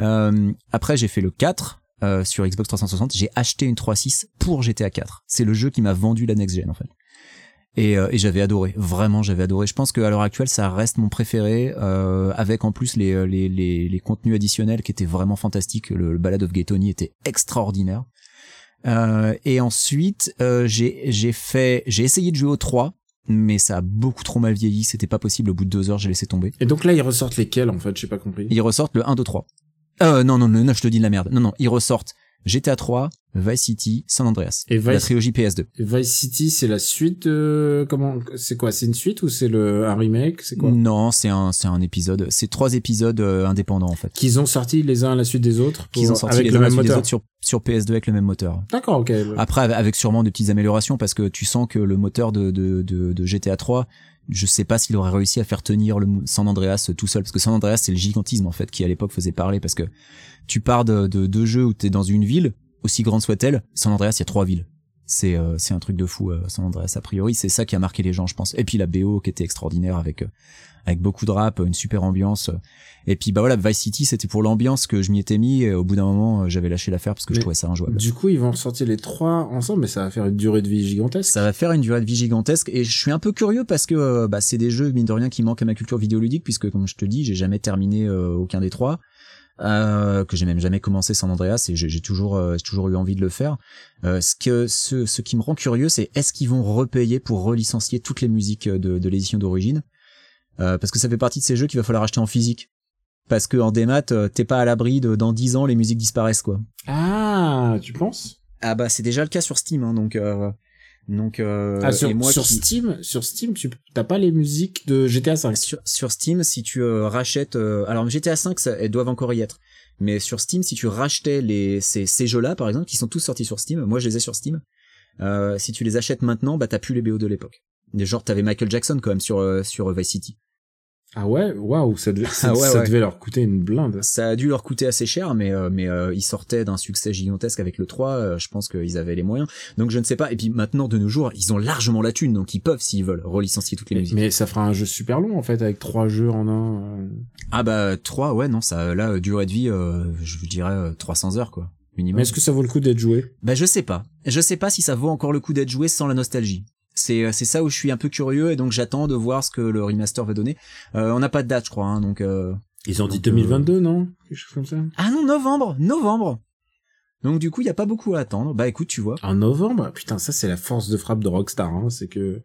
E: Euh, après, j'ai fait le 4 euh, sur Xbox 360. J'ai acheté une 3.6 pour GTA 4. C'est le jeu qui m'a vendu la next gen, en fait. Et, euh, et j'avais adoré, vraiment j'avais adoré. Je pense qu'à l'heure actuelle ça reste mon préféré, euh, avec en plus les, les, les, les contenus additionnels qui étaient vraiment fantastiques. Le, le Ballad of Gay Tony était extraordinaire. Euh, et ensuite euh, j'ai j'ai fait j'ai essayé de jouer au 3 mais ça a beaucoup trop mal vieilli, c'était pas possible au bout de deux heures, j'ai laissé tomber.
D: Et donc là, ils ressortent lesquels, en fait? J'ai pas compris.
E: Ils ressortent le 1, 2, 3. Euh, non, non, non, non, je te dis de la merde. Non, non, ils ressortent GTA 3, Vice City, San Andreas.
D: Et
E: La
D: Vice,
E: trilogie PS2.
D: Vice City, c'est la suite de... Comment C'est quoi C'est une suite ou c'est le un remake C'est quoi?
E: Non, c'est un, c'est un épisode. C'est trois épisodes euh, indépendants en fait.
D: Qu'ils ont sorti les uns à la suite des autres
E: Qu'ils ont sorti
D: avec
E: les
D: le
E: uns à la
D: même
E: suite des
D: moteur.
E: autres sur, sur PS2 avec le même moteur.
D: D'accord, ok.
E: Après, avec sûrement de petites améliorations parce que tu sens que le moteur de, de, de, de GTA 3, je sais pas s'il aurait réussi à faire tenir le San Andreas tout seul parce que San Andreas c'est le gigantisme en fait qui à l'époque faisait parler parce que tu pars de, de deux jeux où t'es dans une ville aussi grande soit-elle, San Andreas il y a trois villes. C'est euh, c'est un truc de fou euh, San Andreas a priori, c'est ça qui a marqué les gens je pense. Et puis la BO qui était extraordinaire avec euh, avec beaucoup de rap, une super ambiance. Et puis bah voilà, Vice City c'était pour l'ambiance que je m'y étais mis et au bout d'un moment euh, j'avais lâché l'affaire parce que je trouvais ça injouable.
D: Du coup, ils vont ressortir les trois ensemble, mais ça va faire une durée de vie gigantesque.
E: Ça va faire une durée de vie gigantesque et je suis un peu curieux parce que euh, bah, c'est des jeux mine de rien qui manquent à ma culture vidéoludique puisque comme je te dis j'ai jamais terminé euh, aucun des trois euh, que j'ai même jamais commencé San Andreas et j'ai toujours euh, j'ai toujours eu envie de le faire. Euh, ce que ce, ce qui me rend curieux c'est est-ce qu'ils vont repayer pour relicencier toutes les musiques de, de l'édition d'origine? Euh, parce que ça fait partie de ces jeux qu'il va falloir acheter en physique parce que en démat euh, t'es pas à l'abri de dans 10 ans les musiques disparaissent quoi.
D: Ah, tu penses?
E: Ah bah c'est déjà le cas sur Steam hein, donc euh, donc euh,
D: Ah, sur,
E: et moi
D: sur
E: qui-
D: Steam, sur Steam, tu t'as pas les musiques de GTA 5.
E: sur, sur Steam, si tu euh, rachètes, euh, alors GTA 5, ça, elles doivent encore y être. Mais sur Steam, si tu rachetais les ces, ces jeux-là, par exemple, qui sont tous sortis sur Steam, moi je les ai sur Steam. Euh, si tu les achètes maintenant, bah t'as plus les BO de l'époque. Des genre t'avais Michael Jackson quand même sur euh, sur Vice City.
D: Ah ouais, waouh, ça, devait,
E: Ah ouais,
D: ça
E: ouais.
D: devait leur coûter une blinde.
E: Ça a dû leur coûter assez cher, mais euh, mais euh, ils sortaient d'un succès gigantesque avec le 3. euh, je pense qu'ils avaient les moyens. Donc je ne sais pas. Et puis maintenant de nos jours, ils ont largement la thune, donc ils peuvent s'ils veulent relicencier toutes les
D: Mais,
E: musiques.
D: mais ça fera un jeu super long en fait avec trois jeux en un. euh.
E: Ah bah 3, ouais non, ça là euh, durée de vie, euh, je dirais euh, 300 heures quoi. Minimum.
D: Mais est-ce que ça vaut le coup d'être joué?
E: Bah je sais pas. Je sais pas si ça vaut encore le coup d'être joué sans la nostalgie. C'est euh, c'est ça où je suis un peu curieux et donc j'attends de voir ce que le remaster va donner. Euh, on n'a pas de date je crois hein, donc euh...
D: Ils ont dit
E: Donc,
D: 2022, non? Quelque chose comme ça.
E: Ah non, novembre, novembre. Donc du coup, il y a pas beaucoup à attendre. Bah écoute, tu vois.
D: En novembre? Putain, ça c'est la force de frappe de Rockstar, hein, c'est que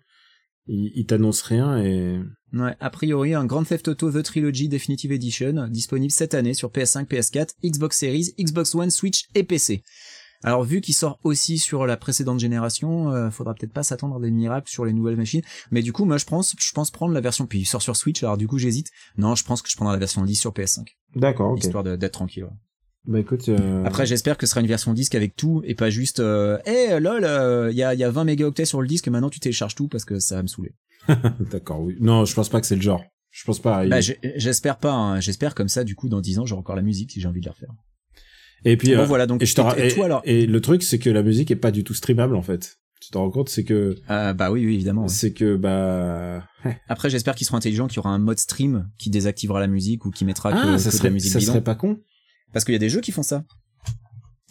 D: ils, ils t'annoncent rien et
E: Ouais, a priori un Grand Theft Auto The Trilogy Definitive Edition disponible cette année sur PS5, PS4, Xbox Series, Xbox One, Switch et PC. Alors vu qu'il sort aussi sur la précédente génération, euh, faudra peut-être pas s'attendre à des miracles sur les nouvelles machines. Mais du coup, moi je pense, je pense prendre la version. Puis il sort sur Switch, alors du coup j'hésite. Non, je pense que je prendrai la version 10 sur PS5,
D: D'accord, ok.
E: histoire d'être tranquille. ouais.
D: Bah écoute, euh,
E: Après, j'espère que ce sera une version disque avec tout et pas juste, euh, eh lol, il y, a, y a 20 mégaoctets sur le disque, maintenant tu télécharges tout parce que ça va me saouler.
D: d'accord, oui. Non, je pense pas que c'est le genre. Je pense pas.
E: Bah,
D: il-
E: j'espère pas, hein. j'espère comme ça, du coup, dans 10 ans, j'aurai encore la musique si j'ai envie de la refaire.
D: Et puis
E: Bon,
D: euh,
E: voilà, donc,
D: et, je te ra-
E: et- et
D: et-
E: toi, alors
D: et le truc c'est que la musique est pas du tout streamable en fait. Tu te rends compte, c'est que
E: Euh, bah oui, oui, évidemment. ouais.
D: c'est que bah
E: Après, j'espère qu'ils seront intelligents, qu'il y aura un mode stream qui désactivera la musique ou qui mettra que,
D: ah, ça
E: que de
D: serait
E: la musique
D: ça serait pas con.
E: Parce qu'il y a des jeux qui font ça.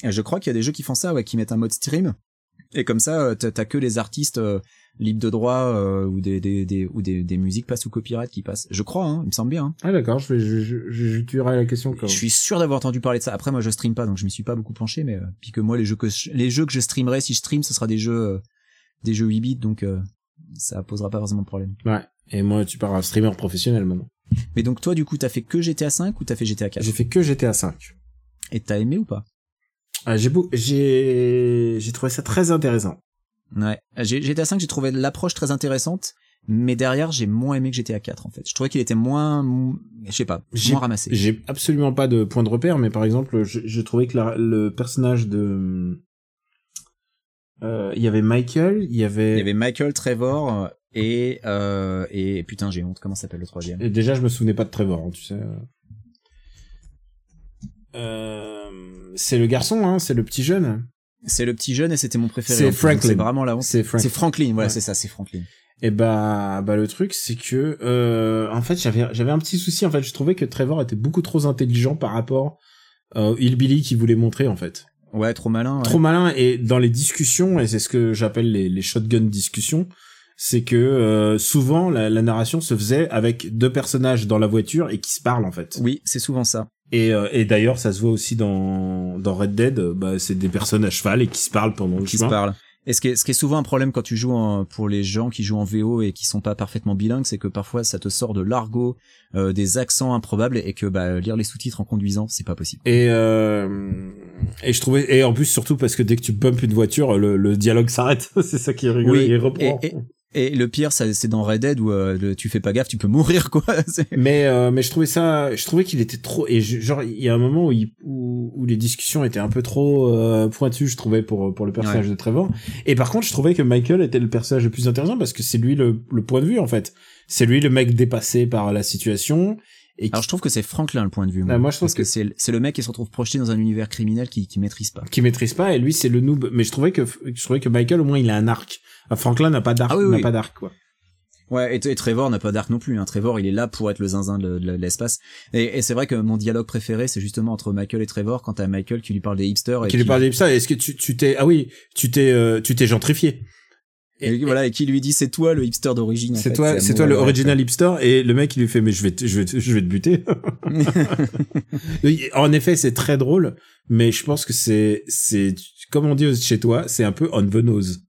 E: Je crois qu'il y a des jeux qui font ça, ouais, qui mettent un mode stream. Et comme ça, euh, t'as t'as que les artistes euh, libres de droit euh, ou des, des, des ou des, des musiques pas sous copyright qui passent. Je crois, hein, il me semble bien. hein.
D: Ah d'accord, je je, je, je, tuerai la question quand
E: Je suis sûr d'avoir entendu parler de ça. Après, moi, je stream pas, donc je m'y suis pas beaucoup penché, mais euh, puis que moi, les jeux que je, les jeux que je streamerai, si je stream, ce sera des jeux, euh, des jeux 8 bits, donc euh, ça posera pas forcément de problème.
D: Ouais. Et moi, tu pars un streamer professionnel maintenant.
E: Mais donc toi, du coup, t'as fait que GTA 5 ou t'as fait GTA 4
D: J'ai fait que GTA 5.
E: Et t'as aimé ou pas?
D: Ah, j'ai beau, j'ai, j'ai trouvé ça très intéressant.
E: Ouais. GTA 5, j'ai trouvé l'approche très intéressante, mais derrière, j'ai moins aimé que GTA 4 en fait. Je trouvais qu'il était moins, je sais pas, moins ramassé.
D: J'ai absolument pas de point de repère, mais par exemple, je, je trouvais que la- le personnage de, euh, il y avait Michael, il y avait,
E: Il y avait Michael, Trevor euh, et euh, et putain, j'ai honte. Comment s'appelle le troisième?
D: Et déjà, je me souvenais pas de Trevor, hein, tu sais. Euh, c'est le garçon, hein, c'est le petit jeune.
E: C'est le petit jeune et c'était mon préféré.
D: C'est Franklin.
E: C'est vraiment la honte.
D: C'est Frank.
E: C'est Franklin, voilà,
D: Ouais.
E: c'est ça, c'est Franklin.
D: Et bah, bah le truc, c'est que, euh, en fait, j'avais, j'avais un petit souci. En fait, je trouvais que Trevor était beaucoup trop intelligent par rapport euh, au Hillbilly qu'il voulait montrer, en fait.
E: Ouais, trop malin. ouais.
D: Trop malin. Et dans les discussions, et c'est ce que j'appelle les, les shotgun discussions, c'est que euh, souvent la, la narration se faisait avec deux personnages dans la voiture et qui se parlent en fait.
E: Oui, c'est souvent ça.
D: Et, euh, et d'ailleurs, ça se voit aussi dans, dans Red Dead. euh, Bah, c'est des personnes à cheval et qui se parlent pendant le
E: qui se
D: chemin.
E: parlent. Et ce qui, est, ce qui est souvent un problème quand tu joues en, pour les gens qui jouent en VO et qui sont pas parfaitement bilingues, c'est que parfois ça te sort de l'argot, euh, des accents improbables et que bah, lire les sous-titres en conduisant, c'est pas possible.
D: Et euh, et je trouvais et en plus surtout parce que dès que tu bumpes une voiture, le, le dialogue s'arrête. c'est ça qui est rigolo.
E: Oui, et- Et le pire, c'est dans Red Dead où euh, le- tu fais pas gaffe, tu peux mourir quoi.
D: Mais euh, mais je trouvais ça, je trouvais qu'il était trop et je- genre il y a un moment où, il, où où les discussions étaient un peu trop euh, pointues, je trouvais pour pour le personnage de Trevor. Et par contre, je trouvais que Michael était le personnage le plus intéressant parce que c'est lui le le point de vue en fait. C'est lui le mec dépassé par la situation et qui,
E: Alors je trouve que c'est Franklin le point de vue. Moi,
D: Ah, moi, je trouve
E: parce que,
D: que-
E: c'est c'est le mec qui se retrouve projeté dans un univers criminel qui qui maîtrise pas.
D: qui maîtrise pas et lui c'est le noob. Mais je trouvais que je trouvais que Michael au moins il a un arc. Ah, Franklin n'a pas d'arc,
E: Ah oui,
D: n'a
E: oui.
D: pas d'arc quoi.
E: Ouais, et, et Trevor n'a pas d'arc non plus. Hein. Trevor, il est là pour être le zinzin de, de l'espace. Et, et c'est vrai que mon dialogue préféré, c'est justement entre Michael et Trevor, quand t'as Michael qui lui parle des hipsters et
D: Qui lui parle de ça. Est-ce que tu tu t'es ah oui tu t'es euh, tu t'es gentrifié.
E: et voilà, et qui lui dit c'est toi le hipster d'origine.
D: C'est toi, c'est
E: à
D: toi le original hipster et le mec il lui fait mais je vais te, je vais te- je vais te buter. En effet, c'est très drôle, mais je pense que c'est c'est comme on dit chez toi, c'est un peu on the nose.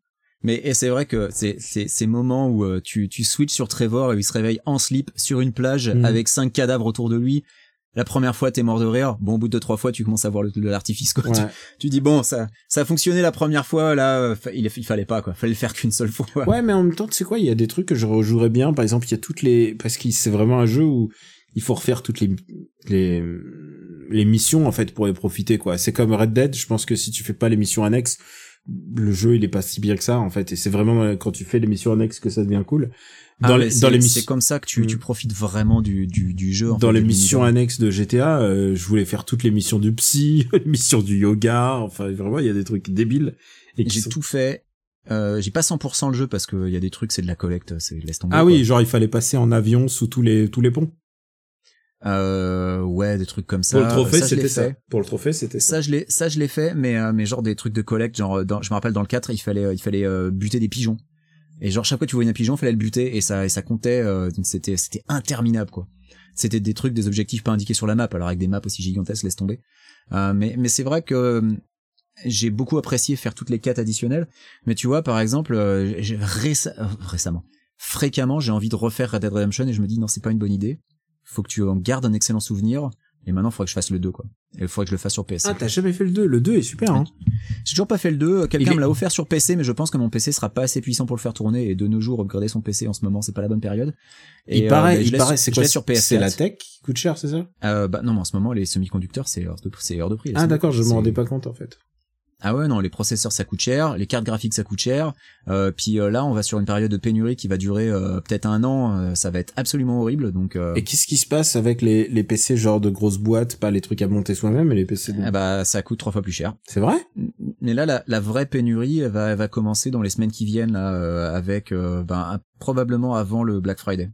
E: Mais et c'est vrai que c'est c'est ces moments où euh, tu tu switches sur Trevor et il se réveille en slip sur une plage
D: Mhm.
E: avec cinq cadavres autour de lui. La première fois, t'es mort de rire. Bon, au bout de deux, trois fois, tu commences à voir le, de l'artifice, quoi. Tu,
D: Ouais.
E: tu dis, bon, ça, ça a fonctionné la première fois, là, euh, il, il fallait pas, quoi. Fallait le faire qu'une seule fois.
D: ouais, mais en même temps, tu sais quoi, il y a des trucs que je rejouerais bien. Par exemple, il y a toutes les parce que c'est vraiment un jeu où il faut refaire toutes les les les missions en fait pour y profiter quoi. C'est comme Red Dead. Je pense que si tu fais pas les missions annexes, le jeu il est pas si bien que ça en fait. Et c'est vraiment euh, quand tu fais les missions annexes que ça devient cool. Dans
E: Ah,
D: les
E: mais
D: dans
E: c'est-
D: les
E: C'est comme ça que tu, tu profites vraiment du, du, du jeu. en
D: dans
E: fait,
D: les missions annexes de GTA, euh, je voulais faire toutes les missions du psy, les missions du yoga, enfin vraiment il y a des trucs débiles. Et
E: J'ai
D: sont-
E: tout fait. Euh, j'ai pas 100% le jeu parce qu'il y a des trucs, c'est de la collecte, c'est laisse tomber.
D: Ah
E: quoi.
D: oui, genre il fallait passer en avion sous tous les tous les ponts.
E: Euh, ouais, des trucs comme ça.
D: Pour le trophée, c'était ça. Pour le trophée, c'était ça.
E: Ça je l'ai ça je l'ai fait mais euh, mais genre des trucs de collecte genre euh, dans, je me rappelle dans le 4 il fallait euh, il fallait euh, buter des pigeons et genre chaque fois que tu voyais un pigeon fallait le buter et ça et ça comptait euh, c'était c'était interminable quoi c'était des trucs des objectifs pas indiqués sur la map alors avec des maps aussi gigantesques laisse tomber Euh, mais mais c'est vrai que j'ai beaucoup apprécié faire toutes les quêtes additionnelles mais tu vois par exemple réce- récemment fréquemment j'ai envie de refaire Red Dead Redemption et je me dis non c'est pas une bonne idée faut que tu en gardes un excellent souvenir et maintenant il faudrait que je fasse le 2 quoi et il faudrait que je le fasse sur PS
D: Ah, t'as jamais fait le 2 Le 2 est super, hein.
E: j'ai toujours pas fait le 2. Quelqu'un
D: est-
E: me l'a offert sur PC, mais je pense que mon PC sera pas assez puissant pour le faire tourner. Et de nos jours, upgrader son PC en ce moment, c'est pas la bonne période. Et,
D: il
E: euh,
D: paraît,
E: je
D: il paraît, c'est quoi
E: sur PS4.
D: C'est la tech qui coûte cher, c'est ça?
E: Euh, bah non, mais en ce moment, les semi-conducteurs, c'est hors de, c'est hors de prix.
D: Ah d'accord, je m'en rendais pas compte en fait.
E: Ah ouais, non, les processeurs ça coûte cher, les cartes graphiques ça coûte cher. Euh, puis euh, là, on va sur une période de pénurie qui va durer euh, peut-être un an. euh, ça va être absolument horrible. Donc, euh,
D: Et qu'est-ce qui se passe avec les, les PC genre de grosses boîtes, pas les trucs à monter soi-même, mais les PC de...
E: eh bah, ça coûte trois fois plus cher.
D: C'est vrai?
E: Mais là, la, la vraie pénurie elle va, elle va commencer dans les semaines qui viennent là, euh, avec ben, probablement avant le Black Friday.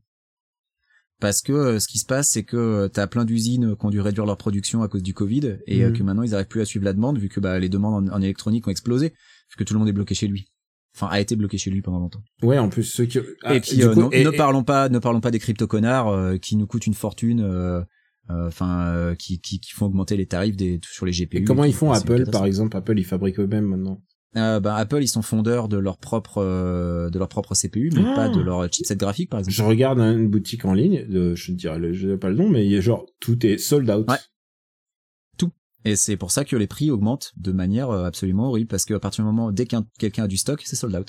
E: Parce que euh, ce qui se passe, c'est que euh, t'as plein d'usines qui ont dû réduire leur production à cause du Covid et euh,
D: Mhm.
E: que maintenant ils arrivent plus à suivre la demande vu que bah, les demandes en, en électronique ont explosé, vu que tout le monde est bloqué chez lui. Enfin, a été bloqué chez lui pendant longtemps.
D: Ouais, en plus ceux qui... Ah,
E: et puis, euh,
D: coup,
E: non-
D: et-
E: ne
D: et-
E: parlons pas, ne parlons pas des crypto connards euh, qui nous coûtent une fortune, euh, euh, enfin, euh, qui, qui, qui font augmenter les tarifs des sur les GPU.
D: et comment ils font Apple, par exemple? Apple, ils fabriquent eux-mêmes maintenant.
E: Euh, bah, Apple, ils sont fondeurs de leur propre euh, de leur propre CPU, mais
D: Ah.
E: pas de leur chipset graphique, par exemple.
D: Je regarde une boutique en ligne, de, je ne dirais le- je dirais pas le nom, mais il y a genre tout est sold out.
E: Ouais. Et c'est pour ça que les prix augmentent de manière euh, absolument horrible, parce qu'à partir du moment dès qu'un quelqu'un a du stock, c'est sold out.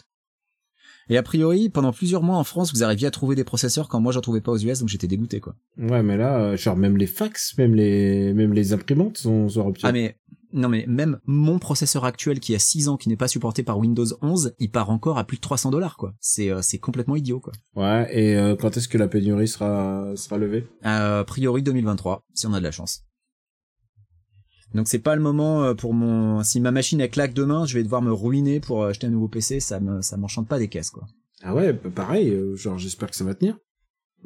E: Et a priori, pendant plusieurs mois en France, vous arriviez à trouver des processeurs quand moi j'en trouvais pas aux US, donc j'étais dégoûté quoi.
D: Ouais, mais là, euh, genre même les fax, même les même les imprimantes sont sont.
E: Ah mais non mais même mon processeur actuel qui a 6 ans, qui n'est pas supporté par Windows 11, il part encore à plus de 300 dollars quoi. C'est euh, c'est complètement idiot quoi.
D: Ouais. Et euh, quand est-ce que la pénurie sera sera levée?
E: A priori 2023, si on a de la chance. Donc c'est pas le moment euh, pour mon si ma machine elle claque demain, je vais devoir me ruiner pour acheter un nouveau PC, ça me ça m'enchante pas des caisses quoi.
D: Ah ouais, bah, pareil. euh, genre j'espère que ça va tenir.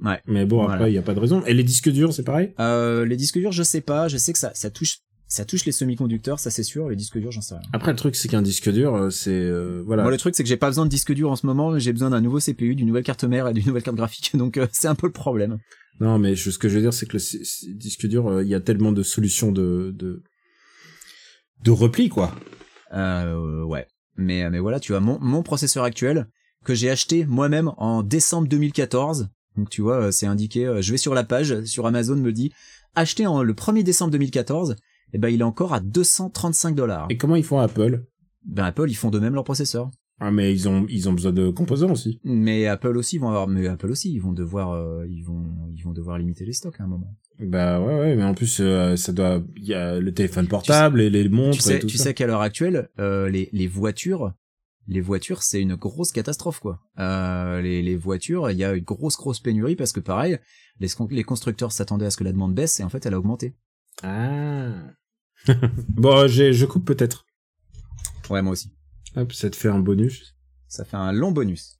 E: Ouais.
D: Mais bon, après il y a pas de raison. Et les disques durs, c'est pareil?
E: Euh, les disques durs, je sais pas, je sais que ça ça touche ça touche les semi-conducteurs, ça c'est sûr, les disques durs, j'en sais rien.
D: Après le truc c'est qu'un disque dur, euh, c'est euh, voilà.
E: Moi le truc c'est que j'ai pas besoin de disque dur en ce moment, j'ai besoin d'un nouveau CPU, d'une nouvelle carte mère et d'une nouvelle carte graphique. Donc euh, c'est un peu le problème.
D: Non, mais je- ce que je veux dire, c'est que le disque dur, euh, il y a tellement de solutions de de de repli, quoi.
E: Euh, ouais. Mais, mais voilà, tu vois, mon, mon processeur actuel, que j'ai acheté moi-même en décembre 2014. Donc tu vois, c'est indiqué, euh, je vais sur la page, sur Amazon me dit, acheté en, le 1er décembre 2014, et ben il est encore à 235 dollars.
D: Et comment ils font Apple?
E: Ben Apple, ils font de même leur processeur.
D: Ah, mais ils ont ils ont besoin de composants aussi.
E: Mais Apple aussi vont avoir, mais Apple aussi, ils vont devoir, euh, ils vont, ils vont devoir limiter les stocks à un moment.
D: Bah ouais, ouais, mais en plus euh, ça doit, il y a le téléphone portable et les montres
E: Tu sais,
D: et tout
E: tu
D: ça.
E: sais qu'à l'heure actuelle, euh, les, les voitures, les voitures, c'est une grosse catastrophe quoi. Les, les voitures, il y a une grosse grosse pénurie parce que pareil, les, les constructeurs s'attendaient à ce que la demande baisse et en fait elle a augmenté.
D: Ah. bon, je coupe peut-être.
E: Ouais, moi aussi.
D: Hop, ça te fait un bonus.
E: Ça fait un long bonus.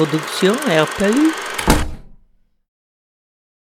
F: Production RPU.